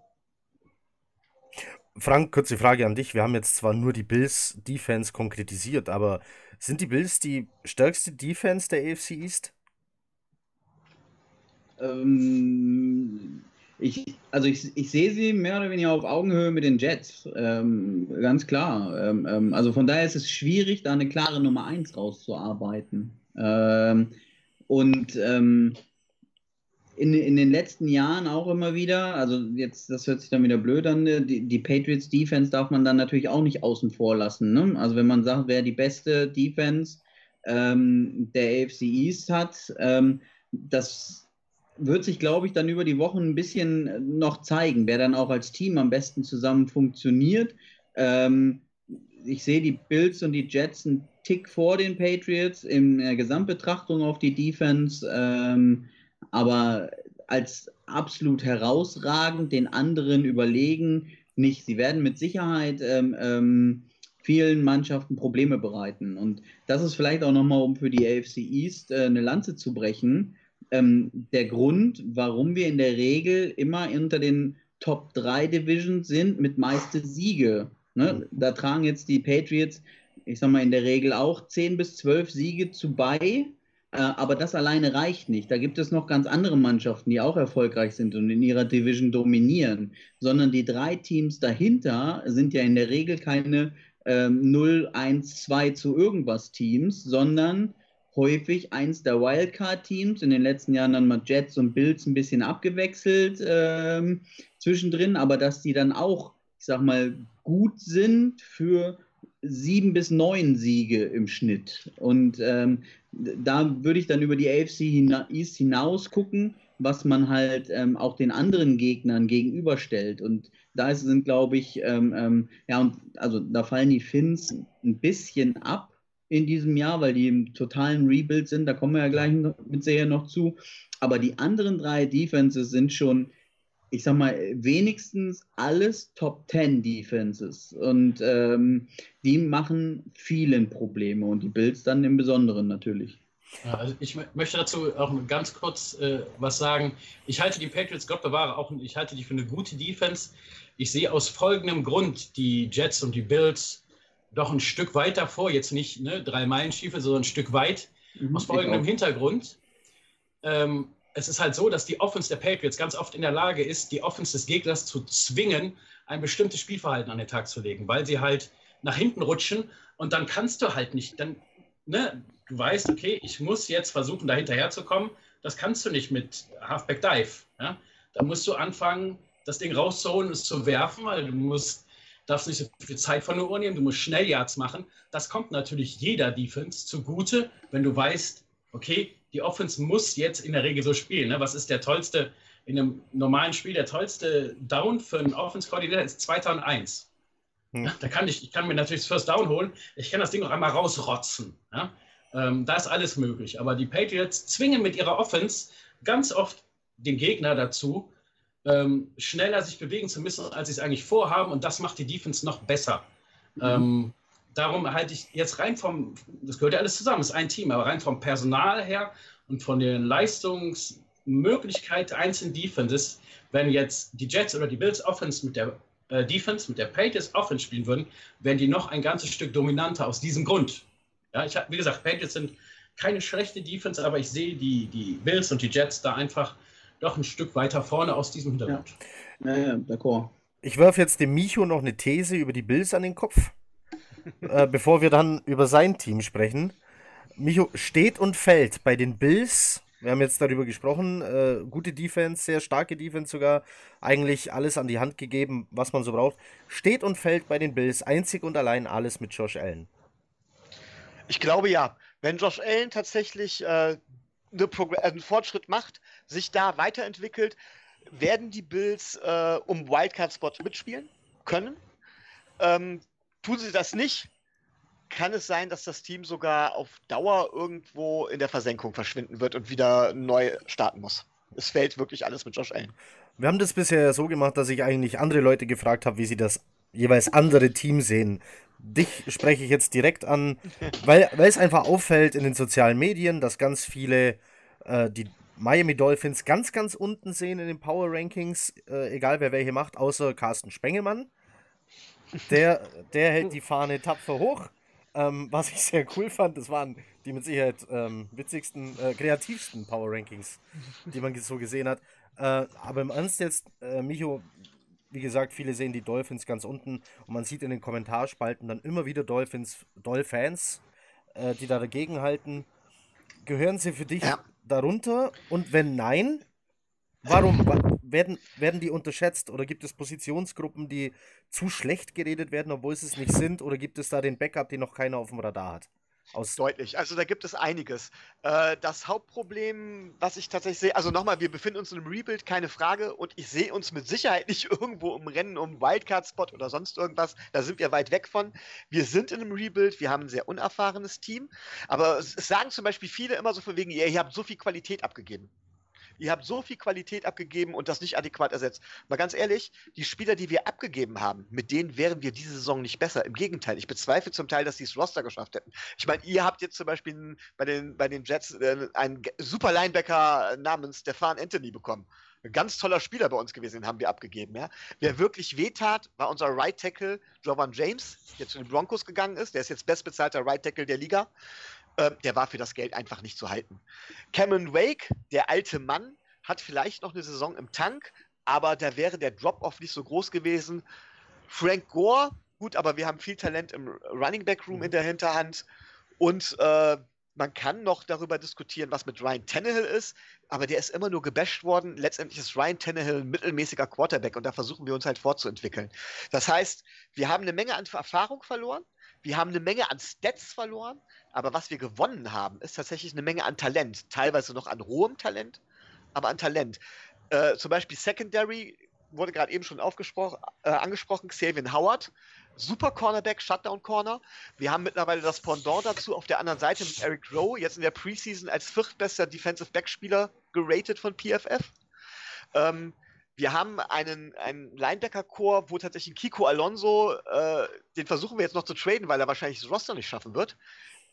Frank, kurze Frage an dich. Wir haben jetzt zwar nur die Bills Defense konkretisiert, aber sind die Bills die stärkste Defense der AFC East? Ähm, ich, also ich, ich sehe sie mehr oder weniger auf Augenhöhe mit den Jets. Ähm, ganz klar. Ähm, ähm, also von daher ist es schwierig, da eine klare Nummer 1 rauszuarbeiten. Ähm, und ähm, in, in den letzten Jahren auch immer wieder, also jetzt, das hört sich dann wieder blöd an, ne, die, die Patriots Defense darf man dann natürlich auch nicht außen vor lassen. Ne? Also wenn man sagt, wer die beste Defense ähm, der AFC East hat, das wird sich, glaube ich, dann über die Wochen ein bisschen noch zeigen, wer dann auch als Team am besten zusammen funktioniert. Ähm, ich sehe die Bills und die Jets einen Tick vor den Patriots in der Gesamtbetrachtung auf die Defense, ähm, aber als absolut herausragend den anderen überlegen nicht. Sie werden mit Sicherheit ähm, ähm, vielen Mannschaften Probleme bereiten. Und das ist vielleicht auch nochmal, um für die AFC East äh, eine Lanze zu brechen, ähm, der Grund, warum wir in der Regel immer unter den Top 3 Divisions sind mit meiste Siege. Ne? Da tragen jetzt die Patriots, ich sag mal, in der Regel auch 10 bis 12 Siege zu bei. Äh, aber das alleine reicht nicht. Da gibt es noch ganz andere Mannschaften, die auch erfolgreich sind und in ihrer Division dominieren. Sondern die drei Teams dahinter sind ja in der Regel keine ähm, 0, 1, 2 zu irgendwas Teams, sondern häufig eins der Wildcard-Teams. In den letzten Jahren dann mal Jets und Bills ein bisschen abgewechselt ähm, zwischendrin, aber dass die dann auch, ich sag mal, gut sind für sieben bis neun Siege im Schnitt. Und ähm, da würde ich dann über die AFC hina East hinaus gucken, was man halt ähm, auch den anderen Gegnern gegenüberstellt. Und da sind, glaube ich, ähm, ähm, ja, und also da fallen die Finns ein bisschen ab in diesem Jahr, weil die im totalen Rebuild sind. Da kommen wir ja gleich mit Seher noch zu. Aber die anderen drei Defenses sind schon ich sag mal, wenigstens alles Top 10 Defenses. Und ähm, die machen vielen Probleme und die Bills dann im Besonderen natürlich. Ja, also ich möchte dazu auch ganz kurz äh, was sagen. Ich halte die Patriots, Gott bewahre, auch ich halte die für eine gute Defense. Ich sehe aus folgendem Grund die Jets und die Bills doch ein Stück weiter vor, jetzt nicht ne, drei Meilen Stiefel, sondern ein Stück weit. Mhm, aus folgendem Hintergrund. Ähm, es ist halt so, dass die Offense der Patriots ganz oft in der Lage ist, die Offense des Gegners zu zwingen, ein bestimmtes Spielverhalten an den Tag zu legen, weil sie halt nach hinten rutschen und dann kannst du halt nicht, dann, ne, du weißt, okay, ich muss jetzt versuchen, da hinterher zu kommen. Das kannst du nicht mit Halfback Dive. Ja? Da musst du anfangen, das Ding rauszuholen, es zu werfen, weil du musst, darfst nicht so viel Zeit von der Uhr nehmen, du musst schnell Yards machen. Das kommt natürlich jeder Defense zugute, wenn du weißt, okay, die Offense muss jetzt in der Regel so spielen. Ne? Was ist der tollste, in einem normalen Spiel, der tollste Down für einen Offense-Koordinator ist 2001. Hm. Da kann ich, ich kann mir natürlich das First Down holen, ich kann das Ding noch einmal rausrotzen. Ja? Ähm, da ist alles möglich. Aber die Patriots zwingen mit ihrer Offense ganz oft den Gegner dazu, ähm, schneller sich bewegen zu müssen, als sie es eigentlich vorhaben. Und das macht die Defense noch besser. Mhm. Ähm, darum halte ich jetzt rein vom, das gehört ja alles zusammen, ist ein Team, aber rein vom Personal her und von den Leistungsmöglichkeiten einzelnen Defenses, wenn jetzt die Jets oder die Bills Offense mit der äh, Defense, mit der Patriots Offense spielen würden, wären die noch ein ganzes Stück dominanter aus diesem Grund. Ja, ich habe, wie gesagt, Patriots sind keine schlechte Defense, aber ich sehe die, die Bills und die Jets da einfach doch ein Stück weiter vorne aus diesem Hintergrund. Ja, ja, ja d'accord. Ich werfe jetzt dem Micho noch eine These über die Bills an den Kopf (laughs) äh, bevor wir dann über sein Team sprechen. Micho steht und fällt bei den Bills. Wir haben jetzt darüber gesprochen. Äh, gute Defense, sehr starke Defense sogar. Eigentlich alles an die Hand gegeben, was man so braucht. Steht und fällt bei den Bills einzig und allein alles mit Josh Allen. Ich glaube ja. Wenn Josh Allen tatsächlich äh, eine äh, einen Fortschritt macht, sich da weiterentwickelt, werden die Bills äh, um Wildcard-Spot mitspielen können. Ähm, Tun sie das nicht, kann es sein, dass das Team sogar auf Dauer irgendwo in der Versenkung verschwinden wird und wieder neu starten muss. Es fällt wirklich alles mit Josh Allen. Wir haben das bisher so gemacht, dass ich eigentlich andere Leute gefragt habe, wie sie das jeweils andere Team sehen. Dich spreche ich jetzt direkt an, (laughs) weil, weil es einfach auffällt in den sozialen Medien, dass ganz viele äh, die Miami Dolphins ganz, ganz unten sehen in den Power Rankings, äh, egal wer welche macht, außer Carsten Spengemann. Der, der hält die Fahne tapfer hoch. Ähm, was ich sehr cool fand, das waren die mit Sicherheit ähm, witzigsten, äh, kreativsten Power Rankings, die man so gesehen hat. Äh, aber im Ernst jetzt, äh, Micho, wie gesagt, viele sehen die Dolphins ganz unten und man sieht in den Kommentarspalten dann immer wieder Dolphins, Dolphins, äh, die da dagegen halten. Gehören sie für dich ja. Darunter? Und wenn nein, Warum werden, werden die unterschätzt oder gibt es Positionsgruppen, die zu schlecht geredet werden, obwohl sie es nicht sind? Oder gibt es da den Backup, den noch keiner auf dem Radar hat? Aus Deutlich. Also da gibt es einiges. Äh, das Hauptproblem, was ich tatsächlich sehe, also nochmal, wir befinden uns in einem Rebuild, keine Frage, und ich sehe uns mit Sicherheit (laughs) nicht irgendwo im Rennen um Wildcard-Spot oder sonst irgendwas. Da sind wir weit weg von. Wir sind in einem Rebuild, wir haben ein sehr unerfahrenes Team, aber es sagen zum Beispiel viele immer so von wegen, ihr habt so viel Qualität abgegeben. Ihr habt so viel Qualität abgegeben und das nicht adäquat ersetzt. Mal ganz ehrlich, die Spieler, die wir abgegeben haben, mit denen wären wir diese Saison nicht besser. Im Gegenteil, ich bezweifle zum Teil, dass sie das Roster geschafft hätten. Ich meine, ihr habt jetzt zum Beispiel bei den, bei den Jets äh, einen super Linebacker namens Stefan Anthony bekommen. Ein ganz toller Spieler bei uns gewesen, den haben wir abgegeben. Ja. Wer wirklich wehtat, war unser Right Tackle Jovan James, der zu den Broncos gegangen ist. Der ist jetzt bestbezahlter Right Tackle der Liga. Äh, der war für das Geld einfach nicht zu halten. Cameron Wake, der alte Mann, hat vielleicht noch eine Saison im Tank, aber da wäre der Drop-Off nicht so groß gewesen. Frank Gore, gut, aber wir haben viel Talent im Running Back Room in der Hinterhand und äh, man kann noch darüber diskutieren, was mit Ryan Tannehill ist, aber der ist immer nur gebasht worden. Letztendlich ist Ryan Tannehill ein mittelmäßiger Quarterback und da versuchen wir uns halt fortzuentwickeln. Das heißt, wir haben eine Menge an Erfahrung verloren, wir haben eine Menge an Stats verloren, aber was wir gewonnen haben, ist tatsächlich eine Menge an Talent. Teilweise noch an rohem Talent, aber an Talent. Äh, zum Beispiel Secondary wurde gerade eben schon äh, angesprochen, Xavier Howard super Cornerback, Shutdown Corner. Wir haben mittlerweile das Pendant dazu auf der anderen Seite mit Eric Rowe, jetzt in der Preseason als viertbester Defensive Backspieler geratet von PFF. Ähm, wir haben einen, einen Linebacker-Core, wo tatsächlich Kiko Alonso, äh, den versuchen wir jetzt noch zu traden, weil er wahrscheinlich das Roster nicht schaffen wird.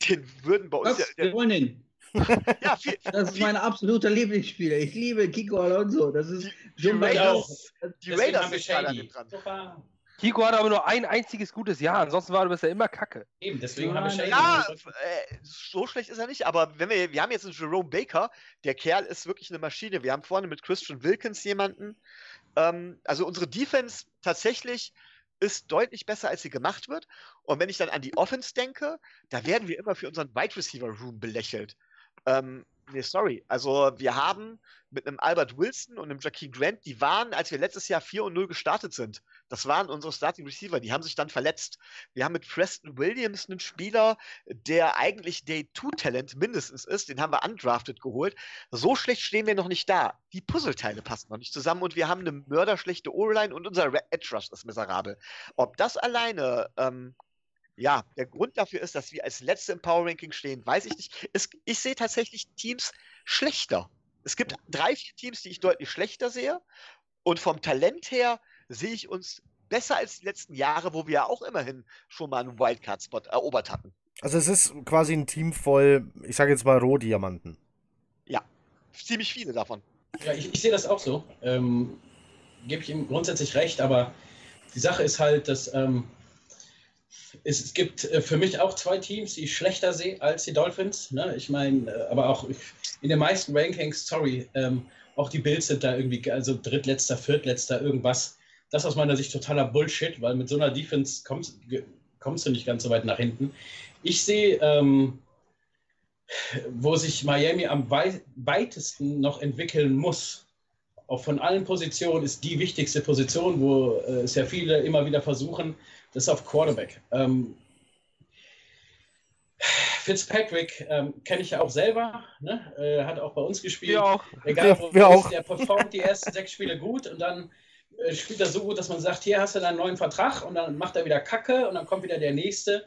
Den würden bei uns. Was? Der, wir wollen den. (laughs) ja, viel, das ist mein absoluter Lieblingsspieler. Ich liebe Kiko Alonso. Das ist die, die Raiders. Die Raiders sind gerade dran. Kiko hatte aber nur ein einziges gutes Jahr, ansonsten war du bisher immer Kacke. Eben, deswegen habe ich ja. Ja, äh, so schlecht ist er nicht, aber wenn wir, wir haben jetzt einen Jerome Baker, der Kerl ist wirklich eine Maschine. Wir haben vorne mit Christian Wilkins jemanden. Ähm, also unsere Defense tatsächlich ist deutlich besser, als sie gemacht wird. Und wenn ich dann an die Offense denke, da werden wir immer für unseren Wide Receiver Room belächelt. Ähm, nee, sorry. Also wir haben mit einem Albert Wilson und einem Jackie Grant, die waren, als wir letztes Jahr 4 und 0 gestartet sind, das waren unsere Starting Receiver, die haben sich dann verletzt. Wir haben mit Preston Williams einen Spieler, der eigentlich Day-2-Talent mindestens ist, den haben wir undrafted geholt. So schlecht stehen wir noch nicht da. Die Puzzleteile passen noch nicht zusammen und wir haben eine mörderschlechte O-Line und unser Edge Rush ist miserabel. Ob das alleine ähm, ja, der Grund dafür ist, dass wir als Letzte im Power Ranking stehen, weiß ich nicht. Es, ich sehe tatsächlich Teams schlechter. Es gibt drei, vier Teams, die ich deutlich schlechter sehe. Und vom Talent her sehe ich uns besser als die letzten Jahre, wo wir ja auch immerhin schon mal einen Wildcard-Spot erobert hatten. Also es ist quasi ein Team voll, ich sage jetzt mal Rohdiamanten. Ja, ziemlich viele davon. Ja, ich, ich sehe das auch so. Ähm, Gebe ich ihm grundsätzlich recht, aber die Sache ist halt, dass ähm, es gibt äh, für mich auch zwei Teams, die ich schlechter sehe als die Dolphins. Ne? Ich meine, äh, aber auch in den meisten Rankings, sorry, ähm, auch die Bills sind da irgendwie, also drittletzter, viertletzter, irgendwas. Das aus meiner Sicht totaler Bullshit, weil mit so einer Defense kommst, kommst du nicht ganz so weit nach hinten. Ich sehe, ähm, wo sich Miami am wei weitesten noch entwickeln muss, auch von allen Positionen, ist die wichtigste Position, wo äh, es ja viele immer wieder versuchen, das ist auf Quarterback. Ähm, Fitzpatrick ähm, kenne ich ja auch selber, ne? äh, hat auch bei uns gespielt. Wir auch. Egal, wo ja, ist, der performt die ersten sechs Spiele gut und dann äh, spielt er so gut, dass man sagt, hier hast du deinen neuen Vertrag und dann macht er wieder Kacke und dann kommt wieder der nächste.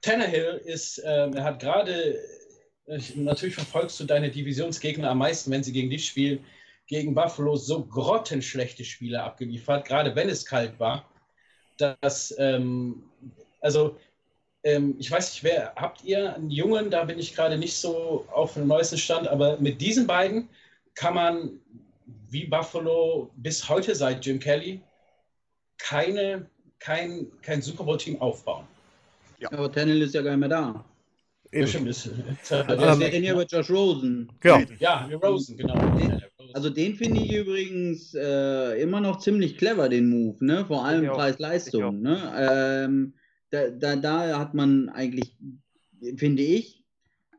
Tannehill ist, äh, er hat gerade, äh, natürlich verfolgst du deine Divisionsgegner am meisten, wenn sie gegen dich spielen, gegen Buffalo so grottenschlechte Spiele abgeliefert, gerade wenn es kalt war dass, ähm, also ähm, ich weiß nicht, wer habt ihr einen Jungen, da bin ich gerade nicht so auf dem neuesten Stand, aber mit diesen beiden kann man wie Buffalo bis heute seit Jim Kelly keine, kein, kein Super Bowl-Team aufbauen. Ja. Aber Tennell ist ja gar nicht mehr da. Eben. Bestimmt ist. Also, wir reden hier über Josh Rosen. Ja, ja Rosen, genau. Also den finde ich übrigens äh, immer noch ziemlich clever, den Move, ne? Vor allem Preis-Leistung. Ne? Ähm, da, da, da hat man eigentlich, finde ich,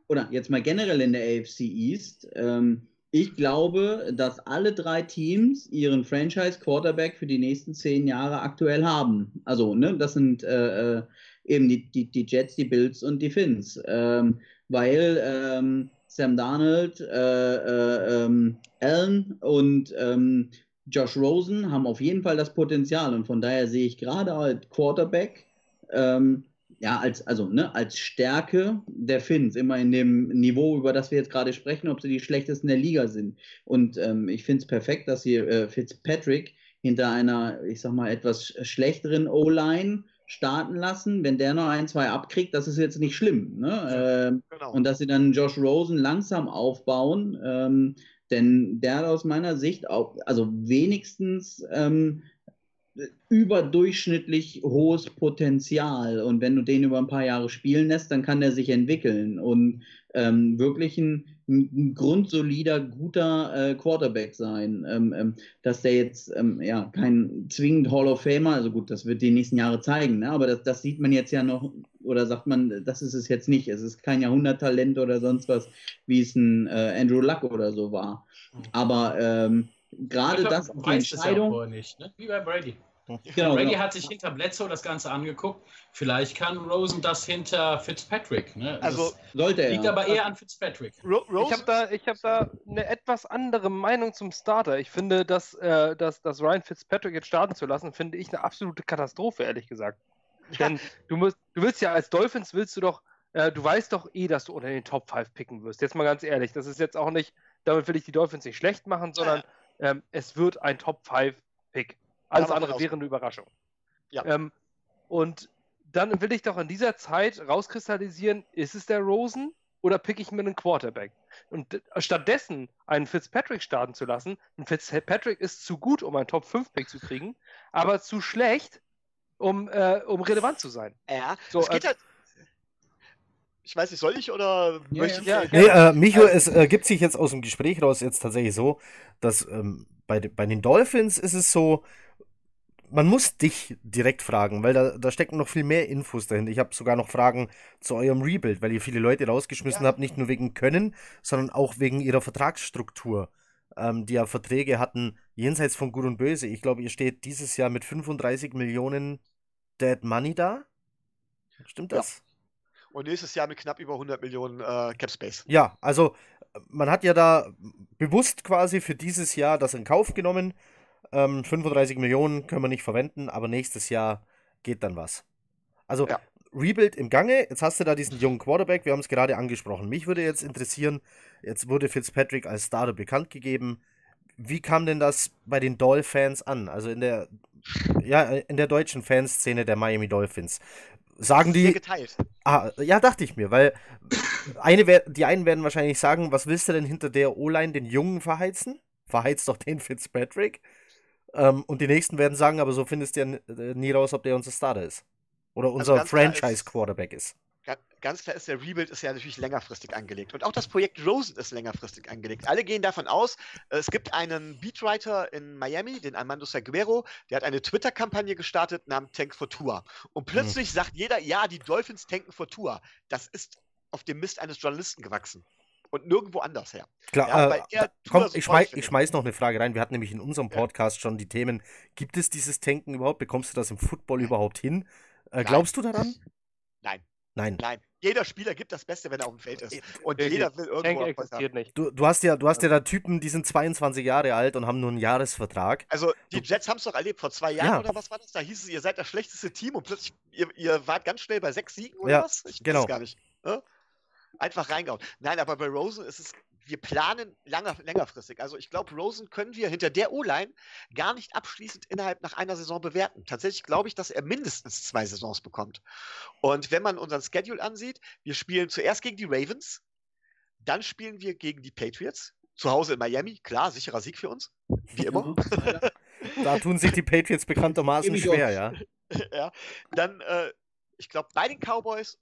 oder jetzt mal generell in der AFC East, ähm, ich glaube, dass alle drei Teams ihren Franchise-Quarterback für die nächsten zehn Jahre aktuell haben. Also, ne, das sind äh, äh eben die, die, die Jets, die Bills und die Finns. Ähm, weil ähm, Sam Darnold, äh, äh, ähm, Allen und ähm, Josh Rosen haben auf jeden Fall das Potenzial und von daher sehe ich gerade als Quarterback ähm, ja, als, also, ne, als Stärke der Finns, immer in dem Niveau, über das wir jetzt gerade sprechen, ob sie die schlechtesten der Liga sind. Und ähm, ich finde es perfekt, dass sie äh, Fitzpatrick hinter einer, ich sag mal, etwas schlechteren O-Line starten lassen. Wenn der noch ein, zwei abkriegt, das ist jetzt nicht schlimm. Ne? Ähm, genau. Und dass sie dann Josh Rosen langsam aufbauen, ähm, denn der hat aus meiner Sicht auch, also wenigstens ähm, überdurchschnittlich hohes Potenzial. Und wenn du den über ein paar Jahre spielen lässt, dann kann der sich entwickeln und ähm, wirklich ein, ein, grundsolider, guter äh, Quarterback sein. Ähm, ähm, dass der jetzt ähm, ja kein zwingend Hall of Famer, also gut, das wird die nächsten Jahre zeigen, ne? aber das, das sieht man jetzt ja noch, oder sagt man, das ist es jetzt nicht. Es ist kein Jahrhunderttalent oder sonst was, wie es ein äh, Andrew Luck oder so war. Mhm. Aber gerade das, die Entscheidung. Ja nicht, ne? Wie bei Brady. Genau, Brady genau. hat sich hinter Bledsoe das Ganze angeguckt. Vielleicht kann Rosen das hinter Fitzpatrick. Ne? Also sollte er. Liegt aber eher an Fitzpatrick. Ro ich habe da, hab da eine etwas andere Meinung zum Starter. Ich finde, dass, äh, dass, dass Ryan Fitzpatrick jetzt starten zu lassen, finde ich eine absolute Katastrophe, ehrlich gesagt. Denn du, musst, du willst ja als Dolphins willst du doch, äh, du weißt doch eh, dass du unter den Top 5 picken wirst. Jetzt mal ganz ehrlich, das ist jetzt auch nicht, damit will ich die Dolphins nicht schlecht machen, sondern ja. Ähm, es wird ein Top 5 Pick. Alles andere wäre eine Überraschung. Ja. Ähm, und dann will ich doch in dieser Zeit rauskristallisieren, ist es der Rosen oder pick ich mir einen Quarterback? Und stattdessen einen Fitzpatrick starten zu lassen, ein Fitzpatrick ist zu gut, um einen Top-5-Pick zu kriegen, aber zu schlecht, um, äh, um relevant zu sein. Ja, so, es geht äh, halt, ich weiß nicht, soll ich oder ja, möchte ja. ich? Nee, äh, Micho, es äh, gibt sich jetzt aus dem Gespräch raus jetzt tatsächlich so, dass ähm, bei, bei den Dolphins ist es so, man muss dich direkt fragen, weil da, da stecken noch viel mehr Infos dahinter. Ich habe sogar noch Fragen zu eurem Rebuild, weil ihr viele Leute rausgeschmissen ja. habt, nicht nur wegen Können, sondern auch wegen ihrer Vertragsstruktur, ähm, die ja Verträge hatten jenseits von Gut und Böse. Ich glaube, ihr steht dieses Jahr mit 35 Millionen Dead Money da. Stimmt das? Und nächstes Jahr mit knapp über 100 Millionen äh, Cap Space. Ja, also man hat ja da bewusst quasi für dieses Jahr das in Kauf genommen ähm, 35 Millionen können wir nicht verwenden, aber nächstes Jahr geht dann was. Also ja. Rebuild im Gange. Jetzt hast du da diesen jungen Quarterback. Wir haben es gerade angesprochen. Mich würde jetzt interessieren, jetzt wurde Fitzpatrick als Starter bekannt gegeben. Wie kam denn das bei den Dolphins an? Also in der, ja, in der deutschen Fanszene der Miami Dolphins. Sagen die. Geteilt. Ah, ja, dachte ich mir, weil eine, die einen werden wahrscheinlich sagen, was willst du denn hinter der O-Line den Jungen verheizen? Verheizt doch den Fitzpatrick. Ähm, und die nächsten werden sagen, aber so findest du ja äh, nie raus, ob der unser Starter ist. Oder also unser also Franchise-Quarterback ist. Ganz klar ist, der Rebuild ist ja natürlich längerfristig angelegt. Und auch das Projekt Rosen ist längerfristig angelegt. Alle gehen davon aus, äh, es gibt einen Beatwriter in Miami, den Armando Saguero, der hat eine Twitter-Kampagne gestartet namens Tank for Tour. Und plötzlich hm. sagt jeder, ja, die Dolphins tanken for Tour. Das ist auf dem Mist eines Journalisten gewachsen und nirgendwo anders her. Klar, ja, äh, komm, ich, schmeiß, ich schmeiß noch eine Frage rein. Wir hatten nämlich in unserem Podcast ja. schon die Themen. Gibt es dieses Tanken überhaupt? Bekommst du das im Football überhaupt hin? Äh, glaubst du daran? Nein. Nein. Nein. Jeder Spieler gibt das Beste, wenn er auf dem Feld ist. Und jeder will irgendwo existiert nicht. Du, du, hast ja, du hast ja da Typen, die sind 22 Jahre alt und haben nur einen Jahresvertrag. Also die Jets haben es doch erlebt vor zwei Jahren ja. oder was war das? Da hieß es, ihr seid das schlechteste Team und plötzlich, ihr, ihr wart ganz schnell bei sechs Siegen oder ja, was? Ich genau. weiß gar nicht. Ja? Einfach reingehauen. Nein, aber bei Rosen ist es wir planen langer, längerfristig. Also ich glaube, Rosen können wir hinter der O-Line gar nicht abschließend innerhalb nach einer Saison bewerten. Tatsächlich glaube ich, dass er mindestens zwei Saisons bekommt. Und wenn man unseren Schedule ansieht, wir spielen zuerst gegen die Ravens, dann spielen wir gegen die Patriots. Zu Hause in Miami, klar, sicherer Sieg für uns, wie immer. (laughs) (laughs) da tun sich die Patriots bekanntermaßen schwer, ja. (laughs) ja. Dann, äh, ich glaube, bei den Cowboys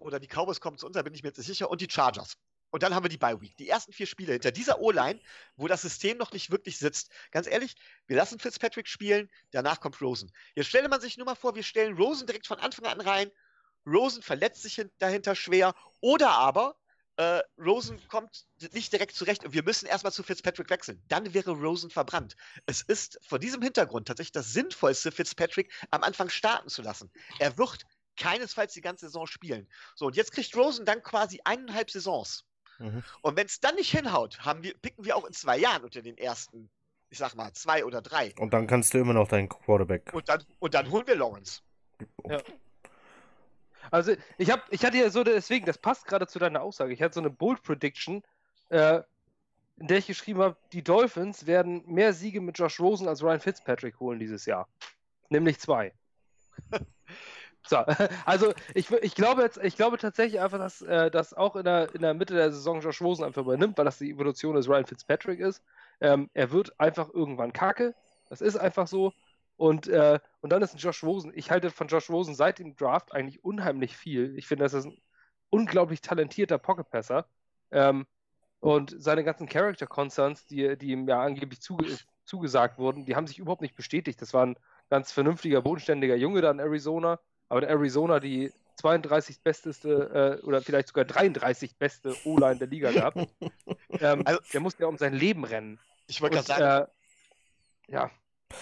oder die Cowboys kommen zu uns, da bin ich mir jetzt nicht sicher, und die Chargers. Und dann haben wir die Bye Week. Die ersten vier Spiele hinter dieser O-Line, wo das System noch nicht wirklich sitzt. Ganz ehrlich, wir lassen Fitzpatrick spielen, danach kommt Rosen. Jetzt stelle man sich nur mal vor, wir stellen Rosen direkt von Anfang an rein. Rosen verletzt sich dahinter schwer. Oder aber äh, Rosen kommt nicht direkt zurecht und wir müssen erstmal zu Fitzpatrick wechseln. Dann wäre Rosen verbrannt. Es ist vor diesem Hintergrund tatsächlich das Sinnvollste, Fitzpatrick am Anfang starten zu lassen. Er wird keinesfalls die ganze Saison spielen. So, und jetzt kriegt Rosen dann quasi eineinhalb Saisons Mhm. Und wenn es dann nicht hinhaut, haben wir, picken wir auch in zwei Jahren unter den ersten, ich sag mal, zwei oder drei. Und dann kannst du immer noch deinen Quarterback. Und dann, und dann holen wir Lawrence. Ja. Also ich habe, ich hatte ja so deswegen, das passt gerade zu deiner Aussage. Ich hatte so eine Bold Prediction, äh, in der ich geschrieben habe, die Dolphins werden mehr Siege mit Josh Rosen als Ryan Fitzpatrick holen dieses Jahr. Nämlich zwei. So, (laughs) also ich, ich, glaube jetzt, ich glaube tatsächlich einfach, dass, äh, dass auch in der, in der Mitte der Saison Josh Rosen einfach übernimmt, weil das die Evolution des Ryan Fitzpatrick ist. Ähm, er wird einfach irgendwann kacke. Das ist einfach so. Und, äh, und dann ist ein Josh Rosen. Ich halte von Josh Rosen seit dem Draft eigentlich unheimlich viel. Ich finde, das ist ein unglaublich talentierter Pocket-Passer. Ähm, und seine ganzen Character-Concerns, die, die ihm ja angeblich zuge zugesagt wurden, die haben sich überhaupt nicht bestätigt. Das war ein ganz vernünftiger, bodenständiger Junge da in Arizona. Aber in Arizona die 32 besteste äh, oder vielleicht sogar 33 beste O-Line der Liga gehabt. (laughs) ähm, also, der musste ja um sein Leben rennen. Ich wollte gerade sagen. Äh, ja,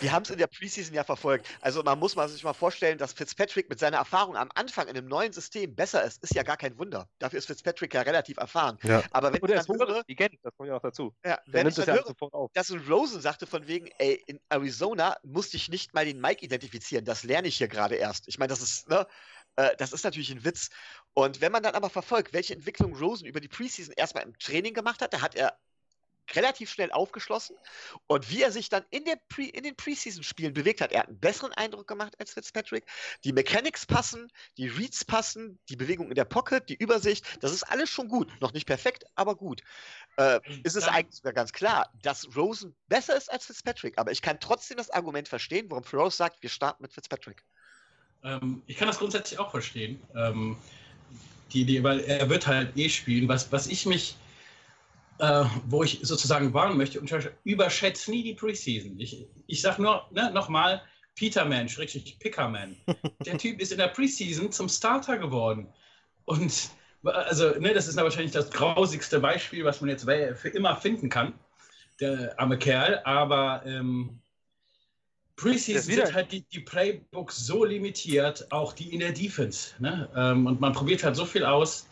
wir haben es in der Preseason ja verfolgt. Also man muss sich mal vorstellen, dass Fitzpatrick mit seiner Erfahrung am Anfang in einem neuen System besser ist, ist ja gar kein Wunder. Dafür ist Fitzpatrick ja relativ erfahren. Ja. Aber wenn Und ich dann höre, Legend, das kommt ja noch dazu. Ja, wenn ich dann das höre, dass ein Rosen sagte von wegen, ey, in Arizona musste ich nicht mal den Mike identifizieren, das lerne ich hier gerade erst. Ich meine, das ist, ne, äh, das ist natürlich ein Witz. Und wenn man dann aber verfolgt, welche Entwicklung Rosen über die Preseason erstmal im Training gemacht hat, da hat er relativ schnell aufgeschlossen. Und wie er sich dann in, Pre in den Preseason-Spielen bewegt hat, er hat einen besseren Eindruck gemacht als Fitzpatrick. Die Mechanics passen, die Reads passen, die Bewegung in der Pocket, die Übersicht, das ist alles schon gut. Noch nicht perfekt, aber gut. Äh, ist es eigentlich sogar ganz klar, dass Rosen besser ist als Fitzpatrick. Aber ich kann trotzdem das Argument verstehen, warum Rose sagt, wir starten mit Fitzpatrick. Ähm, ich kann das grundsätzlich auch verstehen. Ähm, die, die, weil er wird halt eh spielen. Was, was ich mich äh, wo ich sozusagen warnen möchte, überschätze nie die Preseason. Ich, ich sage nur ne, nochmal, Peterman, schrägstrich Pickerman. (laughs) Der Typ ist in der Preseason zum Starter geworden. Und also, ne, das ist wahrscheinlich das grausigste Beispiel, was man jetzt für immer finden kann, der arme Kerl. Aber ähm, Preseason sind halt die, die, Playbooks so limitiert, auch die in der Defense. Ne? Ähm, und man probiert halt so viel aus.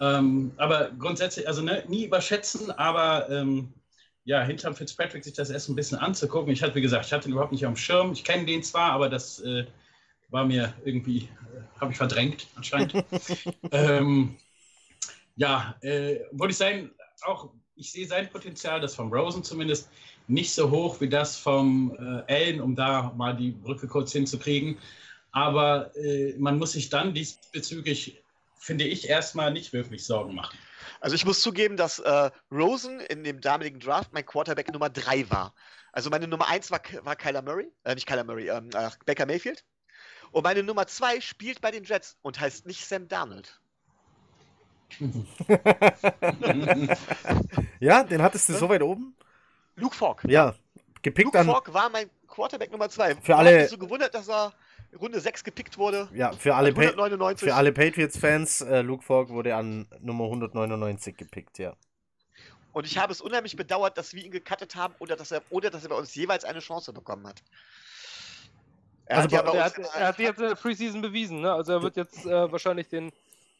Ähm, aber grundsätzlich, also ne, nie überschätzen, aber ähm, ja, hinterm Fitzpatrick sich das erst ein bisschen anzugucken. Ich hatte, wie gesagt, ich hatte ihn überhaupt nicht auf dem Schirm. Ich kenne den zwar, aber das äh, war mir irgendwie, äh, habe ich verdrängt anscheinend. (laughs) ähm, ja, äh, wollte ich sagen, auch ich sehe sein Potenzial, das vom Rosen zumindest, nicht so hoch wie das vom äh, Allen, um da mal die Brücke kurz hinzukriegen. Aber äh, man muss sich dann diesbezüglich finde ich, erstmal nicht wirklich Sorgen machen. Also ich muss zugeben, dass äh, Rosen in dem damaligen Draft mein Quarterback Nummer 3 war. Also meine Nummer 1 war, war Kyler Murray, äh, nicht Kyler Murray, ähm, äh, Baker Mayfield. Und meine Nummer 2 spielt bei den Jets und heißt nicht Sam Darnold. (laughs) ja, den hattest du so weit oben? Luke Falk. Ja, gepickt Luke Falk war mein Quarterback Nummer 2. Für alle. Ich so gewundert, dass er Runde 6 gepickt wurde. Ja, für alle, pa für alle Patriots-Fans, äh, Luke Falk wurde an Nummer 199 gepickt, ja. Und ich habe es unheimlich bedauert, dass wir ihn gecuttet haben oder dass er, oder dass er bei uns jeweils eine Chance bekommen hat. Er also hat, ja er, hat, er hat jetzt in der Preseason bewiesen, ne? Also er wird jetzt äh, wahrscheinlich den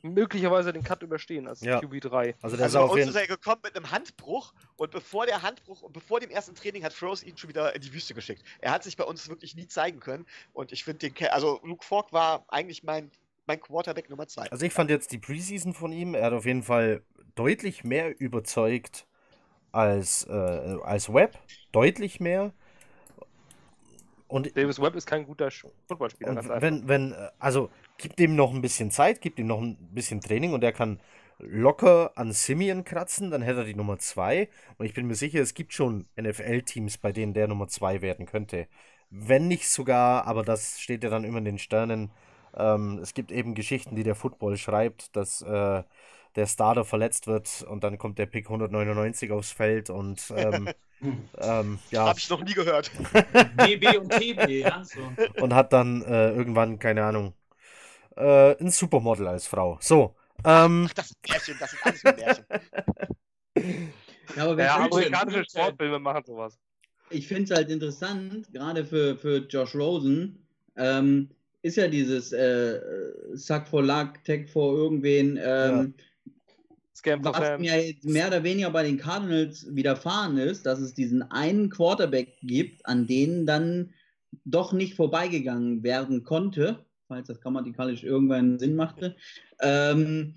möglicherweise den Cut überstehen als ja. QB3. Also, der also ist bei uns ist er gekommen mit einem Handbruch und bevor der Handbruch und bevor dem ersten Training hat Froze ihn schon wieder in die Wüste geschickt. Er hat sich bei uns wirklich nie zeigen können und ich finde den, also Luke Falk war eigentlich mein, mein Quarterback Nummer 2. Also ich fand jetzt die Preseason von ihm, er hat auf jeden Fall deutlich mehr überzeugt als, äh, als Webb, deutlich mehr. Und Davis Webb ist kein guter Footballspieler. wenn, wenn, also gibt ihm noch ein bisschen Zeit, gibt ihm noch ein bisschen Training und er kann locker an Simeon kratzen, dann hätte er die Nummer 2. Und ich bin mir sicher, es gibt schon NFL-Teams, bei denen der Nummer 2 werden könnte. Wenn nicht sogar, aber das steht ja dann immer in den Sternen. Ähm, es gibt eben Geschichten, die der Football schreibt, dass äh, der Starter verletzt wird und dann kommt der Pick 199 aufs Feld und ähm, (laughs) ähm, ja. Habe ich noch nie gehört. (laughs) DB und TB, ja. So. Und hat dann äh, irgendwann, keine Ahnung, äh, ein Supermodel als Frau. So. Ähm, Ach, das ist Märchen, das ist alles ein Märchen. (laughs) ja, aber ja, amerikanische Sportfilme machen sowas. Ich finde es halt interessant, gerade für, für Josh Rosen, ähm, ist ja dieses äh, Suck for Luck, Tag for irgendwen, ähm, ja. Scam was mir jetzt mehr oder weniger bei den Cardinals widerfahren ist, dass es diesen einen Quarterback gibt, an denen dann doch nicht vorbeigegangen werden konnte, falls das grammatikalisch irgendwann Sinn machte. Ähm,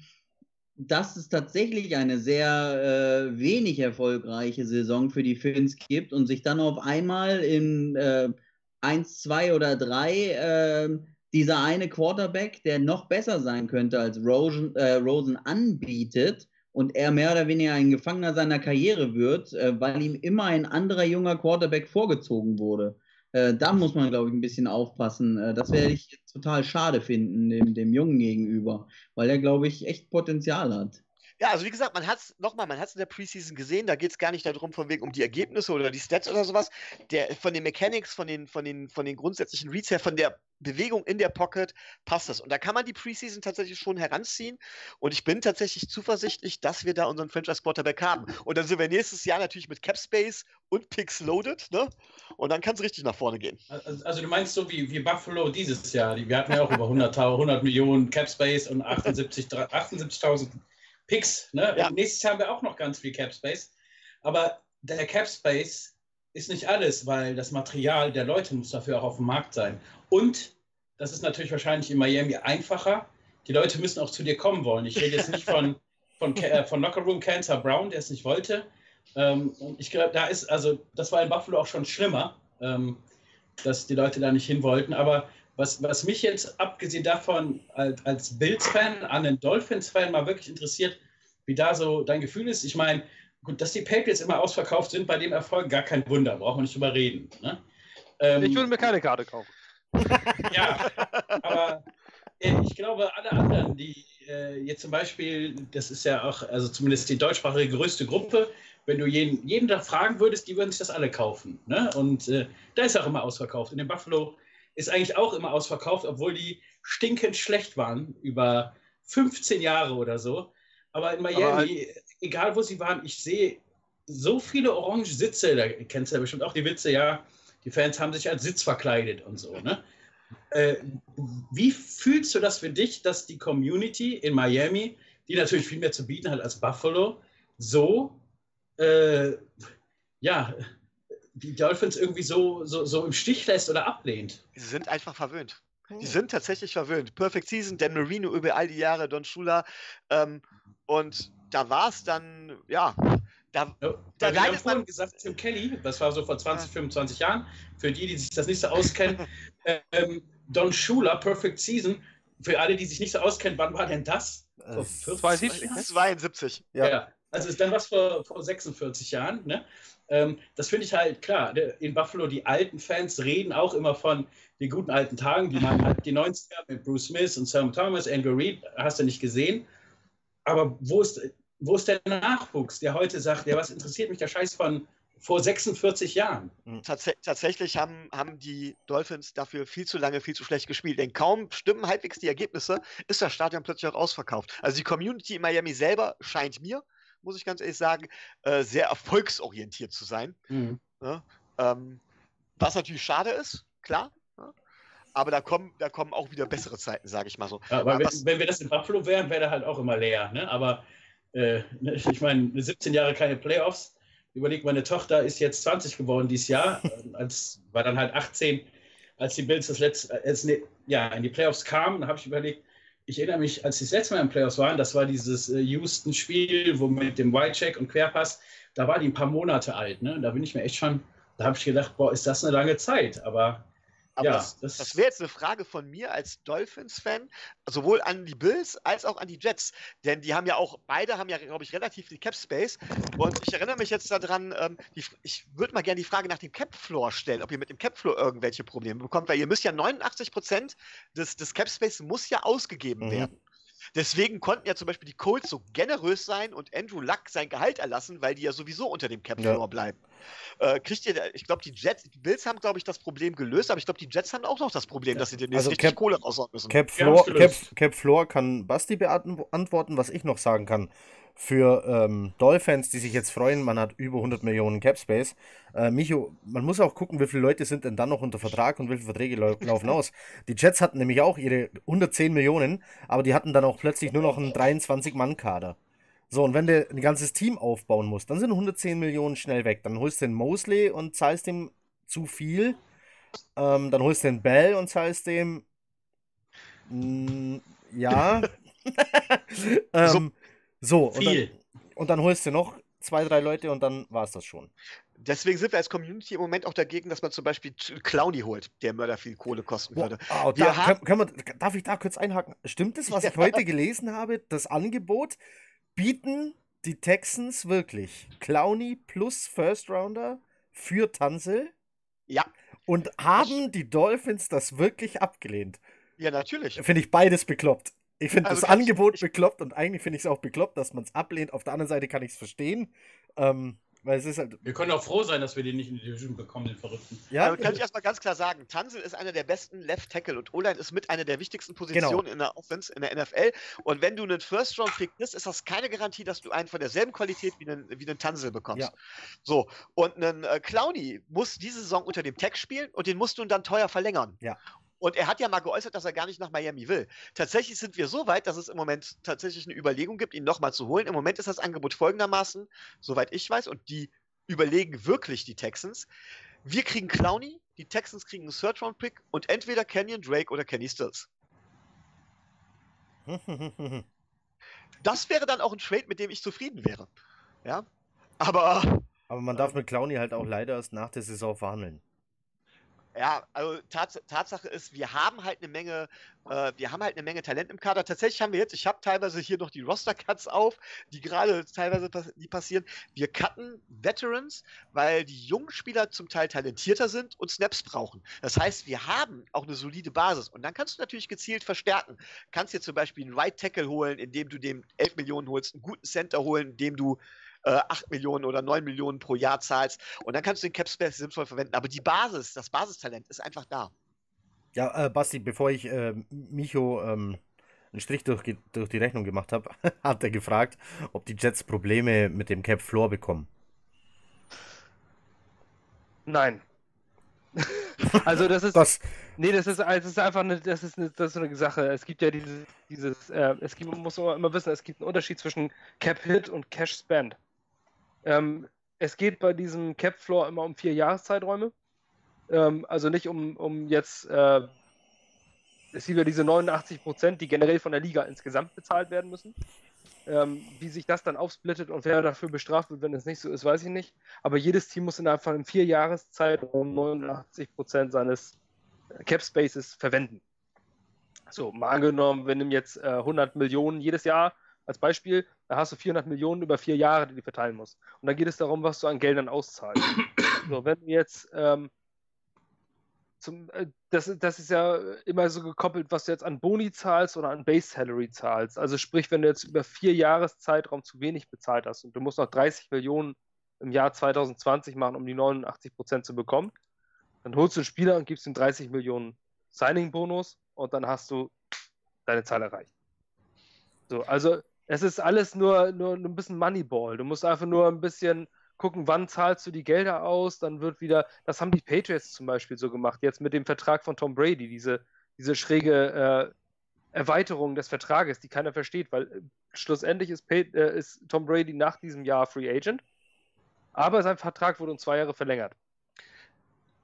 dass es tatsächlich eine sehr äh, wenig erfolgreiche Saison für die Finns gibt und sich dann auf einmal in äh, 1, 2 oder 3 äh, dieser eine Quarterback, der noch besser sein könnte als Rosen, äh, Rosen anbietet und er mehr oder weniger ein Gefangener seiner Karriere wird, äh, weil ihm immer ein anderer junger Quarterback vorgezogen wurde. Äh, da muss man, glaube ich, ein bisschen aufpassen. Äh, das werde ich total schade finden, dem, dem Jungen gegenüber, weil er, glaube ich, echt Potenzial hat. Ja, also wie gesagt, man hat es nochmal, man hat es in der Preseason gesehen, da geht es gar nicht darum, von wegen um die Ergebnisse oder die Stats oder sowas. Der, von den Mechanics, von den, von den, von den grundsätzlichen Reads her, von der Bewegung in der Pocket passt das. Und da kann man die Preseason tatsächlich schon heranziehen. Und ich bin tatsächlich zuversichtlich, dass wir da unseren Franchise Quarterback haben. Und dann sind wir nächstes Jahr natürlich mit Cap Space und Picks loaded, ne? Und dann kann es richtig nach vorne gehen. Also, also, du meinst so wie, wie Buffalo dieses Jahr. Wir hatten ja auch über 100, 100 Millionen Cap Space und 78.000 78 Picks. Ne? Ja. Nächstes Jahr haben wir auch noch ganz viel Cap Space. Aber der Cap Space ist nicht alles, weil das Material der Leute muss dafür auch auf dem Markt sein. Und das ist natürlich wahrscheinlich in Miami einfacher. Die Leute müssen auch zu dir kommen wollen. Ich rede jetzt nicht von, (laughs) von, äh, von Locker Room Cancer Brown, der es nicht wollte. Ähm, ich glaube, da ist, also das war in Buffalo auch schon schlimmer, ähm, dass die Leute da nicht hin wollten. Aber was, was mich jetzt, abgesehen davon, als, als Bills-Fan an den Dolphins-Fan mal wirklich interessiert, wie da so dein Gefühl ist. Ich meine, gut, dass die Patriots immer ausverkauft sind bei dem Erfolg, gar kein Wunder, braucht man nicht drüber reden. Ne? Ähm, ich würde mir keine Karte kaufen. (laughs) ja, aber äh, ich glaube, alle anderen, die äh, jetzt zum Beispiel, das ist ja auch, also zumindest die deutschsprachige größte Gruppe, wenn du jeden, jeden da fragen würdest, die würden sich das alle kaufen. Ne? Und äh, da ist auch immer ausverkauft. In dem Buffalo ist eigentlich auch immer ausverkauft, obwohl die stinkend schlecht waren über 15 Jahre oder so. Aber in Miami, Aber halt egal wo sie waren, ich sehe so viele orange Sitze, da kennst du ja bestimmt auch die Witze, ja, die Fans haben sich als Sitz verkleidet und so, ne? Äh, wie fühlst du das für dich, dass die Community in Miami, die natürlich viel mehr zu bieten hat als Buffalo, so, äh, ja, die Dolphins irgendwie so, so, so im Stich lässt oder ablehnt. Sie sind einfach verwöhnt. Die sind tatsächlich verwöhnt. Perfect Season, Dan Marino über all die Jahre, Don Shula. Ähm, und da war es dann, ja, da, ja, da leidet man. gesagt, Tim Kelly, das war so vor 20, ja. 25 Jahren, für die, die sich das nicht so auskennen, (laughs) ähm, Don Shula, Perfect Season, für alle, die sich nicht so auskennen, wann war denn das? Äh, 72. 72. Ja. ja. Also ist dann was vor, vor 46 Jahren. Ne? Ähm, das finde ich halt klar. In Buffalo, die alten Fans reden auch immer von den guten alten Tagen, die man halt die 90er mit Bruce Smith und Sam Thomas, Andrew Reid, hast du nicht gesehen. Aber wo ist, wo ist der Nachwuchs, der heute sagt, ja, was interessiert mich der Scheiß von vor 46 Jahren? Hm. Tats tatsächlich haben, haben die Dolphins dafür viel zu lange, viel zu schlecht gespielt. Denn kaum stimmen halbwegs die Ergebnisse, ist das Stadion plötzlich auch ausverkauft. Also die Community in Miami selber scheint mir muss ich ganz ehrlich sagen, äh, sehr erfolgsorientiert zu sein. Mhm. Ja, ähm, was natürlich schade ist, klar. Ja, aber da kommen, da kommen auch wieder bessere Zeiten, sage ich mal so. Ja, aber, aber wenn, wenn, wir das in Buffalo wären, wäre der halt auch immer leer. Ne? Aber äh, ne, ich meine, 17 Jahre keine Playoffs. Überleg, meine Tochter ist jetzt 20 geworden dieses Jahr, als, war dann halt 18, als die Bills das letzte, als, ne, ja, in die Playoffs kamen. Da habe ich überlegt, ich erinnere mich, als sie das letzte Mal im Playoffs waren, das war dieses äh, Houston-Spiel, wo mit dem Whitecheck und Querpass, da war die ein paar Monate alt. Ne? Da bin ich mir echt schon, da habe ich gedacht, boah, ist das eine lange Zeit. Aber aber ja, das, das, das wäre jetzt eine Frage von mir als Dolphins-Fan, sowohl an die Bills als auch an die Jets. Denn die haben ja auch, beide haben ja, glaube ich, relativ viel Cap-Space. Und ich erinnere mich jetzt daran, ähm, die, ich würde mal gerne die Frage nach dem Cap-Floor stellen, ob ihr mit dem Cap-Floor irgendwelche Probleme bekommt, weil ihr müsst ja 89% des, des Cap-Space muss ja ausgegeben mhm. werden. Deswegen konnten ja zum Beispiel die Colts so generös sein und Andrew Luck sein Gehalt erlassen, weil die ja sowieso unter dem Cap Floor ja. bleiben. Äh, kriegt ihr, ich glaube, die Jets, die Bills haben, glaube ich, das Problem gelöst, aber ich glaube, die Jets haben auch noch das Problem, dass sie demnächst also richtig Cap, Kohle raushauen müssen. Cap Floor, Cap, Cap Floor kann Basti beantworten, was ich noch sagen kann für ähm, Dolphins, die sich jetzt freuen, man hat über 100 Millionen Cap Space. Äh, Micho, man muss auch gucken, wie viele Leute sind denn dann noch unter Vertrag und wie viele Verträge lau (laughs) laufen aus. Die Jets hatten nämlich auch ihre 110 Millionen, aber die hatten dann auch plötzlich nur noch einen 23-Mann-Kader. So, und wenn du ein ganzes Team aufbauen musst, dann sind 110 Millionen schnell weg. Dann holst du den Mosley und zahlst ihm zu viel. Ähm, dann holst du den Bell und zahlst dem. Mm, ja. (laughs) (laughs) ähm, so, und dann, und dann, holst du noch zwei, drei Leute und dann war es das schon. Deswegen sind wir als Community im Moment auch dagegen, dass man zum Beispiel Clowny holt, der Mörder viel Kohle kosten würde. Wow, da, haben, können, können wir, darf ich da kurz einhaken? Stimmt es, was ich heute gelesen habe? Das Angebot bieten die Texans wirklich Clowny plus First Rounder für Tansel? Ja. Und haben die Dolphins das wirklich abgelehnt? Ja, natürlich. Finde ich beides bekloppt. Ich finde Also das Angebot ich- bekloppt und eigentlich finde ich es auch bekloppt, dass man es ablehnt. Auf der anderen Seite kann ich es verstehen. Ähm, weil es ist halt. Wir können auch froh sein, dass wir den nicht in die Division bekommen, den Verrückten. Ja, Also kann ich erstmal ganz klar sagen, Tansel ist einer der besten Left Tackle und O-Line ist mit einer der wichtigsten Positionen in der Offense in der NFL. Und wenn du einen First-Round-Pick bist, ist das keine Garantie, dass du einen von derselben Qualität wie einen, wie einen Tansel bekommst. Ja. So, und einen äh, Clowny muss diese Saison unter dem Tag spielen und den musst du dann teuer verlängern. Ja. Und er hat ja mal geäußert, dass er gar nicht nach Miami will. Tatsächlich sind wir so weit, dass es im Moment tatsächlich eine Überlegung gibt, ihn nochmal zu holen. Im Moment ist das Angebot folgendermaßen, soweit ich weiß, und die überlegen wirklich die Texans. Wir kriegen Clowney, die Texans kriegen einen Third-Round-Pick und entweder Kenyon Drake oder Kenny Stills. (laughs) Das wäre dann auch ein Trade, mit dem ich zufrieden wäre. Ja. Aber Aber man darf mit Clowny halt auch leider erst nach der Saison verhandeln. Ja, also Tats Tatsache ist, wir haben halt eine Menge, äh, wir haben halt eine Menge Talent im Kader. Tatsächlich haben wir jetzt, ich habe teilweise hier noch die Roster-Cuts auf, die gerade teilweise pass die passieren. Wir cutten Veterans, weil die jungen Spieler zum Teil talentierter sind und Snaps brauchen. Das heißt, wir haben auch eine solide Basis und dann kannst du natürlich gezielt verstärken. Kannst dir zum Beispiel einen Right Tackle holen, indem du dem 11 Millionen holst, einen guten Center holen, indem du äh, 8 Millionen oder 9 Millionen pro Jahr zahlst. Und dann kannst du den Cap Space sinnvoll verwenden. Aber die Basis, das Basistalent ist einfach da. Ja, äh, Basti, bevor ich äh, Micho ähm, einen Strich durch, durch die Rechnung gemacht habe, (laughs) hat er gefragt, ob die Jets Probleme mit dem Cap Floor bekommen. Nein. (laughs) also das ist. Das, Nee, das ist, das ist einfach eine, das ist eine, das ist eine Sache. Es gibt ja dieses, dieses äh, es gibt, man muss immer immer wissen, es gibt einen Unterschied zwischen Cap Hit und Cash Spend. Ähm, es geht bei diesem Cap Floor immer um vier Jahreszeiträume. Ähm, also nicht um, um jetzt, äh, es gibt ja diese 89 Prozent, die generell von der Liga insgesamt bezahlt werden müssen. Ähm, wie sich das dann aufsplittet und wer dafür bestraft wird, wenn es nicht so ist, weiß ich nicht. Aber jedes Team muss innerhalb von einem vier Jahreszeitraum 89 Prozent seines Cap Spaces verwenden. So, mal angenommen, wir nehmen jetzt äh, 100 Millionen jedes Jahr als Beispiel, da hast du 400 Millionen über vier Jahre, die du verteilen musst. Und dann geht es darum, was du an Geldern auszahlst. so, wenn du jetzt ähm, zum, äh, das, das ist ja immer so gekoppelt, was du jetzt an Boni zahlst oder an Base Salary zahlst. Also sprich, wenn du jetzt über vier Jahreszeitraum zu wenig bezahlt hast und du musst noch 30 Millionen im Jahr 2020 machen, um die 89 Prozent zu bekommen, dann holst du einen Spieler und gibst ihm 30 Millionen Signing-Bonus und dann hast du deine Zahl erreicht. So, also es ist alles nur, nur ein bisschen Moneyball. Du musst einfach nur ein bisschen gucken, wann zahlst du die Gelder aus, dann wird wieder, das haben die Patriots zum Beispiel so gemacht, jetzt mit dem Vertrag von Tom Brady, diese, diese schräge äh, Erweiterung des Vertrages, die keiner versteht, weil äh, schlussendlich ist, äh, ist Tom Brady nach diesem Jahr Free Agent, aber sein Vertrag wurde um zwei Jahre verlängert.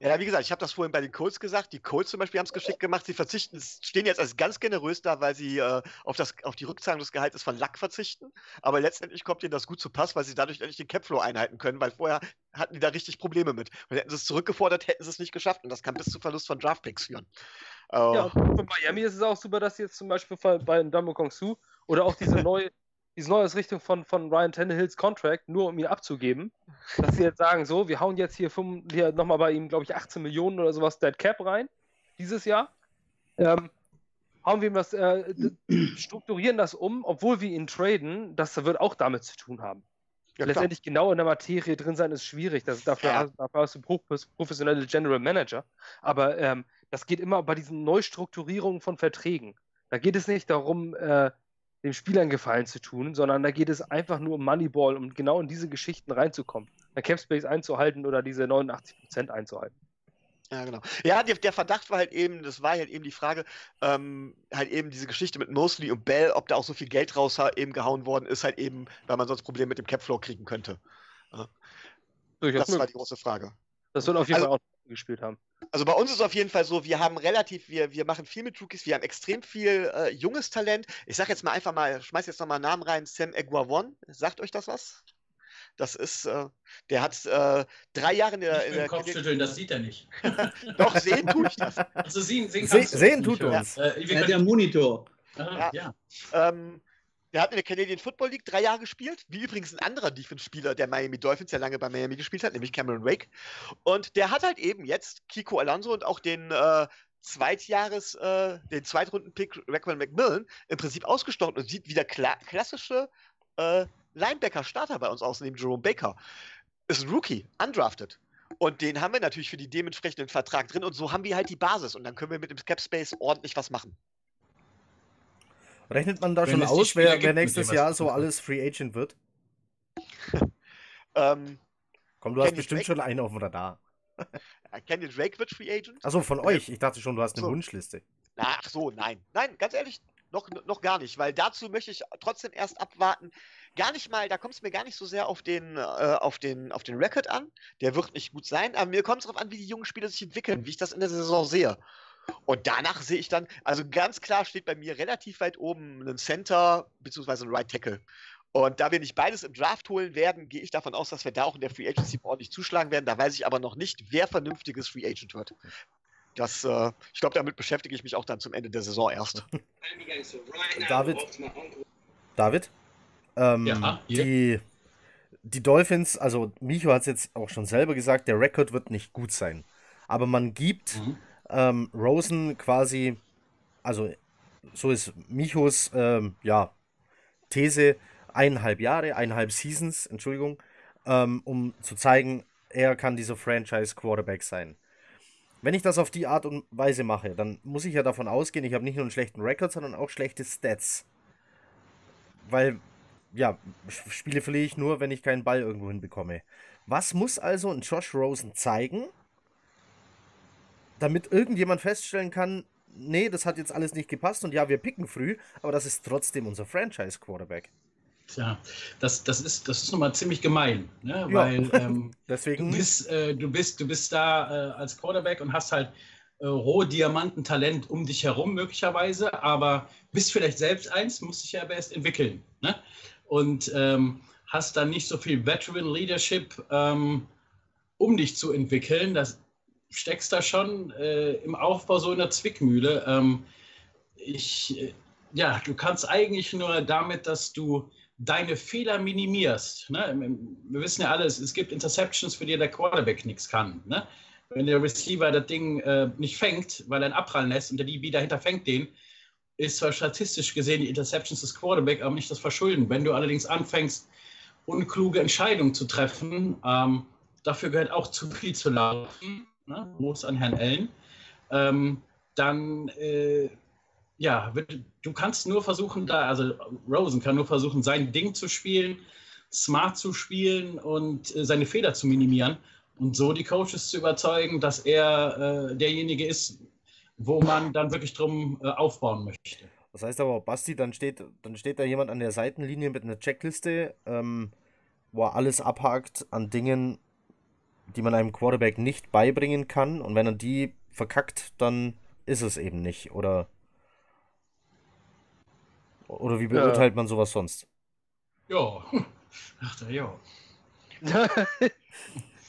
Ja, wie gesagt, ich habe das vorhin bei den Colts gesagt. Die Colts zum Beispiel haben es geschickt gemacht. Sie verzichten, stehen jetzt als ganz generös da, weil sie äh, auf, das, auf die Rückzahlung des Gehaltes von Lack verzichten. Aber letztendlich kommt ihnen das gut zu Pass, weil sie dadurch endlich den Capflow einhalten können, weil vorher hatten die da richtig Probleme mit. Und hätten sie es zurückgefordert, hätten sie es nicht geschafft. Und das kann bis zu Verlust von Draftpicks führen. Äh, Ja, für Miami ist es auch super, dass sie jetzt zum Beispiel bei Damo Kong Su oder auch diese (laughs) neue, diese neue Ausrichtung von, von Ryan Tannehills Contract, nur um ihn abzugeben, dass sie jetzt sagen, so, wir hauen jetzt hier, fünf- hier nochmal bei ihm, glaube ich, 18 Millionen oder sowas Dead Cap rein, dieses Jahr. Ähm, hauen wir ihm das, äh, (clears throat) strukturieren das um, obwohl wir ihn traden, das wird auch damit zu tun haben. ja, klar. Letztendlich genau in der Materie drin sein ist schwierig. Das, dafür, Ja. hast, dafür hast du pro- professionelle General Manager. Aber ähm, das geht immer bei diesen Neustrukturierungen von Verträgen. Da geht es nicht darum, äh, dem Spieler einen Gefallen zu tun, sondern da geht es einfach nur um Moneyball, um genau in diese Geschichten reinzukommen. Der Capspace einzuhalten oder diese 89% einzuhalten. Ja, genau. Ja, der, der Verdacht war halt eben, das war halt eben die Frage, ähm, halt eben diese Geschichte mit Mosley und Bell, ob da auch so viel Geld raus eben gehauen worden ist, halt eben, weil man sonst Probleme mit dem Capflow kriegen könnte. Durchaus Das war die große Frage. Das wird auf jeden Also- Fall auch gespielt haben. Also bei uns ist es auf jeden Fall so, wir haben relativ, wir, wir machen viel mit Rookies, wir haben extrem viel äh, junges Talent. Ich sag jetzt mal einfach mal, schmeiß jetzt nochmal einen Namen rein, Sam Eguavon. Sagt euch das was? Das ist, äh, der hat äh, drei Jahre in der, Ich in der den Kopf schütteln, das sieht er nicht. (laughs) Doch, sehen tue ich das. Also sehen, sehen, Se kannst du sehen tut uns. Äh, Er hat ja einen Monitor. ah, Ja. ja. Ähm, Der hat in der Canadian Football League drei Jahre gespielt, wie übrigens ein anderer Defense-Spieler der Miami Dolphins, der lange bei Miami gespielt hat, nämlich Cameron Wake. Und der hat halt eben jetzt Kiko Alonso und auch den äh, Zweitjahres, äh, den Zweitrunden-Pick Raquel McMillan im Prinzip ausgestochen und sieht wieder kla klassische äh, Linebacker-Starter bei uns aus, neben Jerome Baker. Ist ein Rookie, undrafted. Und den haben wir natürlich für die dementsprechenden Vertrag drin und so haben wir halt die Basis und dann können wir mit dem Cap Space ordentlich was machen. Rechnet man da Wenn schon aus, wer, wer nächstes Jahr so alles Free Agent wird? (laughs) ähm, Komm, du hast bestimmt Drake? schon einen auf dem Radar. Kenny Drake wird Free Agent. Achso, von euch. Ich dachte schon, du hast eine so. Wunschliste. Ach so, nein. Nein, ganz ehrlich, noch, noch gar nicht, weil dazu möchte ich trotzdem erst abwarten. Gar nicht mal, da kommt es mir gar nicht so sehr auf den, äh, auf, den, auf den Record an. Der wird nicht gut sein, aber mir kommt es darauf an, wie die jungen Spieler sich entwickeln, wie ich das in der Saison sehe. Und danach sehe ich dann, also ganz klar steht bei mir relativ weit oben ein Center bzw. ein Right Tackle. Und da wir nicht beides im Draft holen werden, gehe ich davon aus, dass wir da auch in der Free Agency ordentlich zuschlagen werden. Da weiß ich aber noch nicht, wer vernünftiges Free Agent wird. Das, äh, ich glaube, damit beschäftige ich mich auch dann zum Ende der Saison erst. (laughs) David? David? Ähm, ja, die, die Dolphins, also Micho hat es jetzt auch schon selber gesagt, der Rekord wird nicht gut sein. Aber man gibt mhm ähm, Rosen quasi, also so ist Michos ähm, ja, These, eineinhalb Jahre, eineinhalb Seasons, Entschuldigung, ähm, um zu zeigen, er kann dieser Franchise-Quarterback sein. Wenn ich das auf die Art und Weise mache, dann muss ich ja davon ausgehen, ich habe nicht nur einen schlechten Rekord, sondern auch schlechte Stats. Weil, ja, Spiele verliere ich nur, wenn ich keinen Ball irgendwo hinbekomme. Was muss also ein Josh Rosen zeigen, damit irgendjemand feststellen kann, nee, das hat jetzt alles nicht gepasst und ja, wir picken früh, aber das ist trotzdem unser Franchise-Quarterback. Tja, das, das ist, das ist nochmal ziemlich gemein, ne? Ja. weil (laughs) ähm, Deswegen... du, bist, äh, du, bist, du bist da äh, als Quarterback und hast halt äh, Rohdiamantentalent um dich herum möglicherweise, aber bist vielleicht selbst eins, musst dich ja aber erst entwickeln. Ne? Und ähm, hast dann nicht so viel Veteran Leadership, ähm, um dich zu entwickeln. Das steckst da schon äh, im Aufbau so in der Zwickmühle. Ähm, ich, äh, ja, du kannst eigentlich nur damit, dass du deine Fehler minimierst. Ne? Wir wissen ja alles, es gibt Interceptions, für die der Quarterback nichts kann. Ne? Wenn der Receiver das Ding äh, nicht fängt, weil er einen abprallen lässt und der DB dahinter fängt den, ist zwar statistisch gesehen die Interceptions des Quarterback, aber nicht das Verschulden. Wenn du allerdings anfängst, unkluge Entscheidungen zu treffen, ähm, dafür gehört auch zu viel zu laufen ne? Gruß an Herrn Ellen, ähm, dann äh, ja, du kannst nur versuchen, da, also Rosen kann nur versuchen, sein Ding zu spielen, smart zu spielen und äh, seine Fehler zu minimieren und so die Coaches zu überzeugen, dass er äh, derjenige ist, wo man dann wirklich drum äh, aufbauen möchte. Das heißt aber, Basti, dann steht, dann steht da jemand an der Seitenlinie mit einer Checkliste, ähm, wo er alles abhakt an Dingen, die man einem Quarterback nicht beibringen kann. Und wenn er die verkackt, dann ist es eben nicht. Oder, oder wie beurteilt ja. man sowas sonst? Ja, (laughs) ach da ja. (laughs)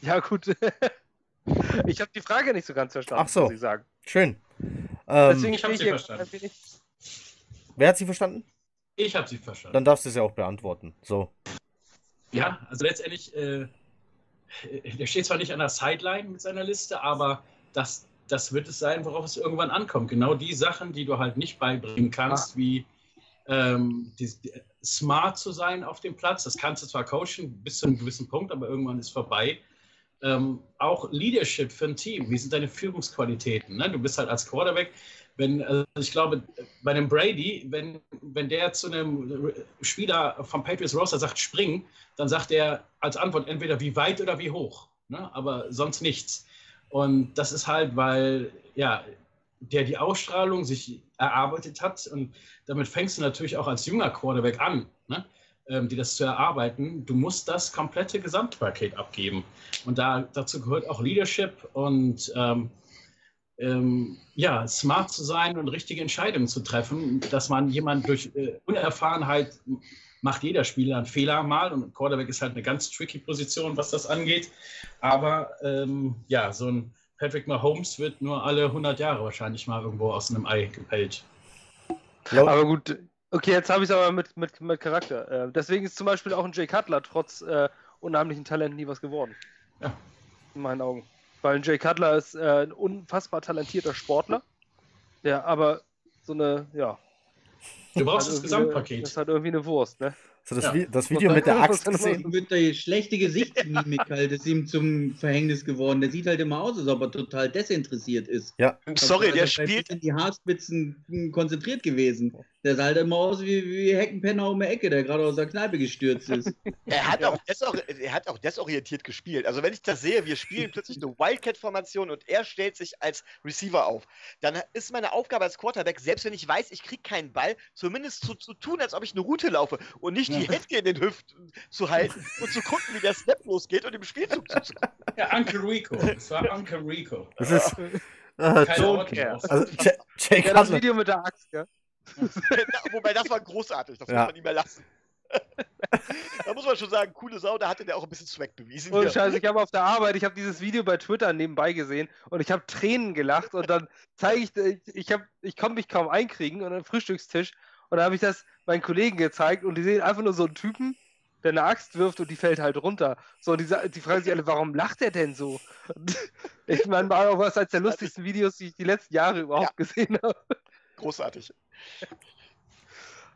ja, gut. (laughs) ich habe die Frage nicht so ganz verstanden, ach so. muss ich sagen. Schön. Ähm, Deswegen ich habe sie verstanden. Wer hat sie verstanden? Ich habe sie verstanden. Dann darfst du sie auch beantworten. So. Ja, also letztendlich äh, der steht zwar nicht an der Sideline mit seiner Liste, aber das, das wird es sein, worauf es irgendwann ankommt. Genau die Sachen, die du halt nicht beibringen kannst, wie ähm, die, smart zu sein auf dem Platz. Das kannst du zwar coachen bis zu einem gewissen Punkt, aber irgendwann ist vorbei. Ähm, auch Leadership für ein Team. Wie sind deine Führungsqualitäten? Ne? Du bist halt als Quarterback, wenn, also ich glaube, bei einem Brady, wenn, wenn der zu einem Spieler vom Patriots Roster sagt, springen, dann sagt er als Antwort entweder wie weit oder wie hoch. Ne? Aber sonst nichts. Und das ist halt, weil ja, der die Ausstrahlung sich erarbeitet hat. Und damit fängst du natürlich auch als junger Quarterback an, ne? ähm, die das zu erarbeiten. Du musst das komplette Gesamtpaket abgeben. Und da, dazu gehört auch Leadership und ähm, ähm, ja, smart zu sein und richtige Entscheidungen zu treffen, dass man jemand durch äh, Unerfahrenheit macht jeder Spieler einen Fehler mal und Quarterback ist halt eine ganz tricky Position, was das angeht. Aber ähm, ja, so ein Patrick Mahomes wird nur alle 100 Jahre wahrscheinlich mal irgendwo aus einem Ei gepellt. Ja. Aber gut, Okay, jetzt habe ich es aber mit, mit, mit Charakter. Äh, deswegen ist zum Beispiel auch ein Jay Cutler trotz äh, unheimlichen Talent nie was geworden. Ja. In meinen Augen. Weil Jay Cutler ist äh, ein unfassbar talentierter Sportler. Ja, aber so eine, ja. Du brauchst halt das Gesamtpaket. Das ist halt irgendwie eine Wurst, ne? Du das, Ja. Vi das Video mit der Axt gesehen? Wird die schlechte Gesichtsmimik halt, ist ihm zum Verhängnis geworden. Der sieht halt immer aus, als ob er total desinteressiert ist. Sorry, Also der vielleicht spielt. sind die Haarspitzen konzentriert gewesen. Der sah halt immer aus wie, wie Heckenpenner um die Ecke, der gerade aus der Kneipe gestürzt ist. (laughs) Er hat, auch er hat auch desorientiert gespielt. Also wenn ich das sehe, wir spielen plötzlich eine Wildcat-Formation und er stellt sich als Receiver auf, dann ist meine Aufgabe als Quarterback, selbst wenn ich weiß, ich kriege keinen Ball, zumindest zu, zu tun, als ob ich eine Route laufe und nicht die. Hände in den Hüften zu halten und zu gucken, wie der Snap losgeht und im Spielzug zuzugucken. Ja, Uncle Rico. Es war Uncle Rico. Das ist. Äh, Keine Don't care. also, Ja, das. Video mit der Axt, gell? (laughs) Wobei das war großartig, das Ja. muss man ihm erlassen. (laughs) da muss man schon sagen, coole Sau, da hatte der auch ein bisschen Swag bewiesen. Hier. Scheiße, ich habe auf der Arbeit, ich habe dieses Video bei Twitter nebenbei gesehen und ich habe Tränen gelacht und dann zeige ich, ich, ich, hab- ich konnte mich kaum einkriegen und am Frühstückstisch und dann habe ich das meinen Kollegen gezeigt und die sehen einfach nur so einen Typen, der eine Axt wirft und die fällt halt runter. So, und die, die fragen sich alle, warum lacht er denn so? (laughs) Ich meine, war auch was als der lustigsten Videos, die ich die letzten Jahre überhaupt gesehen habe. Großartig.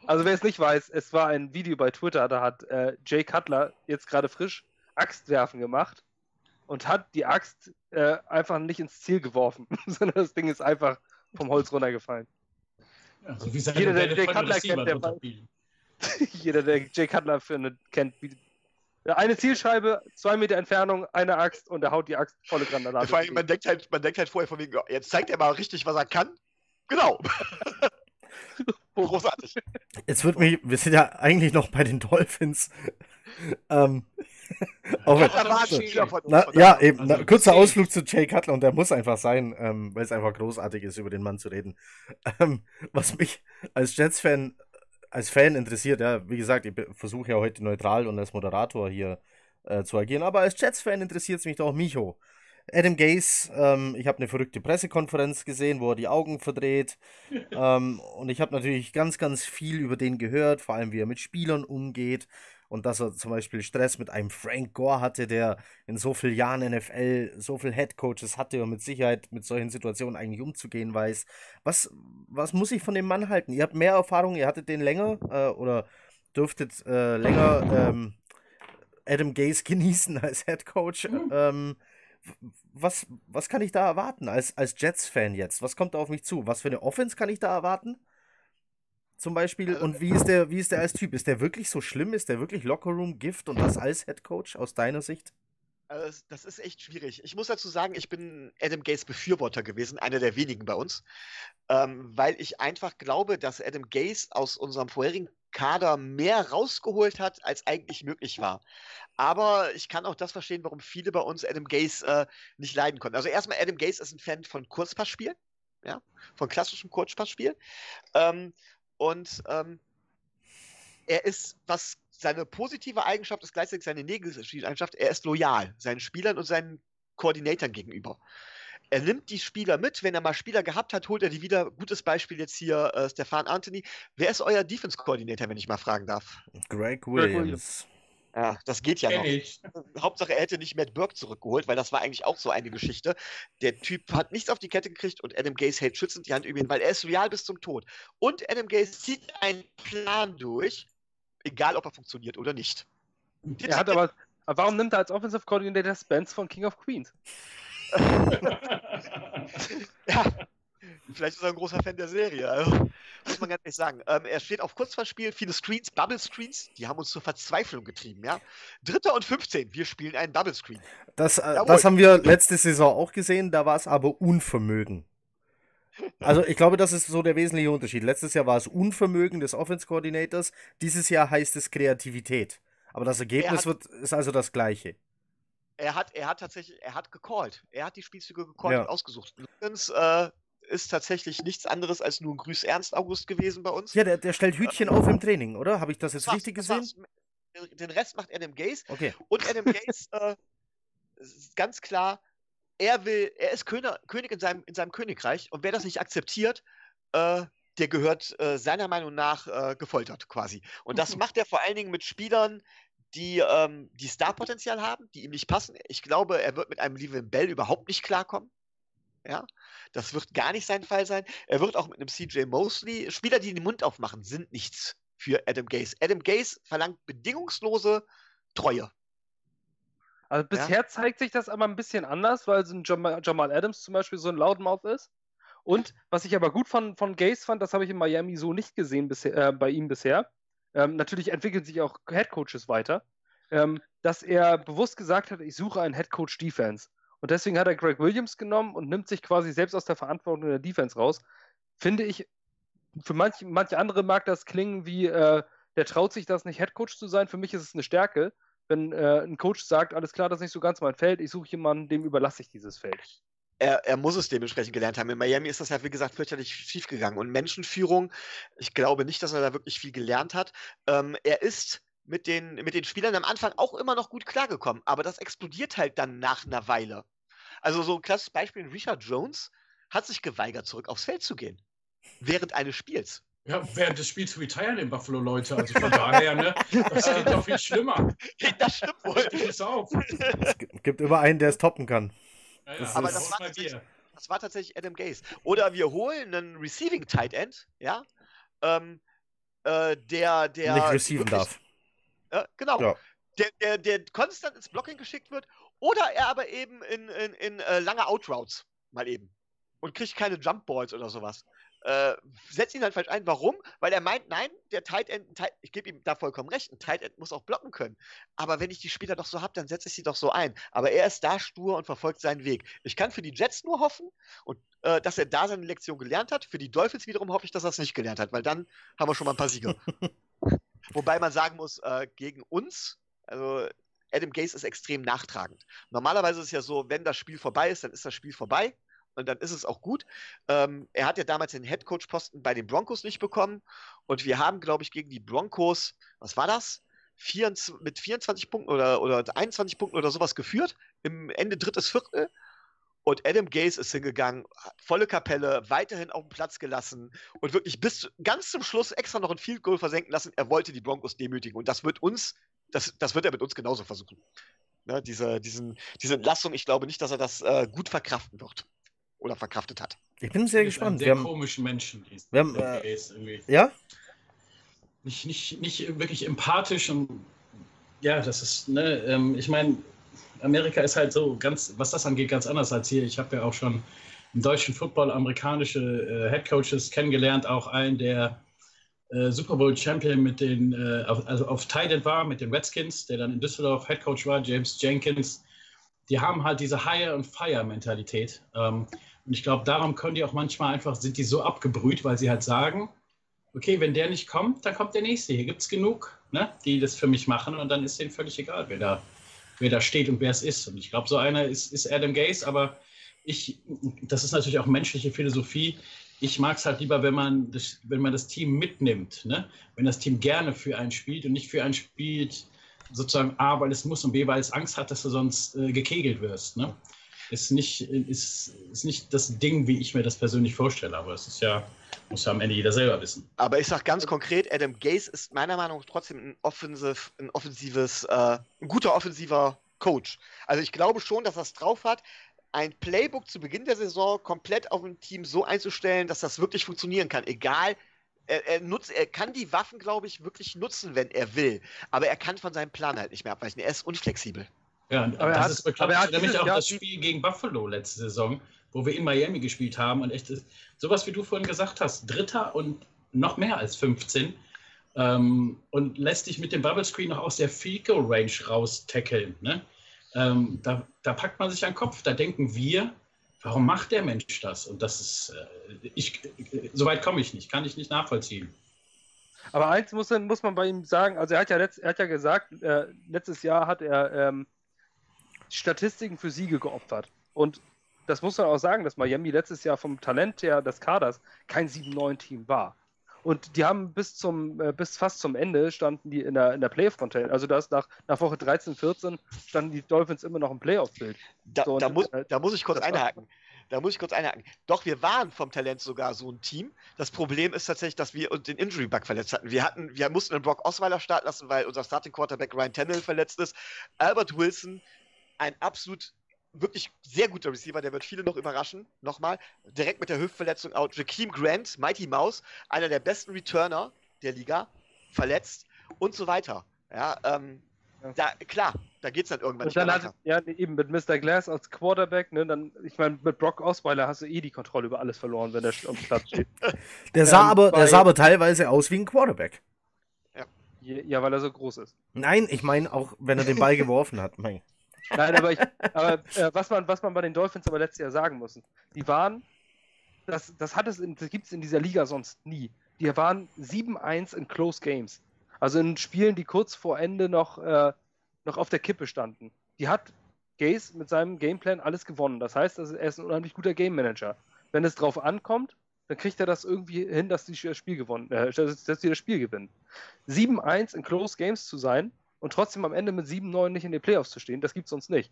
Also wer es nicht weiß, es war ein Video bei Twitter, da hat äh, Jay Cutler jetzt gerade frisch Axtwerfen gemacht und hat die Axt äh, einfach nicht ins Ziel geworfen, (laughs) sondern das Ding ist einfach vom Holz runtergefallen. Ja, so wie seine Jeder, der Jay Cutler kennt, der. (laughs) Jeder, der Jay Cutler für eine, kennt, eine Zielscheibe, zwei Meter Entfernung, eine Axt und er haut die Axt volle Granate. Vor allem, man denkt halt, man denkt halt vorher von wegen, jetzt zeigt er mal richtig, was er kann. Genau. (laughs) Großartig. Jetzt wird mich, wir sind ja eigentlich noch bei den Dolphins. ähm, (laughs) auch wenn, Da von na, von ja, eben, Also, na, kurzer. Ausflug zu Jay Cutler und der muss einfach sein, ähm, weil es einfach großartig ist, über den Mann zu reden. (laughs) Ähm, was mich als Jets-Fan, als Fan interessiert, ja, wie gesagt, ich versuche ja heute neutral und als Moderator hier äh, zu agieren, aber als Jets-Fan interessiert es mich doch Micho. Adam Gase, ähm, ich habe eine verrückte Pressekonferenz gesehen, wo er die Augen verdreht. (laughs) ähm, und ich habe natürlich ganz, ganz viel über den gehört, vor allem wie er mit Spielern umgeht. Und dass er zum Beispiel Stress mit einem Frank Gore hatte, der in so vielen Jahren NFL so viele Headcoaches hatte und mit Sicherheit mit solchen Situationen eigentlich umzugehen weiß. Was, was muss ich von dem Mann halten? Ihr habt mehr Erfahrung, ihr hattet den länger äh, oder dürftet äh, länger ähm, Adam Gase genießen als Headcoach. Mhm. Was, was kann ich da erwarten als, als Jets-Fan jetzt? Was kommt da auf mich zu? Was für eine Offense kann ich da erwarten? Zum Beispiel. Und wie ist der, wie ist der als Typ? Ist der wirklich so schlimm? Ist der wirklich Lockerroom-Gift und das als Headcoach aus deiner Sicht? Also das, ist echt schwierig. Ich muss dazu sagen, ich bin Adam Gaze Befürworter gewesen, einer der wenigen bei uns, ähm, weil ich einfach glaube, dass Adam Gaze aus unserem vorherigen Kader mehr rausgeholt hat, als eigentlich möglich war. Aber ich kann auch das verstehen, warum viele bei uns Adam Gaze äh, nicht leiden konnten. Also erstmal, Adam Gaze ist ein Fan von Kurzpassspielen, ja, von klassischem Kurzpassspiel. Ähm, und ähm, er ist, was seine positive Eigenschaft ist gleichzeitig seine negative Eigenschaft, er ist loyal seinen Spielern und seinen Koordinatoren gegenüber. Er nimmt die Spieler mit, wenn er mal Spieler gehabt hat, holt er die wieder. Gutes Beispiel jetzt hier, äh, Stefan Anthony. Wer ist euer Defense-Koordinator, wenn ich mal fragen darf? Greg Williams. Williams. Ja, das geht ja noch. ich. Hauptsache, er hätte nicht Matt Burke zurückgeholt, weil das war eigentlich auch so eine Geschichte. Der Typ hat nichts auf die Kette gekriegt und Adam Gaze hält schützend die Hand über ihn, weil er ist loyal bis zum Tod. Und Adam Gaze zieht einen Plan durch, egal ob er funktioniert oder nicht. Er hat aber, aber warum nimmt er als Offensive Coordinator Spence von King of Queens? Ja, vielleicht ist er ein großer Fan der Serie. Also, muss man ganz ehrlich sagen. Ähm, er steht auf Kurzverspiel, viele Screens, Bubble Screens, die haben uns zur Verzweiflung getrieben, ja. Dritter und 15, wir spielen einen Double Screen. Das, äh, das haben wir letzte Saison auch gesehen, da war es aber Unvermögen. Also ich glaube, das ist so der wesentliche Unterschied. Letztes Jahr war es Unvermögen des Offense-Coordinators, dieses Jahr heißt es Kreativität. Aber das Ergebnis hat- wird, ist also das gleiche. Er hat, er hat tatsächlich, er hat gecallt. Er hat die Spielzüge gecallt Ja. und ausgesucht. Übrigens äh, ist tatsächlich nichts anderes als nur ein Grüß Ernst August gewesen bei uns. Ja, der, der stellt Hütchen auf im Training, oder? Habe ich das jetzt war's, richtig gesehen? war's. Den Rest macht Adam Gaze. Okay. Und Adam Gaze äh, ganz klar, er will, er ist König, König in, seinem, in seinem Königreich und wer das nicht akzeptiert, äh, der gehört äh, seiner Meinung nach äh, gefoltert quasi. Und das (laughs) macht er vor allen Dingen mit Spielern, die, ähm, die Starpotenzial haben, die ihm nicht passen. Ich glaube, er wird mit einem Levan Bell überhaupt nicht klarkommen. Ja, das wird gar nicht sein Fall sein. Er wird auch mit einem CJ Mosley, Spieler, die den Mund aufmachen, sind nichts für Adam Gaze. Adam Gaze verlangt bedingungslose Treue. Also bisher ja? zeigt sich das aber ein bisschen anders, weil so ein Jamal, Jamal Adams zum Beispiel so ein Loudmouth ist. Und was ich aber gut von, von Gaze fand, das habe ich in Miami so nicht gesehen bisher, äh, bei ihm bisher. Ähm, natürlich entwickeln sich auch Headcoaches weiter, ähm, dass er bewusst gesagt hat, ich suche einen Headcoach Defense. Und deswegen hat er Greg Williams genommen und nimmt sich quasi selbst aus der Verantwortung der Defense raus. Finde ich, für manche, manche andere mag das klingen wie, äh, der traut sich das nicht, Headcoach zu sein. Für mich ist es eine Stärke, wenn äh, ein Coach sagt, alles klar, das ist nicht so ganz mein Feld, ich suche jemanden, dem überlasse ich dieses Feld er, er muss es dementsprechend gelernt haben. In Miami ist das ja, wie gesagt, fürchterlich schiefgegangen. Und Menschenführung, ich glaube nicht, dass er da wirklich viel gelernt hat. Ähm, er ist mit den, mit den Spielern am Anfang auch immer noch gut klargekommen, aber das explodiert halt dann nach einer Weile. Also so ein klassisches Beispiel, Richard Jones hat sich geweigert, zurück aufs Feld zu gehen. Während eines Spiels. Ja, während des Spiels retiren den Buffalo Leute. Also von daher, ne? Das geht doch viel schlimmer. (laughs) Das stimmt wohl. Es gibt immer einen, der es toppen kann. Ja, ja. Aber das war, das war, tatsächlich Adam Gaze. Oder wir holen einen Receiving Tight End, ja, ähm, äh, der, der. Nicht receiven darf. Äh, genau. Ja. Der, der, der konstant ins Blocking geschickt wird. Oder er aber eben in, in, in äh, lange Outroutes mal eben. Und kriegt keine Jump Balls oder sowas äh, setzt ihn halt falsch ein. Warum? Weil er meint, nein, der Tight End, Tight, ich gebe ihm da vollkommen recht, ein Tight End muss auch blocken können. Aber wenn ich die Spieler doch so habe, dann setze ich sie doch so ein. Aber er ist da stur und verfolgt seinen Weg. Ich kann für die Jets nur hoffen, und, äh, dass er da seine Lektion gelernt hat. Für die Dolphins wiederum hoffe ich, dass er es nicht gelernt hat, weil dann haben wir schon mal ein paar Siege. (laughs) Wobei man sagen muss, äh, gegen uns, also Adam Gase ist extrem nachtragend. Normalerweise ist es ja so, wenn das Spiel vorbei ist, dann ist das Spiel vorbei und dann ist es auch gut. Ähm, er hat ja damals den Headcoach-Posten bei den Broncos nicht bekommen und wir haben, glaube ich, gegen die Broncos, was war das? 24, mit 24 Punkten oder, oder 21 Punkten oder sowas geführt, im Ende drittes Viertel. Und Adam Gaze ist hingegangen, volle Kapelle, weiterhin auf dem Platz gelassen und wirklich bis ganz zum Schluss extra noch ein Field Goal versenken lassen. Er wollte die Broncos demütigen und das wird uns, das, das wird er mit uns genauso versuchen. Ne, diese, diesen, diese Entlassung, ich glaube nicht, dass er das äh, gut verkraften wird oder verkraftet hat. Ich bin sehr gespannt. Sehr wir haben, komischen Menschen. Die wir haben, äh, ja? Nicht, nicht, nicht wirklich empathisch und ja, das ist, ne, ähm, ich meine, Amerika ist halt so ganz, was das angeht, ganz anders als hier. Ich habe ja auch schon im deutschen Football amerikanische äh, Headcoaches kennengelernt, auch einen, der äh, Super Bowl Champion mit den, äh, auf, also auf Titan war, mit den Redskins, der dann in Düsseldorf Headcoach war, James Jenkins. Die haben halt diese Hire and Fire Mentalität. Ähm, und ich glaube, darum können die auch manchmal einfach, sind die so abgebrüht, weil sie halt sagen, okay, wenn der nicht kommt, dann kommt der nächste. Hier gibt es genug, ne, die das für mich machen und dann ist denen völlig egal, wer da, wer da steht und wer es ist. Und ich glaube, so einer ist, ist Adam Gaze, aber ich, das ist natürlich auch menschliche Philosophie. Ich mag es halt lieber, wenn man, das, wenn man das Team mitnimmt, ne? wenn das Team gerne für einen spielt und nicht für einen spielt, sozusagen A, weil es muss und B, weil es Angst hat, dass du sonst äh, gekegelt wirst. Ne? Ist nicht, ist, ist nicht das Ding, wie ich mir das persönlich vorstelle, aber es ist ja, muss ja am Ende jeder selber wissen. Aber ich sage ganz konkret, Adam Gaze ist meiner Meinung nach trotzdem ein, offensiv, ein offensives, äh, ein guter offensiver Coach. Also ich glaube schon, dass er es drauf hat, ein Playbook zu Beginn der Saison komplett auf ein Team so einzustellen, dass das wirklich funktionieren kann. Egal, er, er, nutzt, er kann die Waffen, glaube ich, wirklich nutzen, wenn er will. Aber er kann von seinem Plan halt nicht mehr abweichen. Er ist unflexibel. Ja, aber das hat, ist bekloppt. Aber nämlich auch das Spiel gegen Buffalo letzte Saison, wo wir in Miami gespielt haben und echt sowas wie du vorhin gesagt hast, Dritter und noch mehr als 15 ähm, und lässt dich mit dem Bubble Screen noch aus der Field Goal Range raus tackeln. Ne? Ähm, da, da packt man sich an den Kopf. Da denken wir, warum macht der Mensch das? Und das ist, äh, ich, so weit komme ich nicht, kann ich nicht nachvollziehen. Aber eins muss, muss man bei ihm sagen, also er hat ja, letzt, er hat ja gesagt, äh, letztes Jahr hat er ähm, Statistiken für Siege geopfert. Und das muss man auch sagen, dass Miami letztes Jahr vom Talent her des Kaders kein 7-9-Team war. Und die haben bis zum, äh, bis fast zum Ende standen die in der, in der Playoff-Content. Also das nach, nach Woche 13, 14 standen die Dolphins immer noch im Playoff-Bild. Da, so, da, muss, äh, da muss ich kurz einhaken. da muss ich kurz einhaken. Doch, wir waren vom Talent sogar so ein Team. Das Problem ist tatsächlich, dass wir uns den Injury-Bug verletzt hatten. Wir, hatten. wir mussten einen Brock Osweiler starten lassen, weil unser Starting-Quarterback Ryan Tannehill verletzt ist. Albert Wilson, ein absolut wirklich sehr guter Receiver, der wird viele noch überraschen. Nochmal, direkt mit der Hüftverletzung out. Jakeem Grant, Mighty Mouse, einer der besten Returner der Liga, verletzt und so weiter. Ja, ähm, ja. Da, klar, da geht es dann irgendwann und dann nicht hat, Ja, eben mit Mr. Glass als Quarterback, ne, dann, ich meine, mit Brock Osweiler hast du eh die Kontrolle über alles verloren, wenn der auf dem Platz steht. (laughs) der, sah ähm, aber, der sah aber teilweise aus wie ein Quarterback. Ja, ja weil er so groß ist. Nein, ich meine auch, wenn er den Ball geworfen hat. Mein. Nein, aber, ich, aber äh, was, man, was man bei den Dolphins aber letztes Jahr sagen muss, die waren, das, das, das gibt es in dieser Liga sonst nie. Die waren 7-1 in Close Games. Also in Spielen, die kurz vor Ende noch, äh, noch auf der Kippe standen. Die hat Gaze mit seinem Gameplan alles gewonnen. Das heißt, er ist ein unheimlich guter Game Manager. Wenn es drauf ankommt, dann kriegt er das irgendwie hin, dass die das Spiel gewonnen, äh, dass die das Spiel gewinnen. 7-1 in Close Games zu sein und trotzdem am Ende mit 7-9 nicht in den Playoffs zu stehen, das gibt es sonst nicht.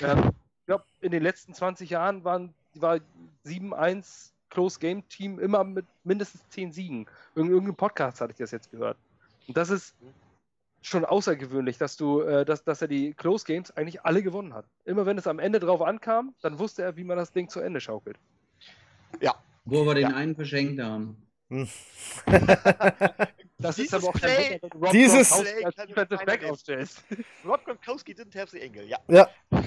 Ähm, ich glaube, in den letzten 20 Jahren waren, war 7-1 Close Game Team immer mit mindestens 10 Siegen. In irgendeinem Podcast hatte ich das jetzt gehört. Und das ist schon außergewöhnlich, dass du, äh, dass, dass er die Close Games eigentlich alle gewonnen hat. Immer wenn es am Ende drauf ankam, dann wusste er, wie man das Ding zu Ende schaukelt. Ja. Wo wir den ja. einen verschenkt haben. (laughs) das Dieses ist aber auch Play, Wunder, Dieses Defensive Back aufstellst. Rob Gronkowski didn't have the angle, ja. Ja. (laughs)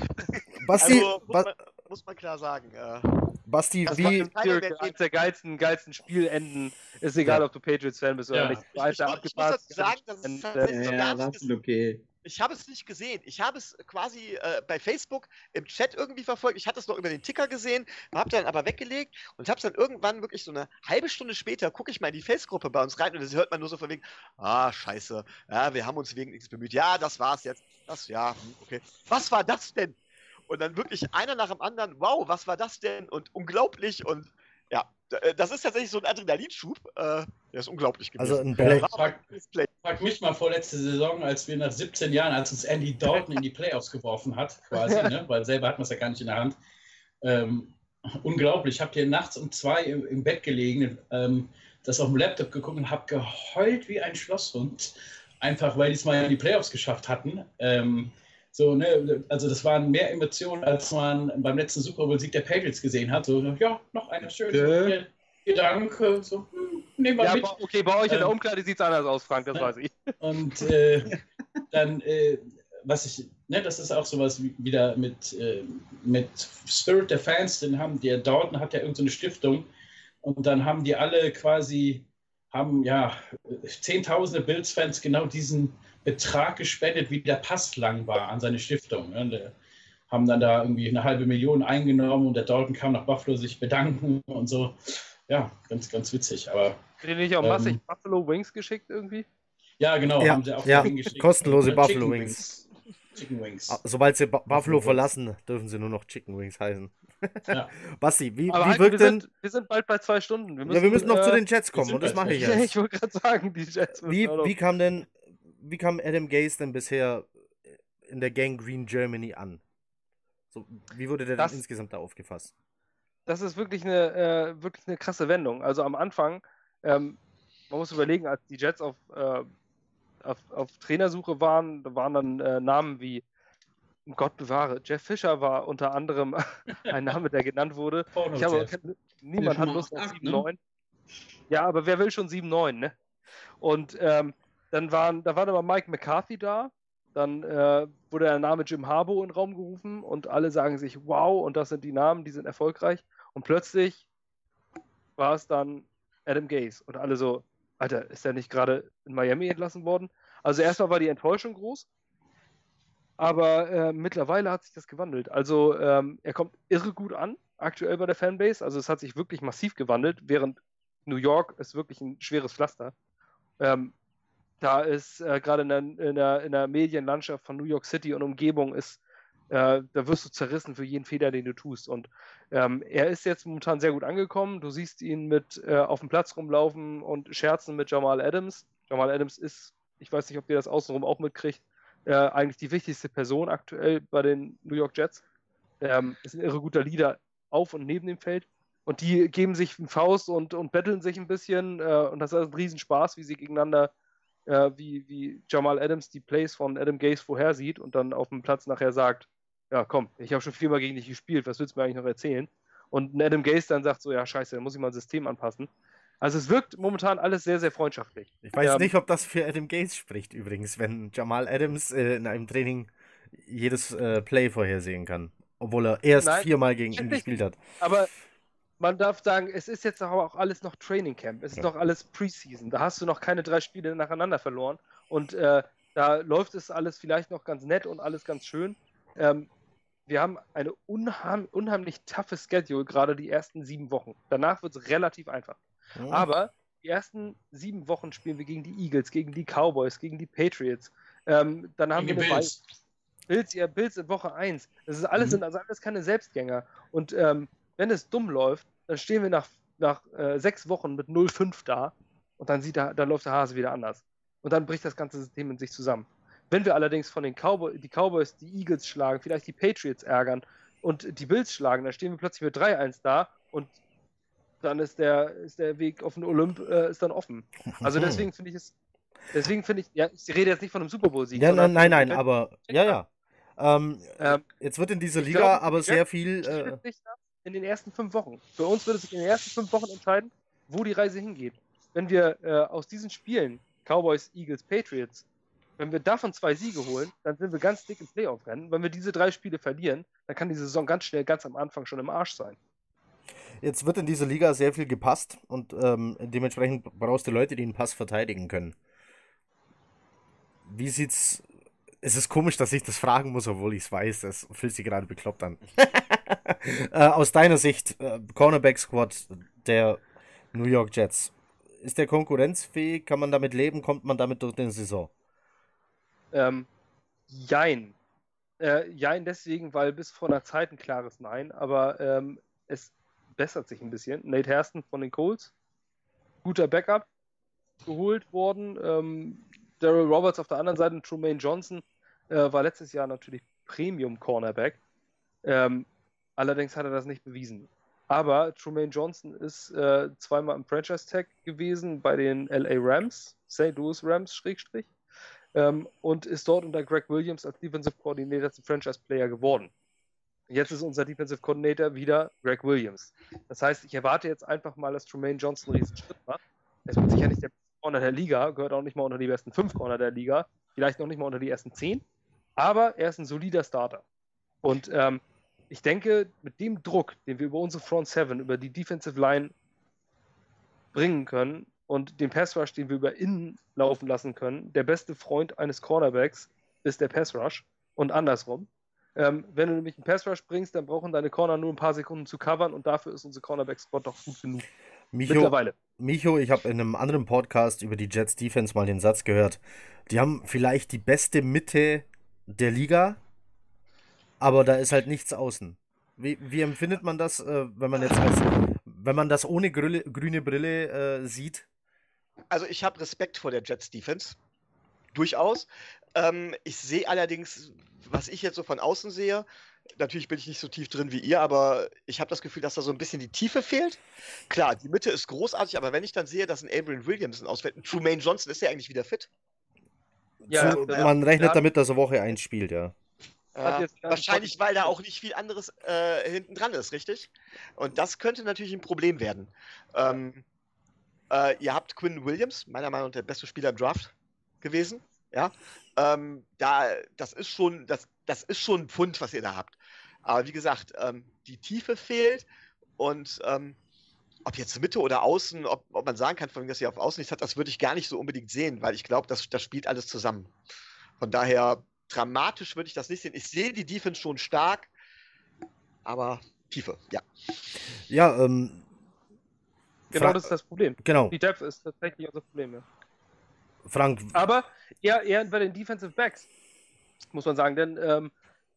Basti, also, muss, man, muss man klar sagen. Äh, Basti, das wie. Eines der geilsten, geilsten Spielenden. Ist egal, ja. ob du Patriots-Fan bist oder ja. nicht. Ich, ich, ich, ich muss dazu sagen, dass es tatsächlich ja, das ist okay. Ich habe es nicht gesehen. Ich habe es quasi äh, bei Facebook im Chat irgendwie verfolgt. Ich hatte es noch über den Ticker gesehen, habe dann aber weggelegt und habe es dann irgendwann wirklich so eine halbe Stunde später, gucke ich mal in die Face-Gruppe bei uns rein und das hört man nur so von wegen, ah, scheiße, ja, wir haben uns wegen nichts bemüht. Ja, das war's jetzt. Das, ja, hm, okay. Was war das denn? Und dann wirklich einer nach dem anderen, wow, was war das denn? Und unglaublich und ja, äh, das ist tatsächlich so ein Adrenalinschub. Äh, der ist unglaublich gewesen. Also ein Play. Frag, mich mal vorletzte Saison, als wir nach 17 Jahren, als uns Andy Dalton in die Playoffs geworfen hat, quasi, (laughs) ne? weil selber hat man es ja gar nicht in der Hand. Ähm, unglaublich. Ich habe hier nachts um zwei im, im Bett gelegen, ähm, das auf dem Laptop geguckt und habe geheult wie ein Schlosshund. Einfach weil die es mal in die Playoffs geschafft hatten. Ähm, so, ne, also das waren mehr Emotionen, als man beim letzten Super Bowl-Sieg der Patriots gesehen hat. So, ja, noch eine schöne okay. Gedanke. So, hm, nehmen wir ja, mit. Okay, bei euch in der ähm, Umkleide sieht es anders aus, Frank, das ne? weiß ich. (laughs) Und äh, dann, äh, was ich, ne, das ist auch sowas wie, wieder mit, äh, mit Spirit der Fans, den haben, der Dalton hat ja irgendeine so Stiftung und dann haben die alle quasi, haben ja, zehntausende Bills-Fans genau diesen Betrag gespendet, wie der Pass lang war an seine Stiftung. Ne? Die haben dann da irgendwie eine halbe Million eingenommen und der Dalton kam nach Buffalo sich bedanken und so. Ja, ganz, ganz witzig. Aber. Ihr nicht auch massig ähm, Buffalo Wings geschickt irgendwie? Ja, genau. Ja, haben sie auch ja kostenlose Buffalo Chicken Wings. Chicken Wings. Ah, sobald sie Buffalo verlassen, dürfen sie nur noch Chicken Wings heißen. Ja. (laughs) Basti, wie, Aber wie wirkt wir denn. Sind, wir sind bald bei zwei Stunden. Wir müssen, ja, wir müssen noch äh, zu den Jets kommen und das mache ich (laughs) jetzt. ich wollte gerade sagen, die Jets. Wie, wie kam denn wie kam Adam Gaze denn bisher in der Gang Green Germany an? So, wie wurde der das, insgesamt da aufgefasst? Das ist wirklich eine, äh, wirklich eine krasse Wendung. Also am Anfang, ähm, man muss überlegen, als die Jets auf, äh, auf, auf, Trainersuche waren, da waren dann äh, Namen wie Gott bewahre, Jeff Fischer war unter anderem (laughs) ein Name, der genannt wurde. (laughs) Ich habe, niemand hat Lust auf 7-9. Ne? Ja, aber wer will schon 7-9, ne? Und ähm, dann waren, da war aber Mike McCarthy da. Dann äh, wurde der Name Jim Harbaugh in den Raum gerufen und alle sagen sich, wow, und das sind die Namen, die sind erfolgreich. Und plötzlich war es dann Adam Gaze. Und alle so, Alter, ist der nicht gerade in Miami entlassen worden? Also erstmal war die Enttäuschung groß, aber äh, mittlerweile hat sich das gewandelt. Also ähm, er kommt irre gut an, aktuell bei der Fanbase. Also es hat sich wirklich massiv gewandelt, während New York ist wirklich ein schweres Pflaster. Ähm, da ist äh, gerade in, in, der, in der Medienlandschaft von New York City und Umgebung ist, äh, da wirst du zerrissen für jeden Fehler, den du tust. Und ähm, er ist jetzt momentan sehr gut angekommen. Du siehst ihn mit äh, auf dem Platz rumlaufen und scherzen mit Jamal Adams. Jamal Adams ist, ich weiß nicht, ob ihr das außenrum auch mitkriegt, äh, eigentlich die wichtigste Person aktuell bei den New York Jets. Ähm, ist ein irre guter Leader auf und neben dem Feld. Und die geben sich einen Faust und, und betteln sich ein bisschen. Äh, und das ist ein Riesenspaß, wie sie gegeneinander, äh, wie, wie Jamal Adams die Plays von Adam Gaze vorhersieht und dann auf dem Platz nachher sagt, ja komm, ich habe schon viermal gegen dich gespielt, was willst du mir eigentlich noch erzählen? Und ein Adam Gaze dann sagt so, ja scheiße, dann muss ich mal ein System anpassen. Also es wirkt momentan alles sehr, sehr freundschaftlich. Ich weiß ähm, nicht, ob das für Adam Gaze spricht übrigens, wenn Jamal Adams äh, in einem Training jedes äh, Play vorhersehen kann. Obwohl er erst Nein, viermal gegen ihn gespielt hat. Aber man darf sagen, es ist jetzt aber auch alles noch Training Camp. Es ist ja. noch alles Preseason. Da hast du noch keine drei Spiele nacheinander verloren. Und äh, da läuft es alles vielleicht noch ganz nett und alles ganz schön. Ähm, wir haben eine unheim unheimlich toughe Schedule, gerade die ersten sieben Wochen. Danach wird es relativ einfach. Mhm. Aber die ersten sieben Wochen spielen wir gegen die Eagles, gegen die Cowboys, gegen die Patriots. Ähm, dann haben gegen wir eine Bills. Bills, ja, Bills in Woche 1. Das ist alles, mhm. sind also alles keine Selbstgänger. Und ähm, wenn es dumm läuft, dann stehen wir nach, nach äh, sechs Wochen mit 0,5 da und dann, sieht da, dann läuft der Hase wieder anders. Und dann bricht das ganze System in sich zusammen. Wenn wir allerdings von den Cowboys, die Cowboys die Eagles schlagen, vielleicht die Patriots ärgern und die Bills schlagen, dann stehen wir plötzlich mit 3-1 da und dann ist der, ist der Weg auf den Olymp äh, ist dann offen. Also deswegen finde ich es, deswegen finde ich, ja, ich rede jetzt nicht von einem Super Bowl-Sieg. Ja, nein, nein, nein, aber, ja, ja. Ähm, ähm, jetzt wird in dieser Liga glaube, aber sehr viel. Äh... In den ersten fünf Wochen. Für uns wird es sich in den ersten fünf Wochen entscheiden, wo die Reise hingeht. Wenn wir äh, aus diesen Spielen, Cowboys, Eagles, Patriots, wenn wir davon zwei Siege holen, dann sind wir ganz dick im Playoff-Rennen. Wenn wir diese drei Spiele verlieren, dann kann die Saison ganz schnell, ganz am Anfang schon im Arsch sein. Jetzt wird in dieser Liga sehr viel gepasst und ähm, dementsprechend brauchst du Leute, die den Pass verteidigen können. Wie sieht's. Es ist komisch, dass ich das fragen muss, obwohl ich es weiß. Das fühlt sich gerade bekloppt an. (laughs) (laughs) äh, aus deiner Sicht, äh, Cornerback-Squad der New York Jets. Ist der konkurrenzfähig? Kann man damit leben? Kommt man damit durch den Saison? Ähm, jein. Äh, jein deswegen, weil bis vor einer Zeit ein klares Nein, aber ähm, es bessert sich ein bisschen. Nate Hairston von den Colts, guter Backup, geholt worden. Ähm, Daryl Roberts auf der anderen Seite, Trumaine Johnson äh, war letztes Jahr natürlich Premium Cornerback. Ähm, allerdings hat er das nicht bewiesen. Aber Trumaine Johnson ist äh, zweimal im Franchise Tag gewesen bei den LA Rams, St. Louis Rams, Schrägstrich ähm, und ist dort unter Greg Williams als Defensive Coordinator zum Franchise Player geworden. Jetzt ist unser Defensive Coordinator wieder Greg Williams. Das heißt, ich erwarte jetzt einfach mal, dass Tremaine Johnson einen riesen Schritt macht. Er ist Sicherheit nicht der beste Corner der Liga, gehört auch nicht mal unter die besten fünf Corner der Liga, vielleicht noch nicht mal unter die ersten zehn, aber er ist ein solider Starter. Und ähm, ich denke, mit dem Druck, den wir über unsere Front Seven, über die Defensive Line bringen können, und den Pass Rush, den wir über innen laufen lassen können, der beste Freund eines Cornerbacks ist der Pass Rush und andersrum. Ähm, wenn du nämlich einen Pass Rush bringst, dann brauchen deine Corner nur ein paar Sekunden zu covern und dafür ist unser Cornerback-Spot doch gut genug. Micho, Mittlerweile. Micho, ich habe in einem anderen Podcast über die Jets Defense mal den Satz gehört. Die haben vielleicht die beste Mitte der Liga, aber da ist halt nichts außen. Wie, wie empfindet man das, äh, wenn man jetzt als, wenn man das ohne grüne, grüne Brille äh, sieht? Also ich habe Respekt vor der Jets Defense. Durchaus. Ähm, ich sehe allerdings, was ich jetzt so von außen sehe, natürlich bin ich nicht so tief drin wie ihr, aber ich habe das Gefühl, dass da so ein bisschen die Tiefe fehlt. Klar, die Mitte ist großartig, aber wenn ich dann sehe, dass ein Adrian Williamson ausfällt, ein Trumaine Johnson ist ja eigentlich wieder fit. Ja, so, ja man rechnet ja. damit, dass er Woche 1 spielt, ja. Ja, wahrscheinlich, weil da auch nicht viel anderes äh, hinten dran ist, richtig? Und das könnte natürlich ein Problem werden. Ähm, äh, ihr habt Quinn Williams, meiner Meinung nach der beste Spieler im Draft gewesen. Ja, ähm, da, das ist schon, das, das ist schon ein Pfund, was ihr da habt. Aber wie gesagt, ähm, die Tiefe fehlt und ähm, ob jetzt Mitte oder Außen, ob, ob man sagen kann, von dass ihr auf Außen nichts hat, das würde ich gar nicht so unbedingt sehen, weil ich glaube, das, das spielt alles zusammen. Von daher dramatisch würde ich das nicht sehen. Ich sehe die Defense schon stark, aber Tiefe, ja. Ja, ähm, Genau Fra das ist das Problem. Genau. Die Depth ist tatsächlich unser Problem, ja. Frank. Aber eher, eher bei den Defensive Backs, muss man sagen, denn ähm,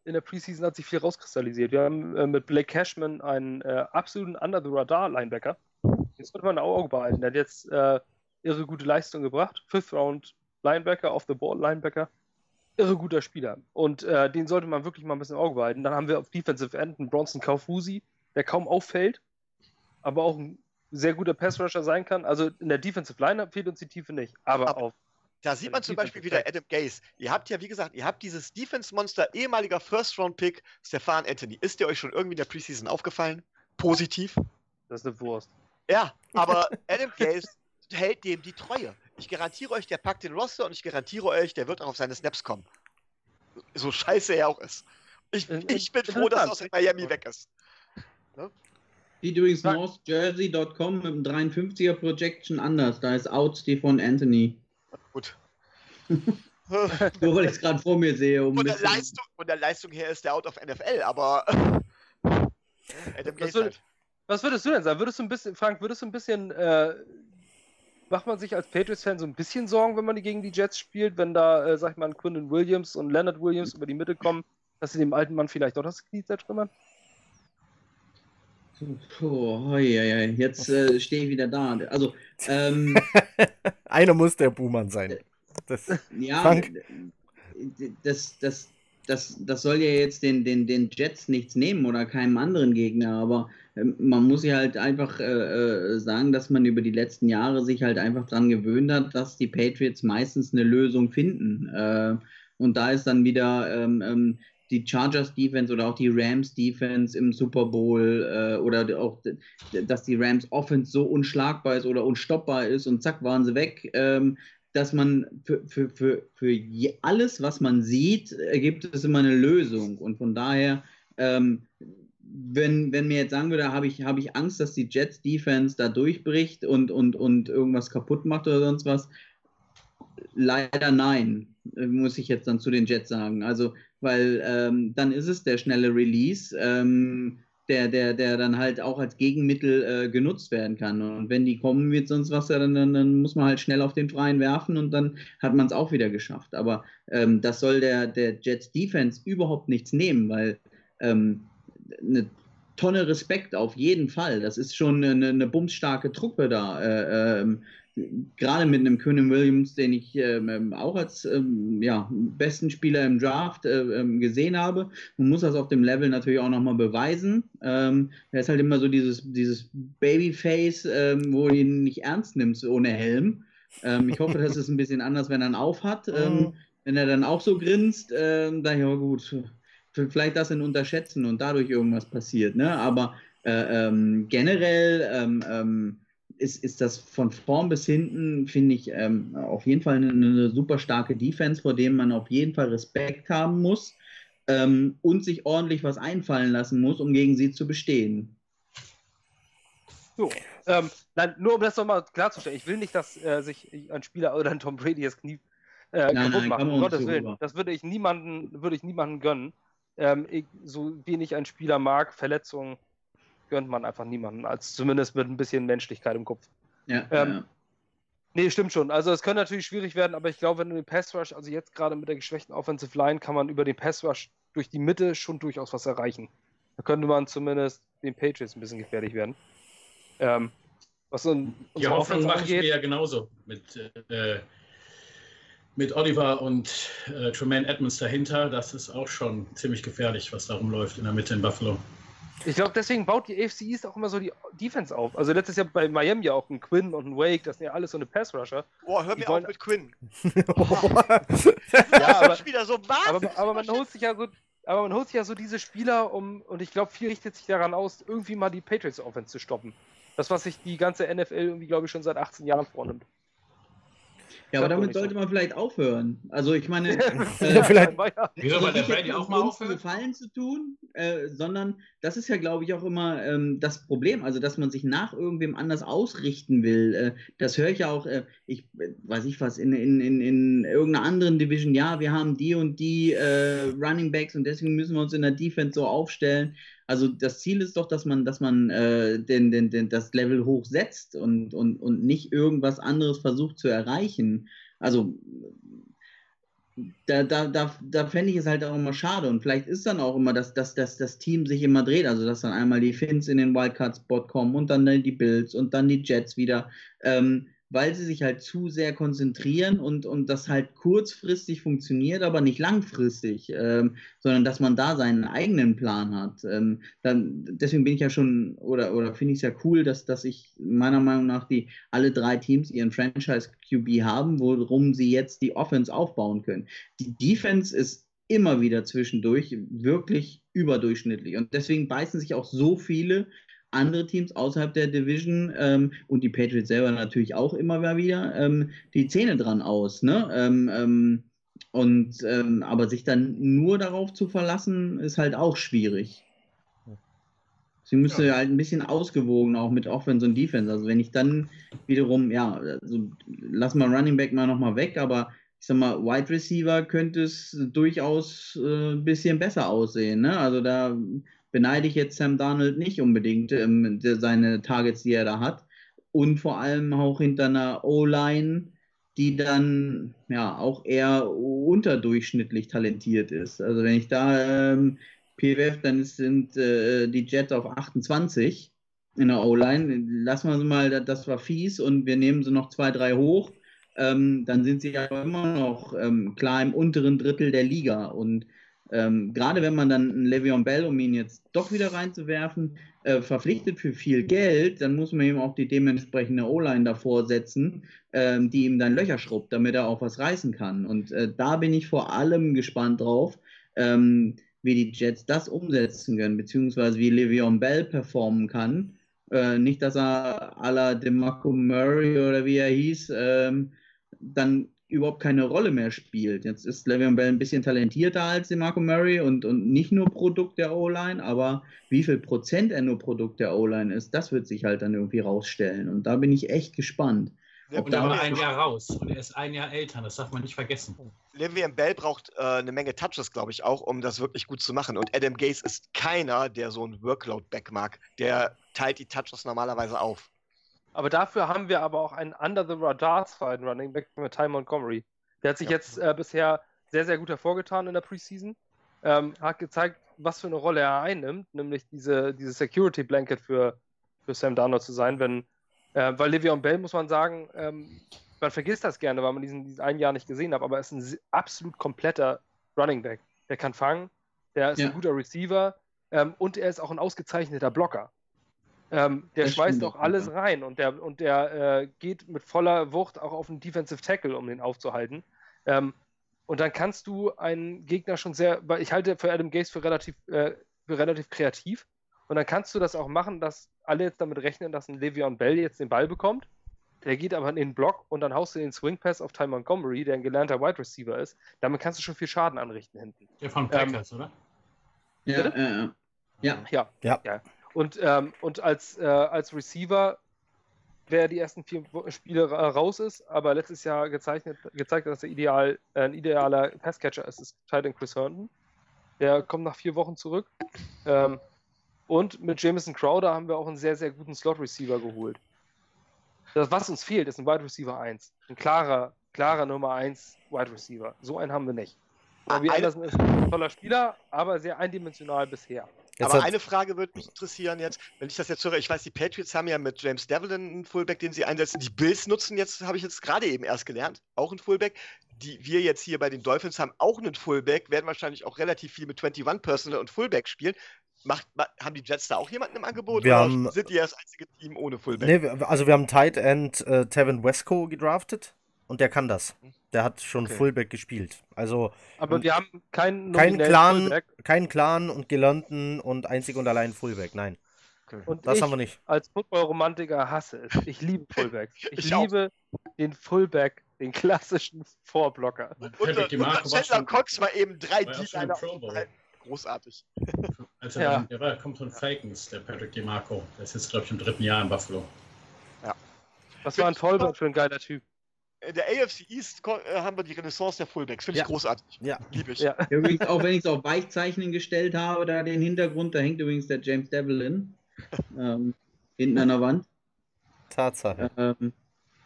in der Preseason hat sich viel rauskristallisiert. Wir haben äh, mit Blake Cashman einen äh, absoluten Under-the-Radar-Linebacker. Den sollte man ein Auge behalten. Der hat jetzt äh, irre gute Leistung gebracht. Fifth Round Linebacker, off-the-ball Linebacker. Irre guter Spieler. Und äh, den sollte man wirklich mal ein bisschen im Auge behalten. Dann haben wir auf Defensive End einen Bronson Kaufusi, der kaum auffällt, aber auch ein sehr guter Pass-Rusher sein kann. Also in der Defensive Line fehlt uns die Tiefe nicht, aber, Aber- auf Da sieht man zum Beispiel wieder Adam Gaze. Ihr habt ja, wie gesagt, ihr habt dieses Defense-Monster, ehemaliger First-Round-Pick, Stefan Anthony. Ist der euch schon irgendwie in der Preseason aufgefallen? Positiv? das ist eine Wurst. Ja, aber Adam Gaze (laughs) hält dem die Treue. Ich garantiere euch, der packt den Roster und ich garantiere euch, der wird auch auf seine Snaps kommen. So scheiße er auch ist. Ich, ich bin froh, dass er aus Miami weg ist. Sieht übrigens Sag- NorthJersey.com mit dem 53er Projection anders. Da ist out Stefan Anthony. Gut. (laughs) Nur weil ich es gerade vor mir sehe. Um Von der, Leistung, von der Leistung her ist der out of NFL, aber (laughs) Adam Gaze würde- halt. Was würdest du denn sagen? Würdest du ein bisschen, Frank, würdest du ein bisschen, äh, macht man sich als Patriots-Fan so ein bisschen Sorgen, wenn man die gegen die Jets spielt, wenn da, äh, sag ich mal, ein Quinnen Williams und Leonard Williams über die Mitte kommen, dass sie dem alten Mann vielleicht doch das Knie zertrümmern? Hoi, hoi, hoi. Jetzt äh, stehe ich wieder da. Also, ähm, (laughs) Einer muss der Buhmann sein. Das, (laughs) ja, Frank? das, das, das, das soll ja jetzt den, den, den Jets nichts nehmen oder keinem anderen Gegner, aber man muss ja halt einfach äh, äh, sagen, dass man über die letzten Jahre sich halt einfach dran gewöhnt hat, dass die Patriots meistens eine Lösung finden. Äh, und da ist dann wieder ähm, ähm, die Chargers Defense oder auch die Rams Defense im Super Bowl äh, oder auch, dass die Rams Offense so unschlagbar ist oder unstoppbar ist und zack waren sie weg. Ähm, dass man für, für, für, für alles, was man sieht, äh, gibt es immer eine Lösung. Und von daher, ähm, wenn, wenn mir jetzt sagen würde, habe ich, habe ich Angst, dass die Jets Defense da durchbricht und, und, und irgendwas kaputt macht oder sonst was. Leider nein, muss ich jetzt dann zu den Jets sagen. Also, weil ähm, dann ist es der schnelle Release. Ähm, der, der, der dann halt auch als Gegenmittel äh, genutzt werden kann. Und wenn die kommen mit sonst was, dann, dann, dann muss man halt schnell auf den Freien werfen und dann hat man es auch wieder geschafft. Aber ähm, das soll der, der Jets Defense überhaupt nichts nehmen, weil ähm, eine Tonne Respekt auf jeden Fall. Das ist schon eine, eine bumsstarke Truppe da. Äh, ähm, Gerade mit einem Conan Williams, den ich ähm, auch als ähm, ja, besten Spieler im Draft äh, ähm, gesehen habe. Man muss das auf dem Level natürlich auch nochmal beweisen. Ähm, er ist halt immer so dieses, dieses Babyface, ähm, wo du ihn nicht ernst nimmst ohne Helm. Ähm, ich hoffe, das ist ein bisschen anders, wenn er ihn aufhat. Ähm, (laughs) wenn er dann auch so grinst, ähm, daher ja gut, vielleicht das in unterschätzen und dadurch irgendwas passiert. Ne? Aber äh, ähm, generell ähm, ähm, ist, ist das von vorn bis hinten, finde ich, ähm, auf jeden Fall eine, eine super starke Defense, vor dem man auf jeden Fall Respekt haben muss ähm, und sich ordentlich was einfallen lassen muss, um gegen sie zu bestehen. So. Ähm, nein, nur um das nochmal klarzustellen, ich will nicht, dass äh, sich ein Spieler oder ein Tom Brady das Knie äh, Nein, kaputt nein, man Um Gottes Willen. rüber. Das würde ich niemanden, würde ich niemanden gönnen. Ähm, ich, so wenig ein Spieler mag, Verletzungen gönnt man einfach niemanden, als zumindest mit ein bisschen Menschlichkeit im Kopf. Ja, Ähm, ja. Nee, stimmt schon. Also es könnte natürlich schwierig werden, aber ich glaube, wenn du den Pass Rush, also jetzt gerade mit der geschwächten Offensive Line, kann man über den Pass Rush durch die Mitte schon durchaus was erreichen. Da könnte man zumindest den Patriots ein bisschen gefährlich werden. Ähm, was so Die unsere Hoffnung mache ich mir ja genauso mit, äh, mit Oliver und äh, Tremaine Edmonds dahinter. Das ist auch schon ziemlich gefährlich, was da rumläuft in der Mitte in Buffalo. ich glaube, deswegen baut die AFC East auch immer so die Defense auf. Also letztes Jahr bei Miami ja auch ein Quinn und ein Wake, das sind ja alles so eine Pass Rusher. Boah, hör mir wollen- auf mit Quinn. (laughs) Ja, Das aber- wieder so aber, wahnsinnig. aber man holt sich ja so, aber man holt sich ja so diese Spieler, um, und ich glaube, viel richtet sich daran aus, irgendwie mal die Patriots Offense zu stoppen. Das, was sich die ganze NFL irgendwie, glaube ich, schon seit 18 Jahren vornimmt. Ja, aber damit sollte man vielleicht aufhören. Also ich meine, (laughs) Ja, (laughs) vielleicht- Wieso Also bei der nicht jetzt, Brady auch mal aufhören? Gefallen zu tun, äh, sondern das ist ja, glaube ich, auch immer ähm, das Problem, also dass man sich nach irgendwem anders ausrichten will. Äh, das höre ich ja auch, äh, ich äh, weiß ich was, in, in, in, in irgendeiner anderen Division, ja, wir haben die und die äh, Running Backs und deswegen müssen wir uns in der Defense so aufstellen. Also das Ziel ist doch, dass man, dass man äh, den, den, den, das Level hochsetzt und, und, und nicht irgendwas anderes versucht zu erreichen. Also da, da, da, da fände ich es halt auch immer schade. Und vielleicht ist dann auch immer, dass, dass, dass das Team sich immer dreht. Also, dass dann einmal die Finns in den Wildcard-Spot kommen und dann die Bills und dann die Jets wieder. Ähm, weil sie sich halt zu sehr konzentrieren und, und das halt kurzfristig funktioniert, aber nicht langfristig, ähm, sondern dass man da seinen eigenen Plan hat. Ähm, dann, deswegen bin ich ja schon, oder, oder finde ich es ja cool, dass, dass ich meiner Meinung nach die alle drei Teams ihren Franchise QB haben, worum sie jetzt die Offense aufbauen können. Die Defense ist immer wieder zwischendurch wirklich überdurchschnittlich und deswegen beißen sich auch so viele andere Teams außerhalb der Division ähm, und die Patriots selber natürlich auch immer wieder ähm, die Zähne dran aus. Ne? Ähm, ähm und ähm, aber sich dann nur darauf zu verlassen, ist halt auch schwierig. Sie müsste ja. halt ein bisschen ausgewogen auch mit Offense und Defense. Also wenn ich dann wiederum, ja, also lass mal Running Back mal nochmal weg, aber ich sag mal, Wide Receiver könnte es durchaus äh, ein bisschen besser aussehen. Ne? Also da beneide ich jetzt Sam Darnold nicht unbedingt ähm, seine Targets, die er da hat. Und vor allem auch hinter einer O-Line, die dann ja auch eher unterdurchschnittlich talentiert ist. Also wenn ich da ähm, PWF, dann sind äh, die Jets auf 28 in der O-Line. Lassen wir sie mal, das war fies und wir nehmen sie noch zwei, drei hoch. Ähm, dann sind sie aber immer noch ähm, klar im unteren Drittel der Liga. Und ähm, gerade wenn man dann einen Le'Veon Bell, um ihn jetzt doch wieder reinzuwerfen, äh, verpflichtet für viel Geld, dann muss man ihm auch die dementsprechende O-Line davor setzen, ähm, die ihm dann Löcher schrubbt, damit er auch was reißen kann. Und äh, da bin ich vor allem gespannt drauf, ähm, wie die Jets das umsetzen können, beziehungsweise wie Le'Veon Bell performen kann. Äh, nicht, dass er à la DeMarco Murray oder wie er hieß, ähm, dann überhaupt keine Rolle mehr spielt. Jetzt ist Le'Veon Bell ein bisschen talentierter als Marco Murray und, und nicht nur Produkt der O-Line, aber wie viel Prozent er nur Produkt der O-Line ist, das wird sich halt dann irgendwie rausstellen. Und da bin ich echt gespannt. Und da war ein Jahr raus und er ist ein Jahr älter, das darf man nicht vergessen. Le'Veon Bell braucht äh, eine Menge Touches, glaube ich, auch, um das wirklich gut zu machen. Und Adam Gase ist keiner, der so einen Workload-Back mag. Der teilt die Touches normalerweise auf. Aber dafür haben wir aber auch einen Under the Radar zweiten Running Back mit Ty Montgomery. Der hat sich ja. jetzt äh, bisher sehr, sehr gut hervorgetan in der Preseason. Ähm, hat gezeigt, was für eine Rolle er einnimmt, nämlich diese, diese Security Blanket für, für Sam Darnold zu sein. Wenn, äh, weil Le'Veon Bell, muss man sagen, ähm, man vergisst das gerne, weil man diesen, diesen einen Jahr nicht gesehen hat, aber er ist ein absolut kompletter Running Back. Der kann fangen, der ist ja. ein guter Receiver ähm, und er ist auch ein ausgezeichneter Blocker. Ähm, der das schmeißt auch alles rein und der, und der äh, geht mit voller Wucht auch auf den Defensive Tackle, um den aufzuhalten. Ähm, und dann kannst du einen Gegner schon sehr, weil ich halte für Adam Gaze für relativ, äh, für relativ kreativ. Und dann kannst du das auch machen, dass alle jetzt damit rechnen, dass ein Le'Veon Bell jetzt den Ball bekommt. Der geht aber in den Block und dann haust du den Swing Pass auf Ty Montgomery, der ein gelernter Wide Receiver ist. Damit kannst du schon viel Schaden anrichten hinten. Der von Packers, ähm, oder? Ja, äh, ja, ja. Ja. ja. Und, ähm, und als, äh, als Receiver, wer die ersten vier Spiele raus ist, aber letztes Jahr gezeichnet, gezeigt hat, dass er ideal, äh, ein idealer Passcatcher ist, ist Titan Chris Herndon. Der kommt nach vier Wochen zurück. Ähm, und mit Jameson Crowder haben wir auch einen sehr, sehr guten Slot-Receiver geholt. Das, was uns fehlt, ist ein Wide Receiver 1. Ein klarer, klarer Nummer 1 Wide Receiver. So einen haben wir nicht. Ah, Anderson ist ein toller Spieler, aber sehr eindimensional bisher. Jetzt Aber eine Frage würde mich interessieren jetzt, wenn ich das jetzt höre. Ich weiß, die Patriots haben ja mit James Devlin einen Fullback, den sie einsetzen. Die Bills nutzen jetzt, habe ich jetzt gerade eben erst gelernt, auch einen Fullback. Die wir jetzt hier bei den Dolphins haben auch einen Fullback, werden wahrscheinlich auch relativ viel mit 21 Personal und Fullback spielen. Macht, haben die Jets da auch jemanden im Angebot? Wir haben, sind die das einzige Team ohne Fullback? Nee, also wir haben Tight End äh, Tevin Wesco gedraftet und der kann das. Hm. Der hat schon okay. Fullback gespielt. Also, aber wir haben keinen kein Clan, Fullback. keinen Clan und gelernten und einzig und allein Fullback. Nein. Okay. Und das haben wir nicht. Als Football-Romantiker hasse es. Ich liebe Fullbacks. (laughs) Ich, ich liebe auch. den Fullback, den klassischen Vorblocker. Und, und, und, und schon, Cox war eben drei D-Liner. Großartig. (laughs) Also ja. der war, kommt von Falcons, der Patrick DeMarco. Der ist jetzt, glaube ich, im dritten Jahr in Buffalo. Ja. Das war ein Vollback für ein geiler Typ in der AFC East äh, haben wir die Renaissance der Fullbacks. Finde ich ja. großartig. Ja. Liebe ich. Ja. Übrigens, auch wenn ich es auf Weichzeichnen gestellt habe, da den Hintergrund, da hängt übrigens der James Devlin ähm, (laughs) hinten an der Wand. Tatsache. Ähm,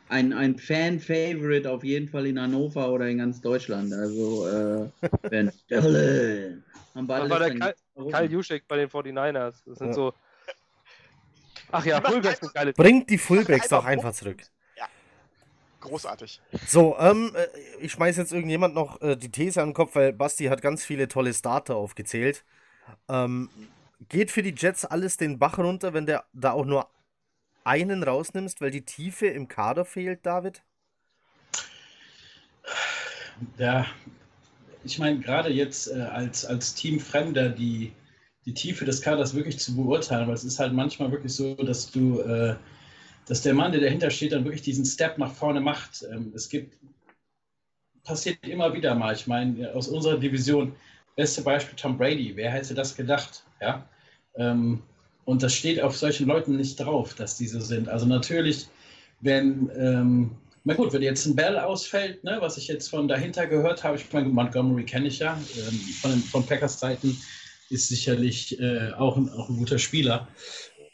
ein, ein Fan-Favorite auf jeden Fall in Hannover oder in ganz Deutschland. Also, äh, Ben (laughs) Devlin. War der Kyle, Kyle Juszczyk bei den 49ers. Das sind ja. so. Ach ja, Fullbacks sind geile. Bringt die Fullbacks doch einfach zurück. Großartig. So, ähm, äh, ich schmeiß jetzt irgendjemand noch äh, die These an den Kopf, weil Basti hat ganz viele tolle Starter aufgezählt. Ähm, geht für die Jets alles den Bach runter, wenn der da auch nur einen rausnimmst, weil die Tiefe im Kader fehlt, David? Ja, ich meine, gerade jetzt äh, als, als Teamfremder die, die Tiefe des Kaders wirklich zu beurteilen, weil es ist halt manchmal wirklich so, dass du, äh, dass der Mann, der dahinter steht, dann wirklich diesen Step nach vorne macht. Ähm, es gibt, passiert immer wieder mal. Ich meine, aus unserer Division, beste Beispiel Tom Brady, wer hätte das gedacht? Ja. Ähm, und das steht auf solchen Leuten nicht drauf, dass die so sind. Also natürlich, wenn, ähm, na gut, wenn jetzt ein Bell ausfällt, ne, was ich jetzt von dahinter gehört habe, ich meine, Montgomery kenne ich ja, ähm, von, von Packers Zeiten, ist sicherlich äh, auch, ein, auch ein guter Spieler.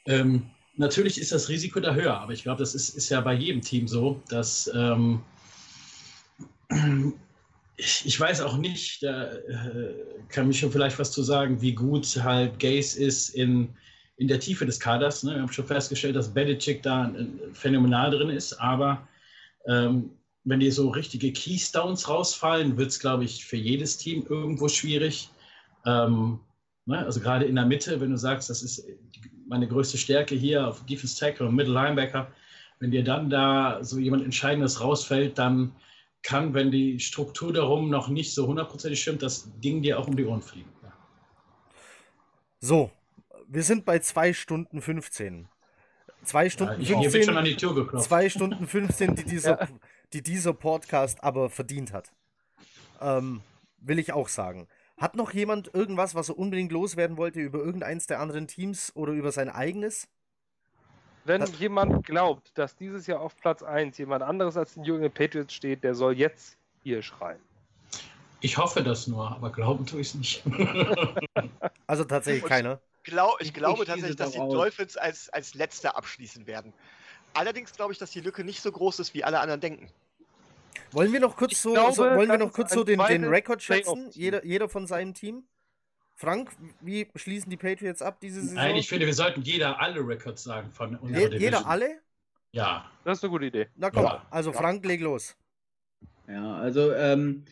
Ähm, natürlich ist das Risiko da höher, aber ich glaube, das ist, ist ja bei jedem Team so, dass ähm, ich, ich, weiß auch nicht, da äh, kann mich schon vielleicht was zu sagen, wie gut halt Gaze ist in, in der Tiefe des Kaders. Ne? Wir haben schon festgestellt, dass Belichick da phänomenal drin ist, aber ähm, wenn dir so richtige Keystones rausfallen, wird es, glaube ich, für jedes Team irgendwo schwierig. Ähm, ne? Also gerade in der Mitte, wenn du sagst, das ist meine größte Stärke hier auf Defense Tackle und Middle Linebacker, wenn dir dann da so jemand Entscheidendes rausfällt, dann kann, wenn die Struktur darum noch nicht so hundertprozentig stimmt, das Ding dir auch um die Ohren fliegen. Ja. So, wir sind bei 2 Stunden 15. 2 Stunden ja, 15. Schon an die Tür geklopft. 2 Stunden 15, die (laughs) dieser, ja. die dieser Podcast aber verdient hat. Ähm, will ich auch sagen. Hat noch jemand irgendwas, was er unbedingt loswerden wollte über irgendeins der anderen Teams oder über sein eigenes? Wenn das jemand glaubt, dass dieses Jahr auf Platz 1 jemand anderes als den Jungen Patriots steht, der soll jetzt hier schreien. Ich hoffe das nur, aber glauben tue ich es nicht. (laughs) also tatsächlich keiner glaub, ich, ich glaube tatsächlich, dass die. Dolphins als, als Letzter abschließen werden. Allerdings glaube ich, dass die Lücke nicht so groß ist, wie alle anderen denken. Wollen wir noch kurz so, glaube, so, wollen wir noch kurz so den, den Rekord schätzen? Jeder, jeder von seinem Team? Frank, wie schließen die Patriots ab diese Saison? Nein, ich finde, wir sollten jeder alle Records sagen von unserer Je, Jeder alle? Ja. Das ist eine gute Idee. Na komm, ja. also Frank, leg los. Ja, also ähm,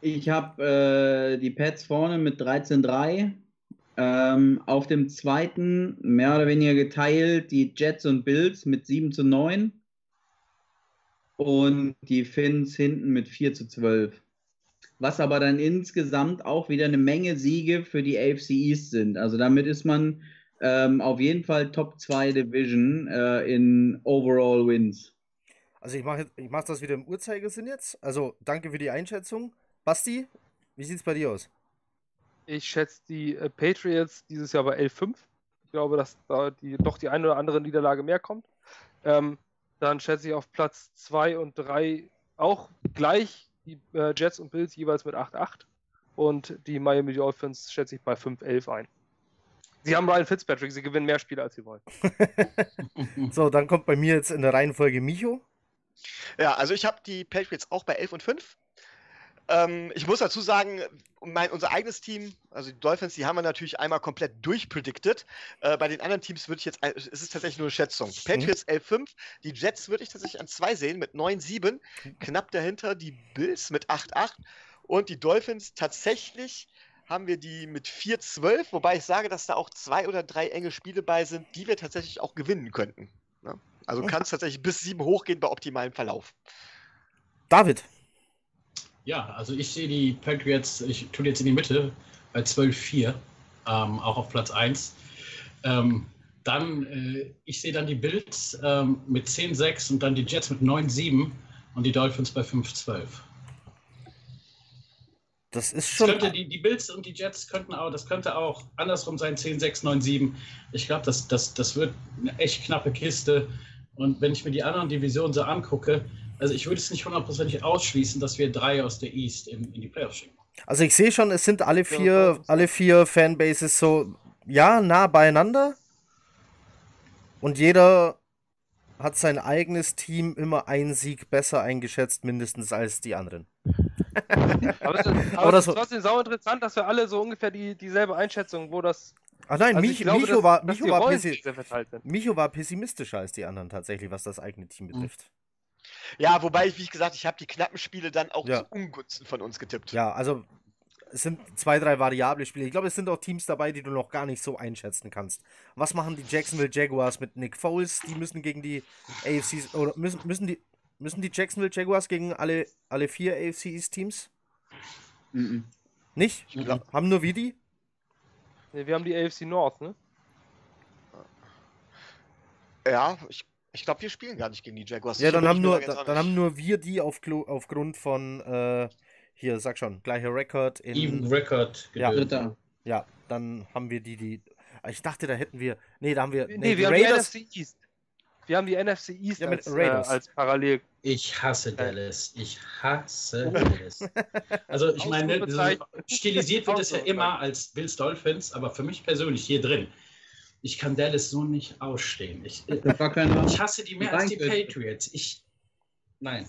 ich habe äh, die Pets vorne mit 13-3, ähm, auf dem zweiten, mehr oder weniger geteilt, die Jets und Bills mit 7 zu 9 und die Finns hinten mit 4 zu 12. Was aber dann insgesamt auch wieder eine Menge Siege für die AFC East sind. Also damit ist man ähm, auf jeden Fall Top 2 Division äh, in Overall Wins. Also ich mache ich mach das wieder im Uhrzeigersinn jetzt. Also danke für die Einschätzung. Basti, wie sieht es bei dir aus? Ich schätze die äh, Patriots dieses Jahr bei 11-5. Ich glaube, dass da die, doch die eine oder andere Niederlage mehr kommt. Ähm, dann schätze ich auf Platz 2 und 3 auch gleich die äh, Jets und Bills jeweils mit 8-8. Und die Miami Dolphins schätze ich bei 5-11 ein. Sie haben Ryan Fitzpatrick, sie gewinnen mehr Spiele, als sie wollen. (laughs) so, dann kommt bei mir jetzt in der Reihenfolge Micho. Ja, also ich habe die Patriots auch bei 11 und 5. Ähm, ich muss dazu sagen, mein, unser eigenes Team, also die Dolphins, die haben wir natürlich einmal komplett durchpredicted. Äh, bei den anderen Teams würde ich jetzt, es ist tatsächlich nur eine Schätzung. Mhm. Patriots 11-5, die Jets würde ich tatsächlich an 2 sehen mit 9-7. Knapp dahinter die Bills mit 8-8 und die Dolphins tatsächlich haben wir die mit 4-12, wobei ich sage, dass da auch zwei oder drei enge Spiele bei sind, die wir tatsächlich auch gewinnen könnten. Ne? Also kann es tatsächlich bis 7 hochgehen bei optimalem Verlauf. David. Ja, also ich sehe die Patriots, ich tue jetzt in die Mitte bei 12-4, ähm, auch auf Platz 1. Ähm, dann, äh, ich sehe dann die Bills ähm, mit 10-6 und dann die Jets mit 9-7 und die Dolphins bei 5-12. Das ist schon. Das könnte, die, die Bills und die Jets könnten auch, das könnte auch andersrum sein, 10-6, 9-7. Ich glaube, das, das, das wird eine echt knappe Kiste. Und wenn ich mir die anderen Divisionen so angucke, also ich würde es nicht hundertprozentig ausschließen, dass wir drei aus der East in, in die Playoffs schicken. Also ich sehe schon, es sind alle vier, alle vier Fanbases so, ja, nah beieinander. Und jeder hat sein eigenes Team immer einen Sieg besser eingeschätzt, mindestens als die anderen. (laughs) aber es ist, aber es ist trotzdem sau interessant, dass wir alle so ungefähr die, dieselbe Einschätzung, wo das. Ach nein, also Mich, glaube, Micho, dass, war, Micho, war Micho war pessimistischer als die anderen tatsächlich, was das eigene Team betrifft. Ja, wobei, wie gesagt, ich habe die knappen Spiele dann auch Ja. zu Ungunsten von uns getippt. Ja, also es sind zwei, drei variable Spiele. Ich glaube, es sind auch Teams dabei, die du noch gar nicht so einschätzen kannst. Was machen die Jacksonville Jaguars mit Nick Foles? Die müssen gegen die AFC oder müssen, müssen die müssen die Jacksonville Jaguars gegen alle, alle vier AFC East Teams? Mhm. Nicht? Ich glaub- Haben nur wir die? Nee, wir haben die AFC North, ne? Ja, ich, ich glaube, wir spielen gar nicht gegen die Jaguars. Ja, dann haben, nur, da dann haben nur wir die auf, aufgrund von, äh, hier, sag schon, gleicher Rekord in. Even Record. Ja. Dritter. Ja, dann haben wir die, die. Ich dachte, da hätten wir. Nee, da haben wir. Nee, Nee, die wir haben Raiders. die NFC East. Wir haben die NFC East Ja, mit als, äh, Raiders. als Parallel. Ich hasse Dallas. Ich hasse Dallas. Also ich meine, so stilisiert wird es ja immer als Bills Dolphins, aber für mich persönlich hier drin, ich kann Dallas so nicht ausstehen. Ich, Das war keiner. ich hasse die mehr als die. Patriots. Ich. Nein.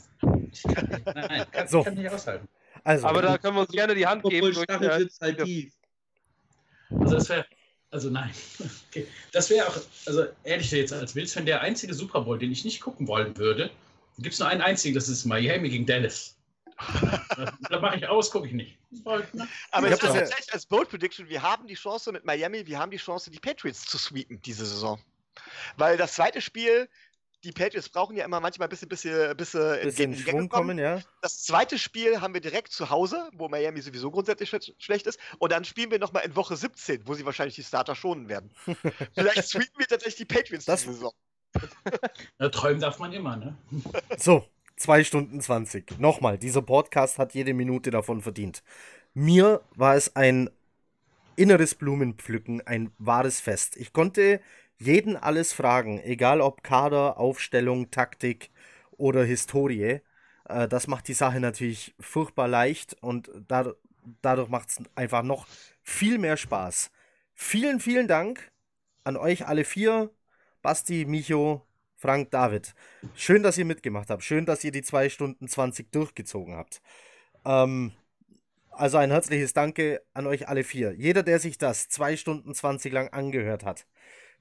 Ich kann nicht. Nein, kann, So. kann nicht aushalten. Also, Aber da können wir uns gerne die Hand geben. Obwohl durch, halt tief. Also das wäre. Also nein. (laughs) Okay. Das wäre auch, also ehrlich jetzt als Bills-Fan, der einzige Super Bowl, den ich nicht gucken wollen würde. Gibt es nur einen einzigen, das ist Miami gegen Dallas. (laughs) da mache ich aus, gucke ich nicht. Aber Ich ich hab habe das tatsächlich als Bold Prediction, wir haben die Chance mit Miami, wir haben die Chance, die Patriots zu sweepen diese Saison. Weil das zweite Spiel, die Patriots brauchen ja immer manchmal ein bisschen, bisschen, bisschen, in bisschen in Schwung kommen, ja. Das zweite Spiel haben wir direkt zu Hause, wo Miami sowieso grundsätzlich sch schlecht ist. Und dann spielen wir nochmal in Woche 17, wo sie wahrscheinlich die Starter schonen werden. (laughs) Vielleicht sweepen wir tatsächlich die Patriots Das- diese Saison. (laughs) Na, träumen darf man immer, ne? So, 2 Stunden 20. Nochmal, dieser Podcast hat jede Minute davon verdient. Mir war es ein inneres Blumenpflücken, ein wahres Fest. Ich konnte jeden alles fragen, egal ob Kader, Aufstellung, Taktik oder Historie. Äh, das macht die Sache natürlich furchtbar leicht und da, dadurch macht es einfach noch viel mehr Spaß. Vielen, vielen Dank an euch alle vier. Basti, Micho, Frank, David. Schön, dass ihr mitgemacht habt. Schön, dass ihr die 2 Stunden 20 durchgezogen habt. Ähm, also ein herzliches Danke an euch alle vier. Jeder, der sich das 2 Stunden 20 lang angehört hat.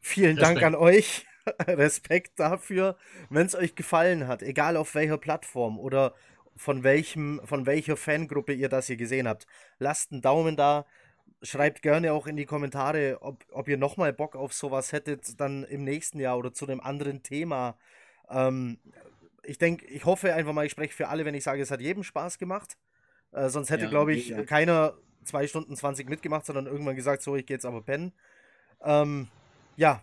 Vielen Dank Respekt. an euch. (laughs) Respekt dafür. Wenn es euch gefallen hat, egal auf welcher Plattform oder von welchem, von welcher Fangruppe ihr das hier gesehen habt, lasst einen Daumen da. Schreibt gerne auch in die Kommentare, ob, ob ihr nochmal Bock auf sowas hättet, dann im nächsten Jahr oder zu einem anderen Thema. Ähm, ich denke, ich hoffe einfach mal, ich spreche für alle, wenn ich sage, es hat jedem Spaß gemacht. Äh, sonst hätte, Ja, glaube ich, mega. keiner 2 Stunden 20 mitgemacht, sondern irgendwann gesagt, so, ich gehe jetzt aber pennen. Ähm, ja,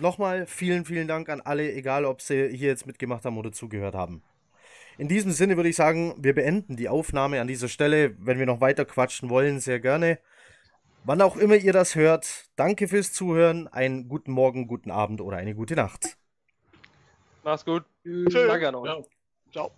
nochmal vielen, vielen Dank an alle, egal ob sie hier jetzt mitgemacht haben oder zugehört haben. In diesem Sinne würde ich sagen, wir beenden die Aufnahme an dieser Stelle. Wenn wir noch weiter quatschen wollen, sehr gerne. Wann auch immer ihr das hört, danke fürs Zuhören, einen guten Morgen, guten Abend oder eine gute Nacht. Mach's gut. Tschö. Danke an euch. Ja. Ciao.